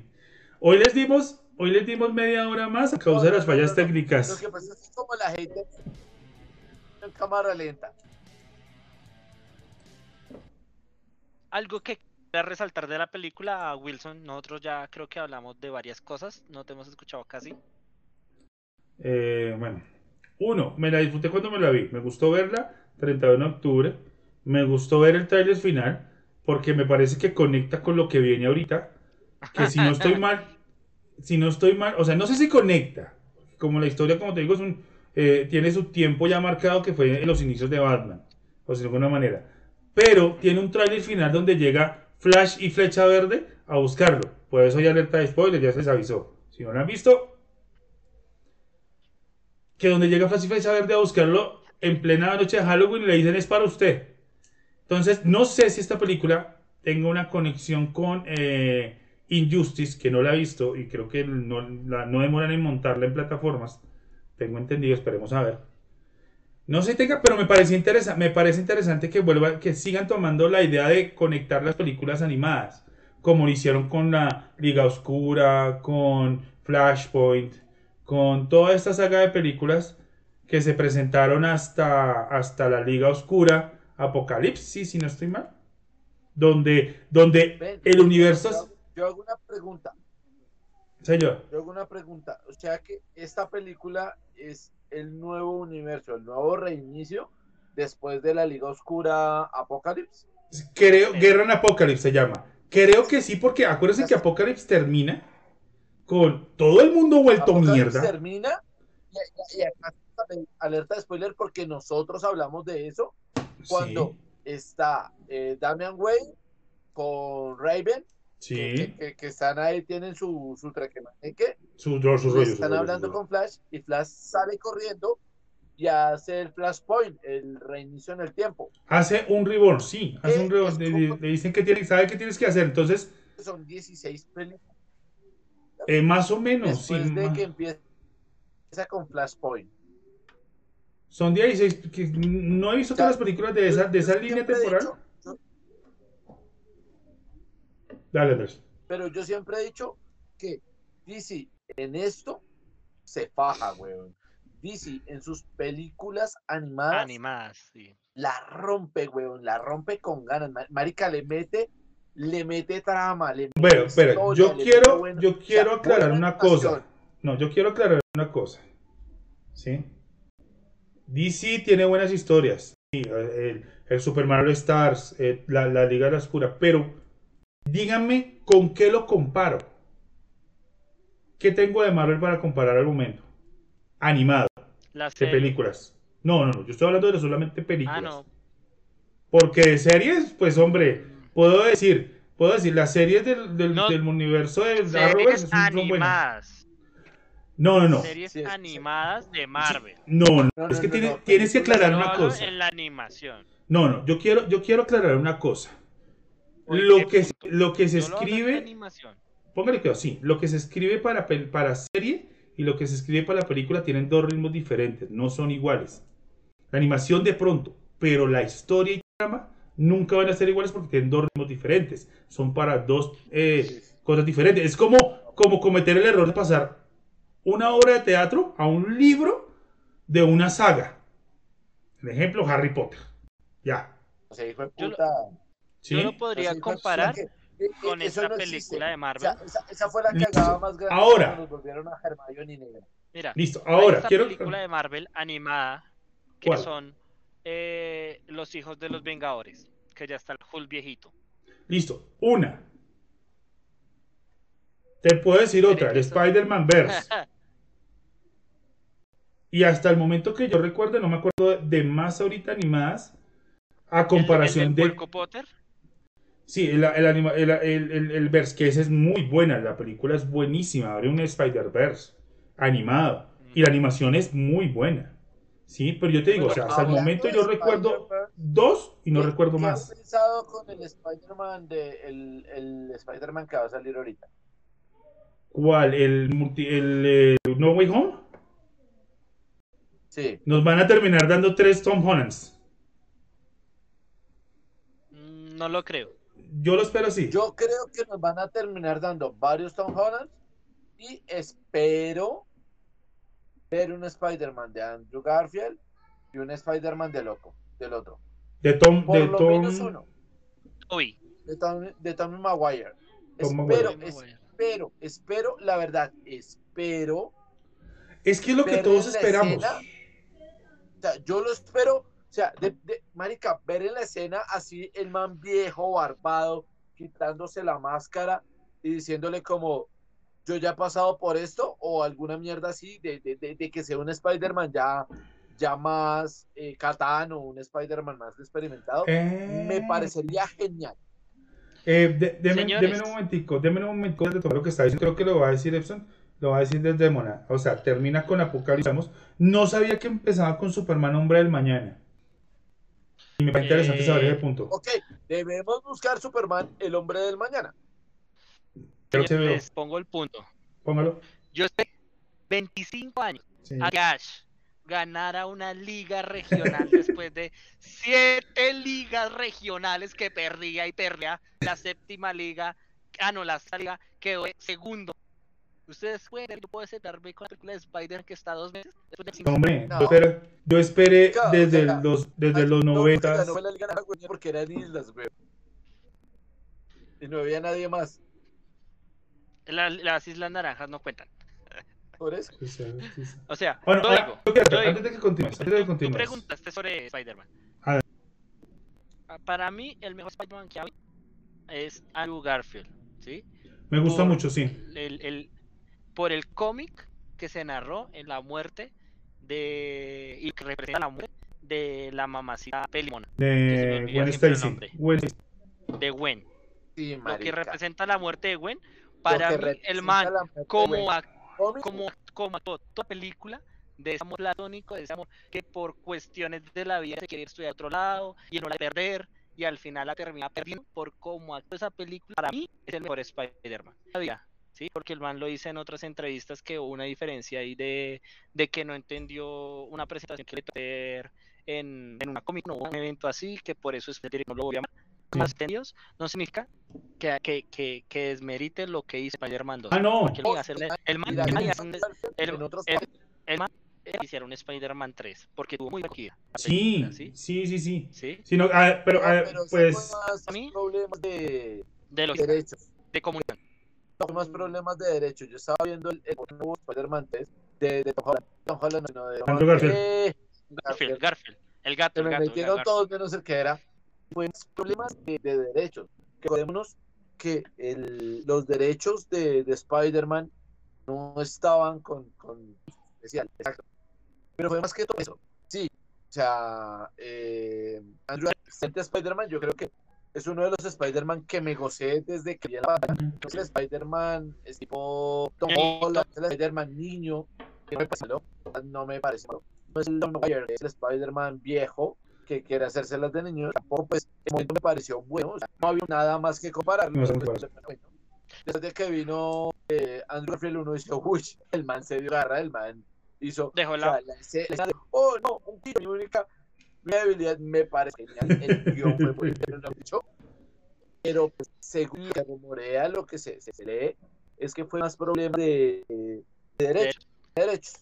[SPEAKER 3] Hoy les dimos, hoy les dimos media hora más a causa de las fallas técnicas.
[SPEAKER 4] Lo que pasa es que como la hater en cámara lenta.
[SPEAKER 5] Algo que resaltar de la película, Wilson, nosotros ya creo que hablamos de varias cosas, no te hemos escuchado casi.
[SPEAKER 3] Eh, bueno, uno, me la disfruté cuando me la vi, me gustó verla, 31 de octubre, me gustó ver el trailer final, porque me parece que conecta con lo que viene ahorita, que si no estoy mal, si no estoy mal, o sea, no sé si conecta, como la historia, como te digo, es un, eh, tiene su tiempo ya marcado que fue en los inicios de Batman, o sea, de alguna manera, pero tiene un trailer final donde llega Flash y Flecha Verde a buscarlo. Por eso hay alerta de spoiler, ya se les avisó. Si no lo han visto, que donde llega Flash y Flecha Verde a buscarlo en plena noche de Halloween le dicen es para usted. Entonces, no sé si esta película tenga una conexión con eh, Injustice, que no la he visto y creo que no, no demoran en montarla en plataformas. Tengo entendido, esperemos a ver. No sé tenga, pero me parece, interesante, me parece interesante que vuelvan, que sigan tomando la idea de conectar las películas animadas, como lo hicieron con la Liga Oscura, con Flashpoint, con toda esta saga de películas que se presentaron hasta, hasta la Liga Oscura, Apocalipsis, si no estoy mal, donde, donde el universo...
[SPEAKER 4] Yo, hago una pregunta.
[SPEAKER 3] Señor.
[SPEAKER 4] Yo hago una pregunta. O sea que esta película es el nuevo universo, el nuevo reinicio después de la Liga Oscura Apocalypse?
[SPEAKER 3] Creo, Guerra en Apocalypse se llama. Creo que sí, porque acuérdense que Apocalypse termina con todo el mundo vuelto mierda.
[SPEAKER 4] termina y, acá alerta de spoiler porque nosotros hablamos de eso cuando está eh, Damian Wayne con Raven
[SPEAKER 3] Sí.
[SPEAKER 4] Que, están ahí, tienen su, su trequemaneque.
[SPEAKER 3] Su, su
[SPEAKER 4] Están hablando con Flash y Flash sale corriendo y hace el Flashpoint, el reinicio en el tiempo.
[SPEAKER 3] Hace un reborn, sí. Hace un reborn. Le, dicen que tiene, sabe qué tienes que hacer. Entonces.
[SPEAKER 4] Son 16 películas.
[SPEAKER 3] Eh, más o menos,
[SPEAKER 4] Después de que empieza con Flashpoint.
[SPEAKER 3] Son 16. Que no he visto todas las películas de esa, de esa línea temporal. Dale, Andrés.
[SPEAKER 4] Pero yo siempre he dicho que DC en esto se faja, weón. DC en sus películas animadas.
[SPEAKER 5] Animadas, sí.
[SPEAKER 4] La rompe, weón. La rompe con ganas. Marica le mete, le mete trama. Le mete
[SPEAKER 3] bueno, espera, yo quiero, yo quiero aclarar una cosa. No, yo quiero aclarar una cosa. ¿Sí? DC tiene buenas historias. el, el Superman Stars, eh, la, la Liga de la Oscura, pero díganme con qué lo comparo. ¿Qué tengo de Marvel para comparar argumento? Animado. de películas. No, no, no. Yo estoy hablando de solamente películas. Ah, no. Porque de series, pues hombre, puedo decir, puedo decir, las series del, del, universo de
[SPEAKER 5] series animadas.
[SPEAKER 3] No, no, no.
[SPEAKER 5] Series animadas de Marvel.
[SPEAKER 3] No, no, es que tienes que aclarar una cosa.
[SPEAKER 5] En la animación.
[SPEAKER 3] No, no, yo quiero, yo quiero aclarar una cosa. Lo que, lo que se escribe. Póngale que sí. Lo que se escribe para, para serie y lo que se escribe para la película tienen dos ritmos diferentes, no son iguales. La animación de pronto, pero la historia y trama nunca van a ser iguales porque tienen dos ritmos diferentes. Son para dos eh, cosas diferentes. Es como, como cometer el error de pasar una obra de teatro a un libro de una saga. El ejemplo, Harry Potter. Ya.
[SPEAKER 4] O sea, hijo
[SPEAKER 5] yo lo podría comparar con esa película de Marvel.
[SPEAKER 4] esa, fue la que acababa más grande
[SPEAKER 3] ahora,
[SPEAKER 4] nos volvieron a Hermione
[SPEAKER 5] Negra. Mira,
[SPEAKER 3] listo. Ahora
[SPEAKER 5] esa
[SPEAKER 3] quiero
[SPEAKER 5] película de Marvel animada que son eh, los hijos de los Vengadores, que ya está el Hulk viejito.
[SPEAKER 3] Listo. Una. Te puedo decir otra, el Spider-Man Verse. y hasta el momento que yo recuerdo, no me acuerdo de más ahorita animadas, a comparación
[SPEAKER 5] de... Potter?
[SPEAKER 3] Sí, el, el, el, el, verse, que ese es muy buena, la película es buenísima, abre un Spider-Verse animado y la animación es muy buena. Sí, pero yo te digo, o sea, hasta el momento yo recuerdo dos y no recuerdo más.
[SPEAKER 4] ¿Qué has pensado con el Spider-Man de el, el Spider-Man que va a salir ahorita?
[SPEAKER 3] ¿Cuál? ¿El, multi, el, eh, No Way Home?
[SPEAKER 4] Sí.
[SPEAKER 3] Nos van a terminar dando tres Tom Hollands.
[SPEAKER 5] No lo creo.
[SPEAKER 3] Yo lo espero así.
[SPEAKER 4] Yo creo que nos van a terminar dando varios Tom Holland y espero ver un Spider-Man de Andrew Garfield y un Spider-Man de loco, del otro.
[SPEAKER 3] De Tom,
[SPEAKER 4] Por
[SPEAKER 3] de
[SPEAKER 4] lo
[SPEAKER 3] Tom...
[SPEAKER 4] menos uno.
[SPEAKER 5] Uy.
[SPEAKER 4] De Tom, de Tommy Maguire. espero, espero, espero, la verdad, espero.
[SPEAKER 3] Es que es lo que todos esperamos.
[SPEAKER 4] o sea, yo lo espero sea, de, marica, ver en la escena así el man viejo, barbado, quitándose la máscara y diciéndole como, yo ya he pasado por esto, o alguna mierda así, de, de, que sea un Spider-Man ya, ya más eh, o un Spider-Man más experimentado, me eh. parecería genial.
[SPEAKER 3] Eh, deme, un momentico, deme un momentico de todo lo que está diciendo, creo que lo va a decir Epson, lo va a decir desde Mona, o sea, termina con Apocalipsis, no sabía que empezaba con Superman Hombre del Mañana. Y me parece interesante saber ese punto.
[SPEAKER 4] Ok, debemos buscar Superman, el hombre del mañana.
[SPEAKER 5] les pongo el punto.
[SPEAKER 3] Póngalo.
[SPEAKER 5] Yo estoy 25 años a que Ash ganara una liga regional después de siete ligas regionales que perdía y perdía. La séptima liga, ah no, la liga quedó segundo Ustedes pueden, yo puedo sentarme con la película de Spider que está dos meses después
[SPEAKER 3] de Hombre, no. yo, esperé desde, los, desde los 90.
[SPEAKER 4] No, fue la Liga Naranja porque eran islas, güey. Y no había nadie más.
[SPEAKER 5] las Islas Naranjas no cuentan.
[SPEAKER 4] Por eso.
[SPEAKER 5] O sea,
[SPEAKER 3] bueno, yo digo, yo antes de que continúes, antes de que continúes.
[SPEAKER 5] Tú preguntaste sobre Spider-Man. Para mí, el mejor Spider-Man que hay es Andrew Garfield, ¿sí?
[SPEAKER 3] Me gusta mucho, sí.
[SPEAKER 5] El, el, por el cómic que se narró en la muerte de y que representa la muerte de la mamacita Pelimona.
[SPEAKER 3] De Gwen Stacy
[SPEAKER 5] de Gwen. Lo que representa la muerte de Gwen para mí el man como como como toda película de ese amor platónico de ese amor que por cuestiones de la vida se quiere estudiar a otro lado y no la perder y al final la termina perdiendo por cómo actúa esa película para mí es el mejor Spider-Man Sí, porque el man lo dice en otras entrevistas que hubo una diferencia ahí de, de que no entendió una presentación que le tuvo en, en una comic, no, un evento así, que por eso es no lo voy a llamar.
[SPEAKER 3] Sí.
[SPEAKER 5] Más entendidos, no significa que, que, que, que desmerite lo que hizo Spider-Man 2.
[SPEAKER 3] Ah, no.
[SPEAKER 5] Porque el a hacer- el man- el man a el- el- el man hicieron un Spider-Man 3, porque tuvo muy la
[SPEAKER 3] Sí,
[SPEAKER 5] película, ¿sí?
[SPEAKER 3] sí, sí, sí.
[SPEAKER 5] ¿Sí?
[SPEAKER 3] Sí, no, ah, pero, ah,
[SPEAKER 4] pero
[SPEAKER 3] pues,
[SPEAKER 5] a mí-
[SPEAKER 4] problemas de
[SPEAKER 5] De los
[SPEAKER 4] derechos.
[SPEAKER 5] de comunicación.
[SPEAKER 4] Fue más problemas de derechos. Yo estaba viendo el, el nuevo Spider-Man 3 de, de Tom Holland. Tom Holland, no, de
[SPEAKER 3] Andrew Garfield.
[SPEAKER 4] Eh,
[SPEAKER 5] Garfield, Garfield, el gato, el
[SPEAKER 4] me
[SPEAKER 5] gato. el
[SPEAKER 4] metieron
[SPEAKER 5] gato.
[SPEAKER 4] todos menos el que era. Fue más problemas de, de derechos. Que acordémonos que el, los derechos de, de Spider-Man no estaban con, con especial. Exacto. Pero fue más que todo eso. Sí. O sea, eh, Andrew Garfield, Spider-Man, yo creo que es uno de los Spider-Man que me gocé desde que vi en la. Es el Spider-Man, es tipo Tom. Holland, es el Spider-Man niño, que me malo, no me parece malo. No es el Tom Maguire, es el Spider-Man viejo que quiere hacérselas de niño. Tampoco, pues, el momento me pareció bueno. o sea, no había nada más que compararlo.
[SPEAKER 3] No
[SPEAKER 4] pues, bueno. Después de que vino eh, Andrew Garfield, uno dice, uy, el man se dio garra, el man hizo.
[SPEAKER 5] Dejó
[SPEAKER 4] o
[SPEAKER 5] la-
[SPEAKER 4] sea, oh, no, un tiro, mi única mi debilidad me parece genial. El guion fue muy bien hecho. Pero pues, según lo que rumorea, lo que se, se, se lee, es que fue más problema de, de derechos. de derechos.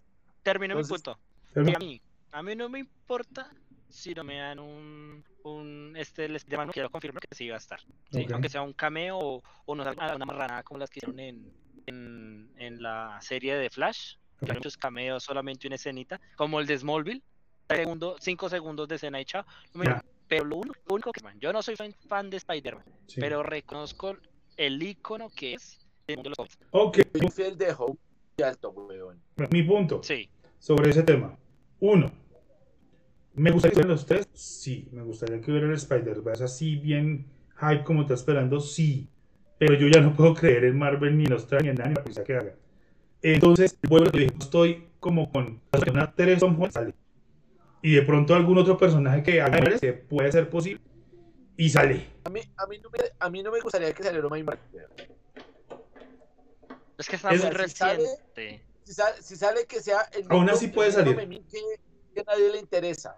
[SPEAKER 5] Termino mi
[SPEAKER 4] Entonces-
[SPEAKER 5] punto.
[SPEAKER 3] pero-
[SPEAKER 5] A mí, a mí no me importa si no me dan un, un este el Spider-Man, quiero confirmar que sí va a estar. ¿sí?
[SPEAKER 3] Ok.
[SPEAKER 5] Aunque sea un cameo o, o no salga una marranada como las que hicieron en, en, en la serie de Flash, que hay
[SPEAKER 3] Ok.
[SPEAKER 5] muchos cameos, solamente una escenita, como el de Smallville, segundo, cinco segundos de escena y chao. No me-
[SPEAKER 3] Ya.
[SPEAKER 5] Pero lo único, lo único que yo no soy fan, fan de Spider-Man,
[SPEAKER 3] sí.
[SPEAKER 5] pero reconozco el icono que es mundo de los cómics.
[SPEAKER 3] Ok,
[SPEAKER 4] Soy fiel de Hope y alto, weón.
[SPEAKER 3] mi punto
[SPEAKER 5] Sí,
[SPEAKER 3] sobre ese tema. Uno, ¿me gustaría que los tres? Sí, me gustaría que hubiera el Spider-Verse así bien hype como está esperando, sí. Pero yo ya no puedo creer en Marvel ni en los ni en nada ni en la cosa que haga. Entonces, vuelvo a lo que dije, estoy como con una tres Tom Holland sale. Y de pronto algún otro personaje que haga que puede ser posible y sale.
[SPEAKER 4] A mí, a, mí no me, a mí no me gustaría que saliera Mike Marker.
[SPEAKER 5] es que está
[SPEAKER 3] Es-
[SPEAKER 5] muy
[SPEAKER 4] si sale-. Si sale, si sale que sea el
[SPEAKER 3] Aún así puede salir.
[SPEAKER 4] Que, que a nadie le interesa.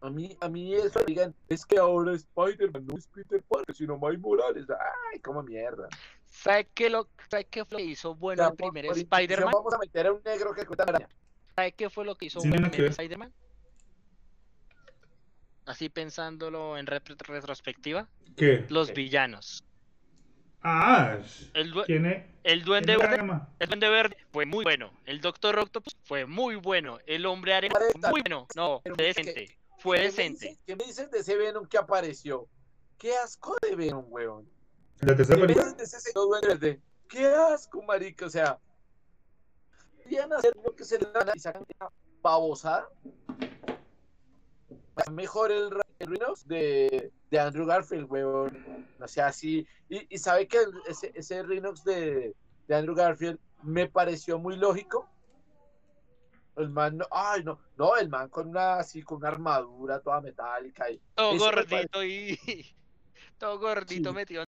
[SPEAKER 4] A mí, a mí eso digan, es que ahora Spider-Man no es Peter Parker, sino Mike Morales. Ay, como mierda.
[SPEAKER 5] ¿Sabe qué, lo, ¿Sabe qué lo hizo
[SPEAKER 4] O
[SPEAKER 5] bueno
[SPEAKER 4] sea,
[SPEAKER 5] el primer Spider-Man?
[SPEAKER 4] Vamos a meter a un negro que cuenta araña.
[SPEAKER 5] ¿Sabe qué fue lo que hizo
[SPEAKER 3] Sí.
[SPEAKER 5] Spider-Man? Así pensándolo en retrospectiva,
[SPEAKER 3] ¿Qué?
[SPEAKER 5] los villanos.
[SPEAKER 3] Ah,
[SPEAKER 5] El,
[SPEAKER 3] tiene.
[SPEAKER 5] el Duende
[SPEAKER 3] tiene
[SPEAKER 5] Verde, el Duende Verde fue muy bueno. El Doctor Octopus fue muy bueno. El Hombre Arena fue muy bueno. No, fue decente. Fue
[SPEAKER 4] ¿Qué me
[SPEAKER 5] decente.
[SPEAKER 4] dices- ¿Qué me dices de ese Venom que apareció? Qué asco de Venom, weón.
[SPEAKER 3] La tercera
[SPEAKER 4] ¿Qué me dices de ese señor Duende Verde? Qué asco, marica. O sea, querían hacer lo que se le da y sacan una babosada. Mejor el, el Rhinos de, de Andrew Garfield, weón. O sea, así. Y, y sabe que el- ese, ese Rhinox de, de Andrew Garfield me pareció muy lógico. El man, no, ay, no, no, el man con una, así, con una armadura toda metálica. Y,
[SPEAKER 5] Todo
[SPEAKER 4] Eso me
[SPEAKER 5] gordito y. Todo gordito
[SPEAKER 4] Sí.
[SPEAKER 5] metido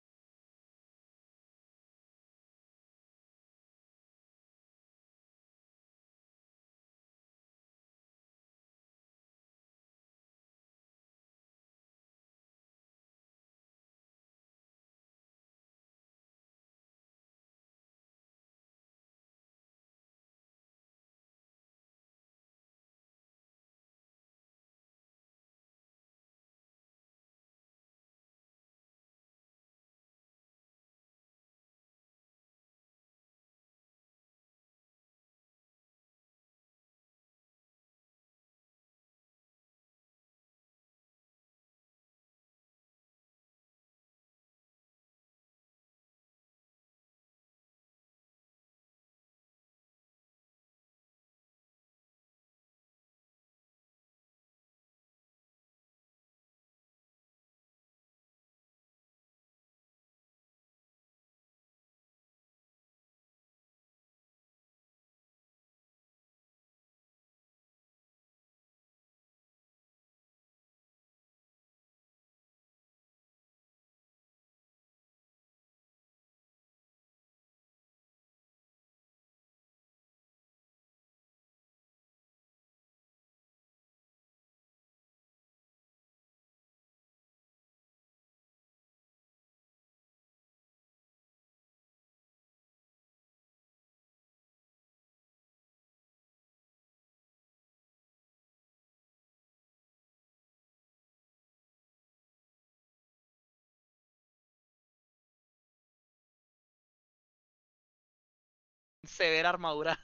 [SPEAKER 5] severa armadura.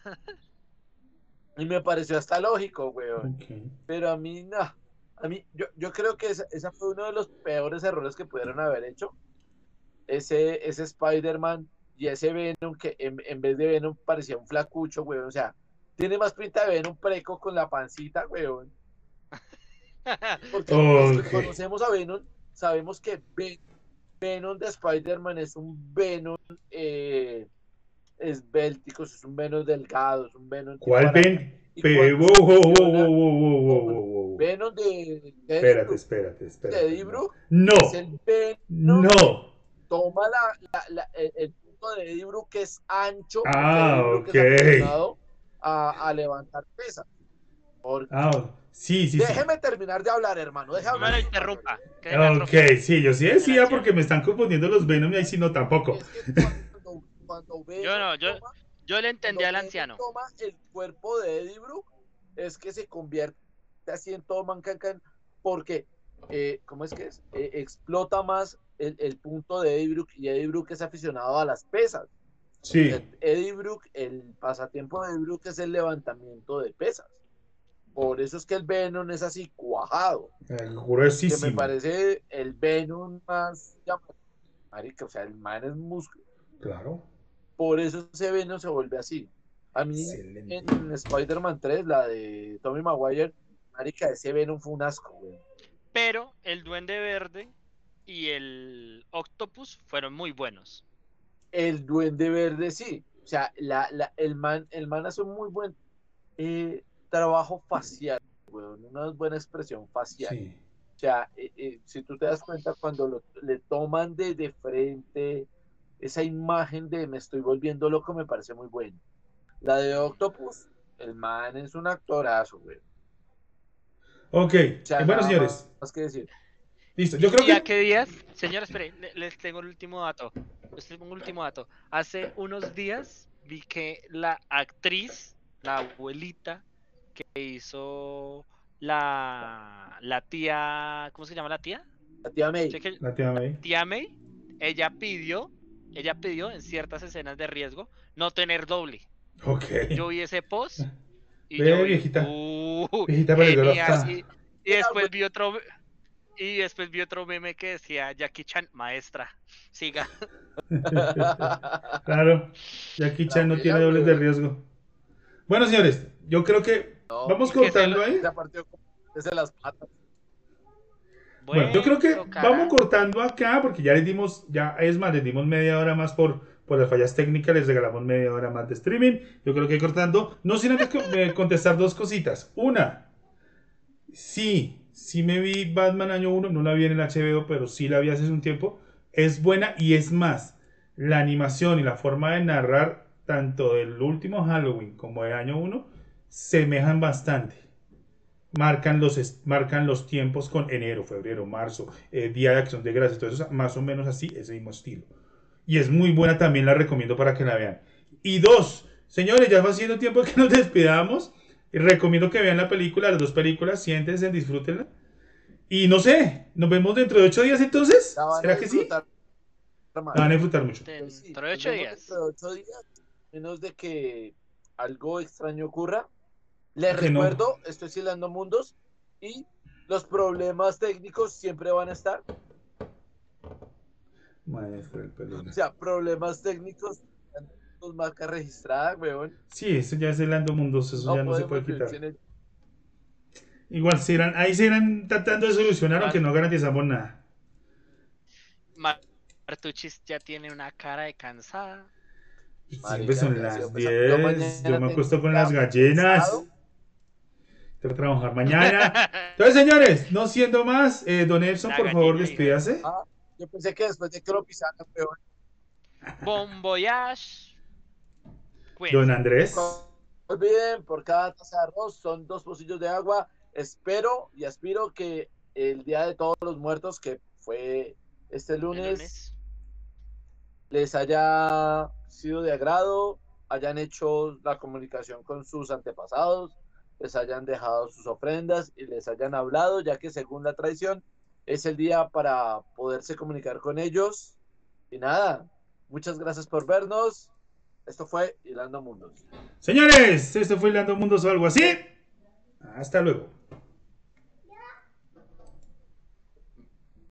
[SPEAKER 4] y me pareció hasta lógico, weón. Pero a mí, no. A mí, yo, yo creo que esa, esa, fue uno de los peores errores que pudieron haber hecho. Ese, ese Spider-Man y ese Venom que en, en, vez de Venom parecía un flacucho, weón. O sea, tiene más pinta de Venom preco con la pancita, weón. Porque los que conocemos a Venom, sabemos que Venom de Spider-Man es un Venom eh, esbéltico, es un Venom delgado, es un Venom.
[SPEAKER 3] ¿Cuál Venom? Venom
[SPEAKER 4] de,
[SPEAKER 3] de espérate, espérate, espérate.
[SPEAKER 4] De Dibru,
[SPEAKER 3] no.
[SPEAKER 4] Es el Venom
[SPEAKER 3] no.
[SPEAKER 4] Toma la, la, la, el, punto de Dibru que es ancho.
[SPEAKER 3] Ah, ok.
[SPEAKER 4] a, a, levantar pesas. Porque...
[SPEAKER 3] Ah, sí, sí.
[SPEAKER 4] Déjeme sí. terminar de hablar, hermano. Déjame.
[SPEAKER 5] No me lo interrumpa.
[SPEAKER 3] Ok, sí, yo sí decía porque me están confundiendo los Venom y ahí sí no tampoco.
[SPEAKER 4] Es que cuando, cuando Venom
[SPEAKER 5] yo no, yo,
[SPEAKER 4] toma,
[SPEAKER 5] yo le entendí al anciano.
[SPEAKER 4] toma el cuerpo de Eddie Brook, es que se convierte así en todo mancancan porque, eh, ¿cómo es que es? Eh, explota más el, el, punto de Eddie Brook y Eddie Brook es aficionado a las pesas.
[SPEAKER 3] Sí.
[SPEAKER 4] Eddie Brook, el pasatiempo de Eddie Brook es el levantamiento de pesas. Por eso es que el Venom es así cuajado.
[SPEAKER 3] Gruesísimo.
[SPEAKER 4] Que me parece el Venom más marica, o sea, el man es músculo.
[SPEAKER 3] Claro.
[SPEAKER 4] Por eso ese Venom se vuelve así. A mí Excelente. en Spider-Man 3, la de Tommy Maguire, marica, ese Venom fue un asco, güey.
[SPEAKER 5] Pero el Duende Verde y el Octopus fueron muy buenos.
[SPEAKER 4] El Duende Verde sí. O sea, la, la, el, man, el man hace un muy buen eh, trabajo facial, weón, una buena expresión facial.
[SPEAKER 3] Sí.
[SPEAKER 4] O sea, eh, eh, si tú te das cuenta cuando lo, le toman de, de, frente esa imagen de me estoy volviendo loco me parece muy buena. La de Octopus, el man es un actorazo, güey.
[SPEAKER 3] Ok,
[SPEAKER 4] O sea,
[SPEAKER 3] bueno señores,
[SPEAKER 4] Más que decir.
[SPEAKER 3] listo. Yo creo
[SPEAKER 5] ¿Y a
[SPEAKER 3] que
[SPEAKER 5] qué días? Señor, espere, le- les tengo el último dato. Les tengo un último dato. Hace unos días vi que la actriz, la abuelita que hizo la, la tía, ¿cómo se llama la tía?
[SPEAKER 4] La tía May.
[SPEAKER 3] La tía May.
[SPEAKER 5] tía May, ella pidió, ella pidió en ciertas escenas de riesgo no tener doble.
[SPEAKER 3] Ok.
[SPEAKER 5] Yo vi ese post y
[SPEAKER 3] Ve,
[SPEAKER 5] yo vi,
[SPEAKER 3] viejita.
[SPEAKER 5] "Uh,
[SPEAKER 3] Viejita
[SPEAKER 5] genial", y, y después vi otro y después vi otro meme que decía Jackie Chan, maestra, siga.
[SPEAKER 3] Claro, Jackie Chan no tiene dobles de
[SPEAKER 4] güey.
[SPEAKER 3] riesgo. Bueno, señores, yo creo que
[SPEAKER 4] No,
[SPEAKER 3] vamos
[SPEAKER 5] y que se
[SPEAKER 3] cortando ahí.
[SPEAKER 4] Se partió desde las patas.
[SPEAKER 3] Bueno, yo creo que vamos cortando acá porque ya les dimos, ya es más, les dimos media hora más por, por las fallas técnicas, les regalamos media hora más de streaming. Yo creo que cortando, no sin antes co- contestar dos cositas. Una, sí, sí me vi Batman año 1, no la vi en el HBO, pero sí la vi hace un tiempo. Es buena y es más, la animación y la forma de narrar tanto del último Halloween como de año 1 semejan bastante marcan los, marcan los tiempos con enero, febrero, marzo, eh, Día de Acción de Gracias, todo eso, más o menos así, ese mismo estilo. Y es muy buena, también la recomiendo para que la vean. Y dos, señores, ya va siendo tiempo que nos despidamos. Y recomiendo que vean la película, las dos películas, siéntense, disfrútenla. Y no sé, nos vemos dentro de ocho días entonces. ¿Será que sí? La van a disfrutar mucho.
[SPEAKER 4] Pues sí,
[SPEAKER 5] Dentro de
[SPEAKER 4] nos
[SPEAKER 5] ocho días.
[SPEAKER 4] dentro de ocho días, menos de que algo extraño ocurra. Les
[SPEAKER 3] Que no.
[SPEAKER 4] recuerdo, estoy hilando mundos y los problemas técnicos siempre van a estar.
[SPEAKER 3] Maestro del pelón.
[SPEAKER 4] O sea, problemas técnicos, marca registrada, weón.
[SPEAKER 3] Sí, eso ya es el Ando Mundos, eso ya no se puede quitar. Igual se irán, ahí se irán tratando de solucionar, aunque no garantizamos nada.
[SPEAKER 5] Mar- Martuchis ya tiene una cara de cansada.
[SPEAKER 3] Siempre son las
[SPEAKER 4] sí, pues,
[SPEAKER 3] 10.
[SPEAKER 4] yo
[SPEAKER 3] me acuesto con las gallinas.
[SPEAKER 4] cansado.
[SPEAKER 3] Tengo que trabajar mañana. Entonces, señores, no siendo más, eh, Don
[SPEAKER 5] La
[SPEAKER 3] por favor, despídase.
[SPEAKER 4] Ah, yo pensé que después de que lo pisaran, weón.
[SPEAKER 5] Bon voyage.
[SPEAKER 3] Don Andrés.
[SPEAKER 4] No olviden, por cada taza de arroz son dos pocillos de agua. Espero y aspiro que el Día de Todos los Muertos, que fue este
[SPEAKER 5] lunes.
[SPEAKER 4] les haya sido de agrado, hayan hecho la comunicación con sus antepasados, les hayan dejado sus ofrendas y les hayan hablado, ya que según la tradición es el día para poderse comunicar con ellos. Y nada, muchas gracias por vernos. Esto fue Hilando Mundos.
[SPEAKER 3] Señores, esto fue Hilando Mundos o algo así. Hasta luego.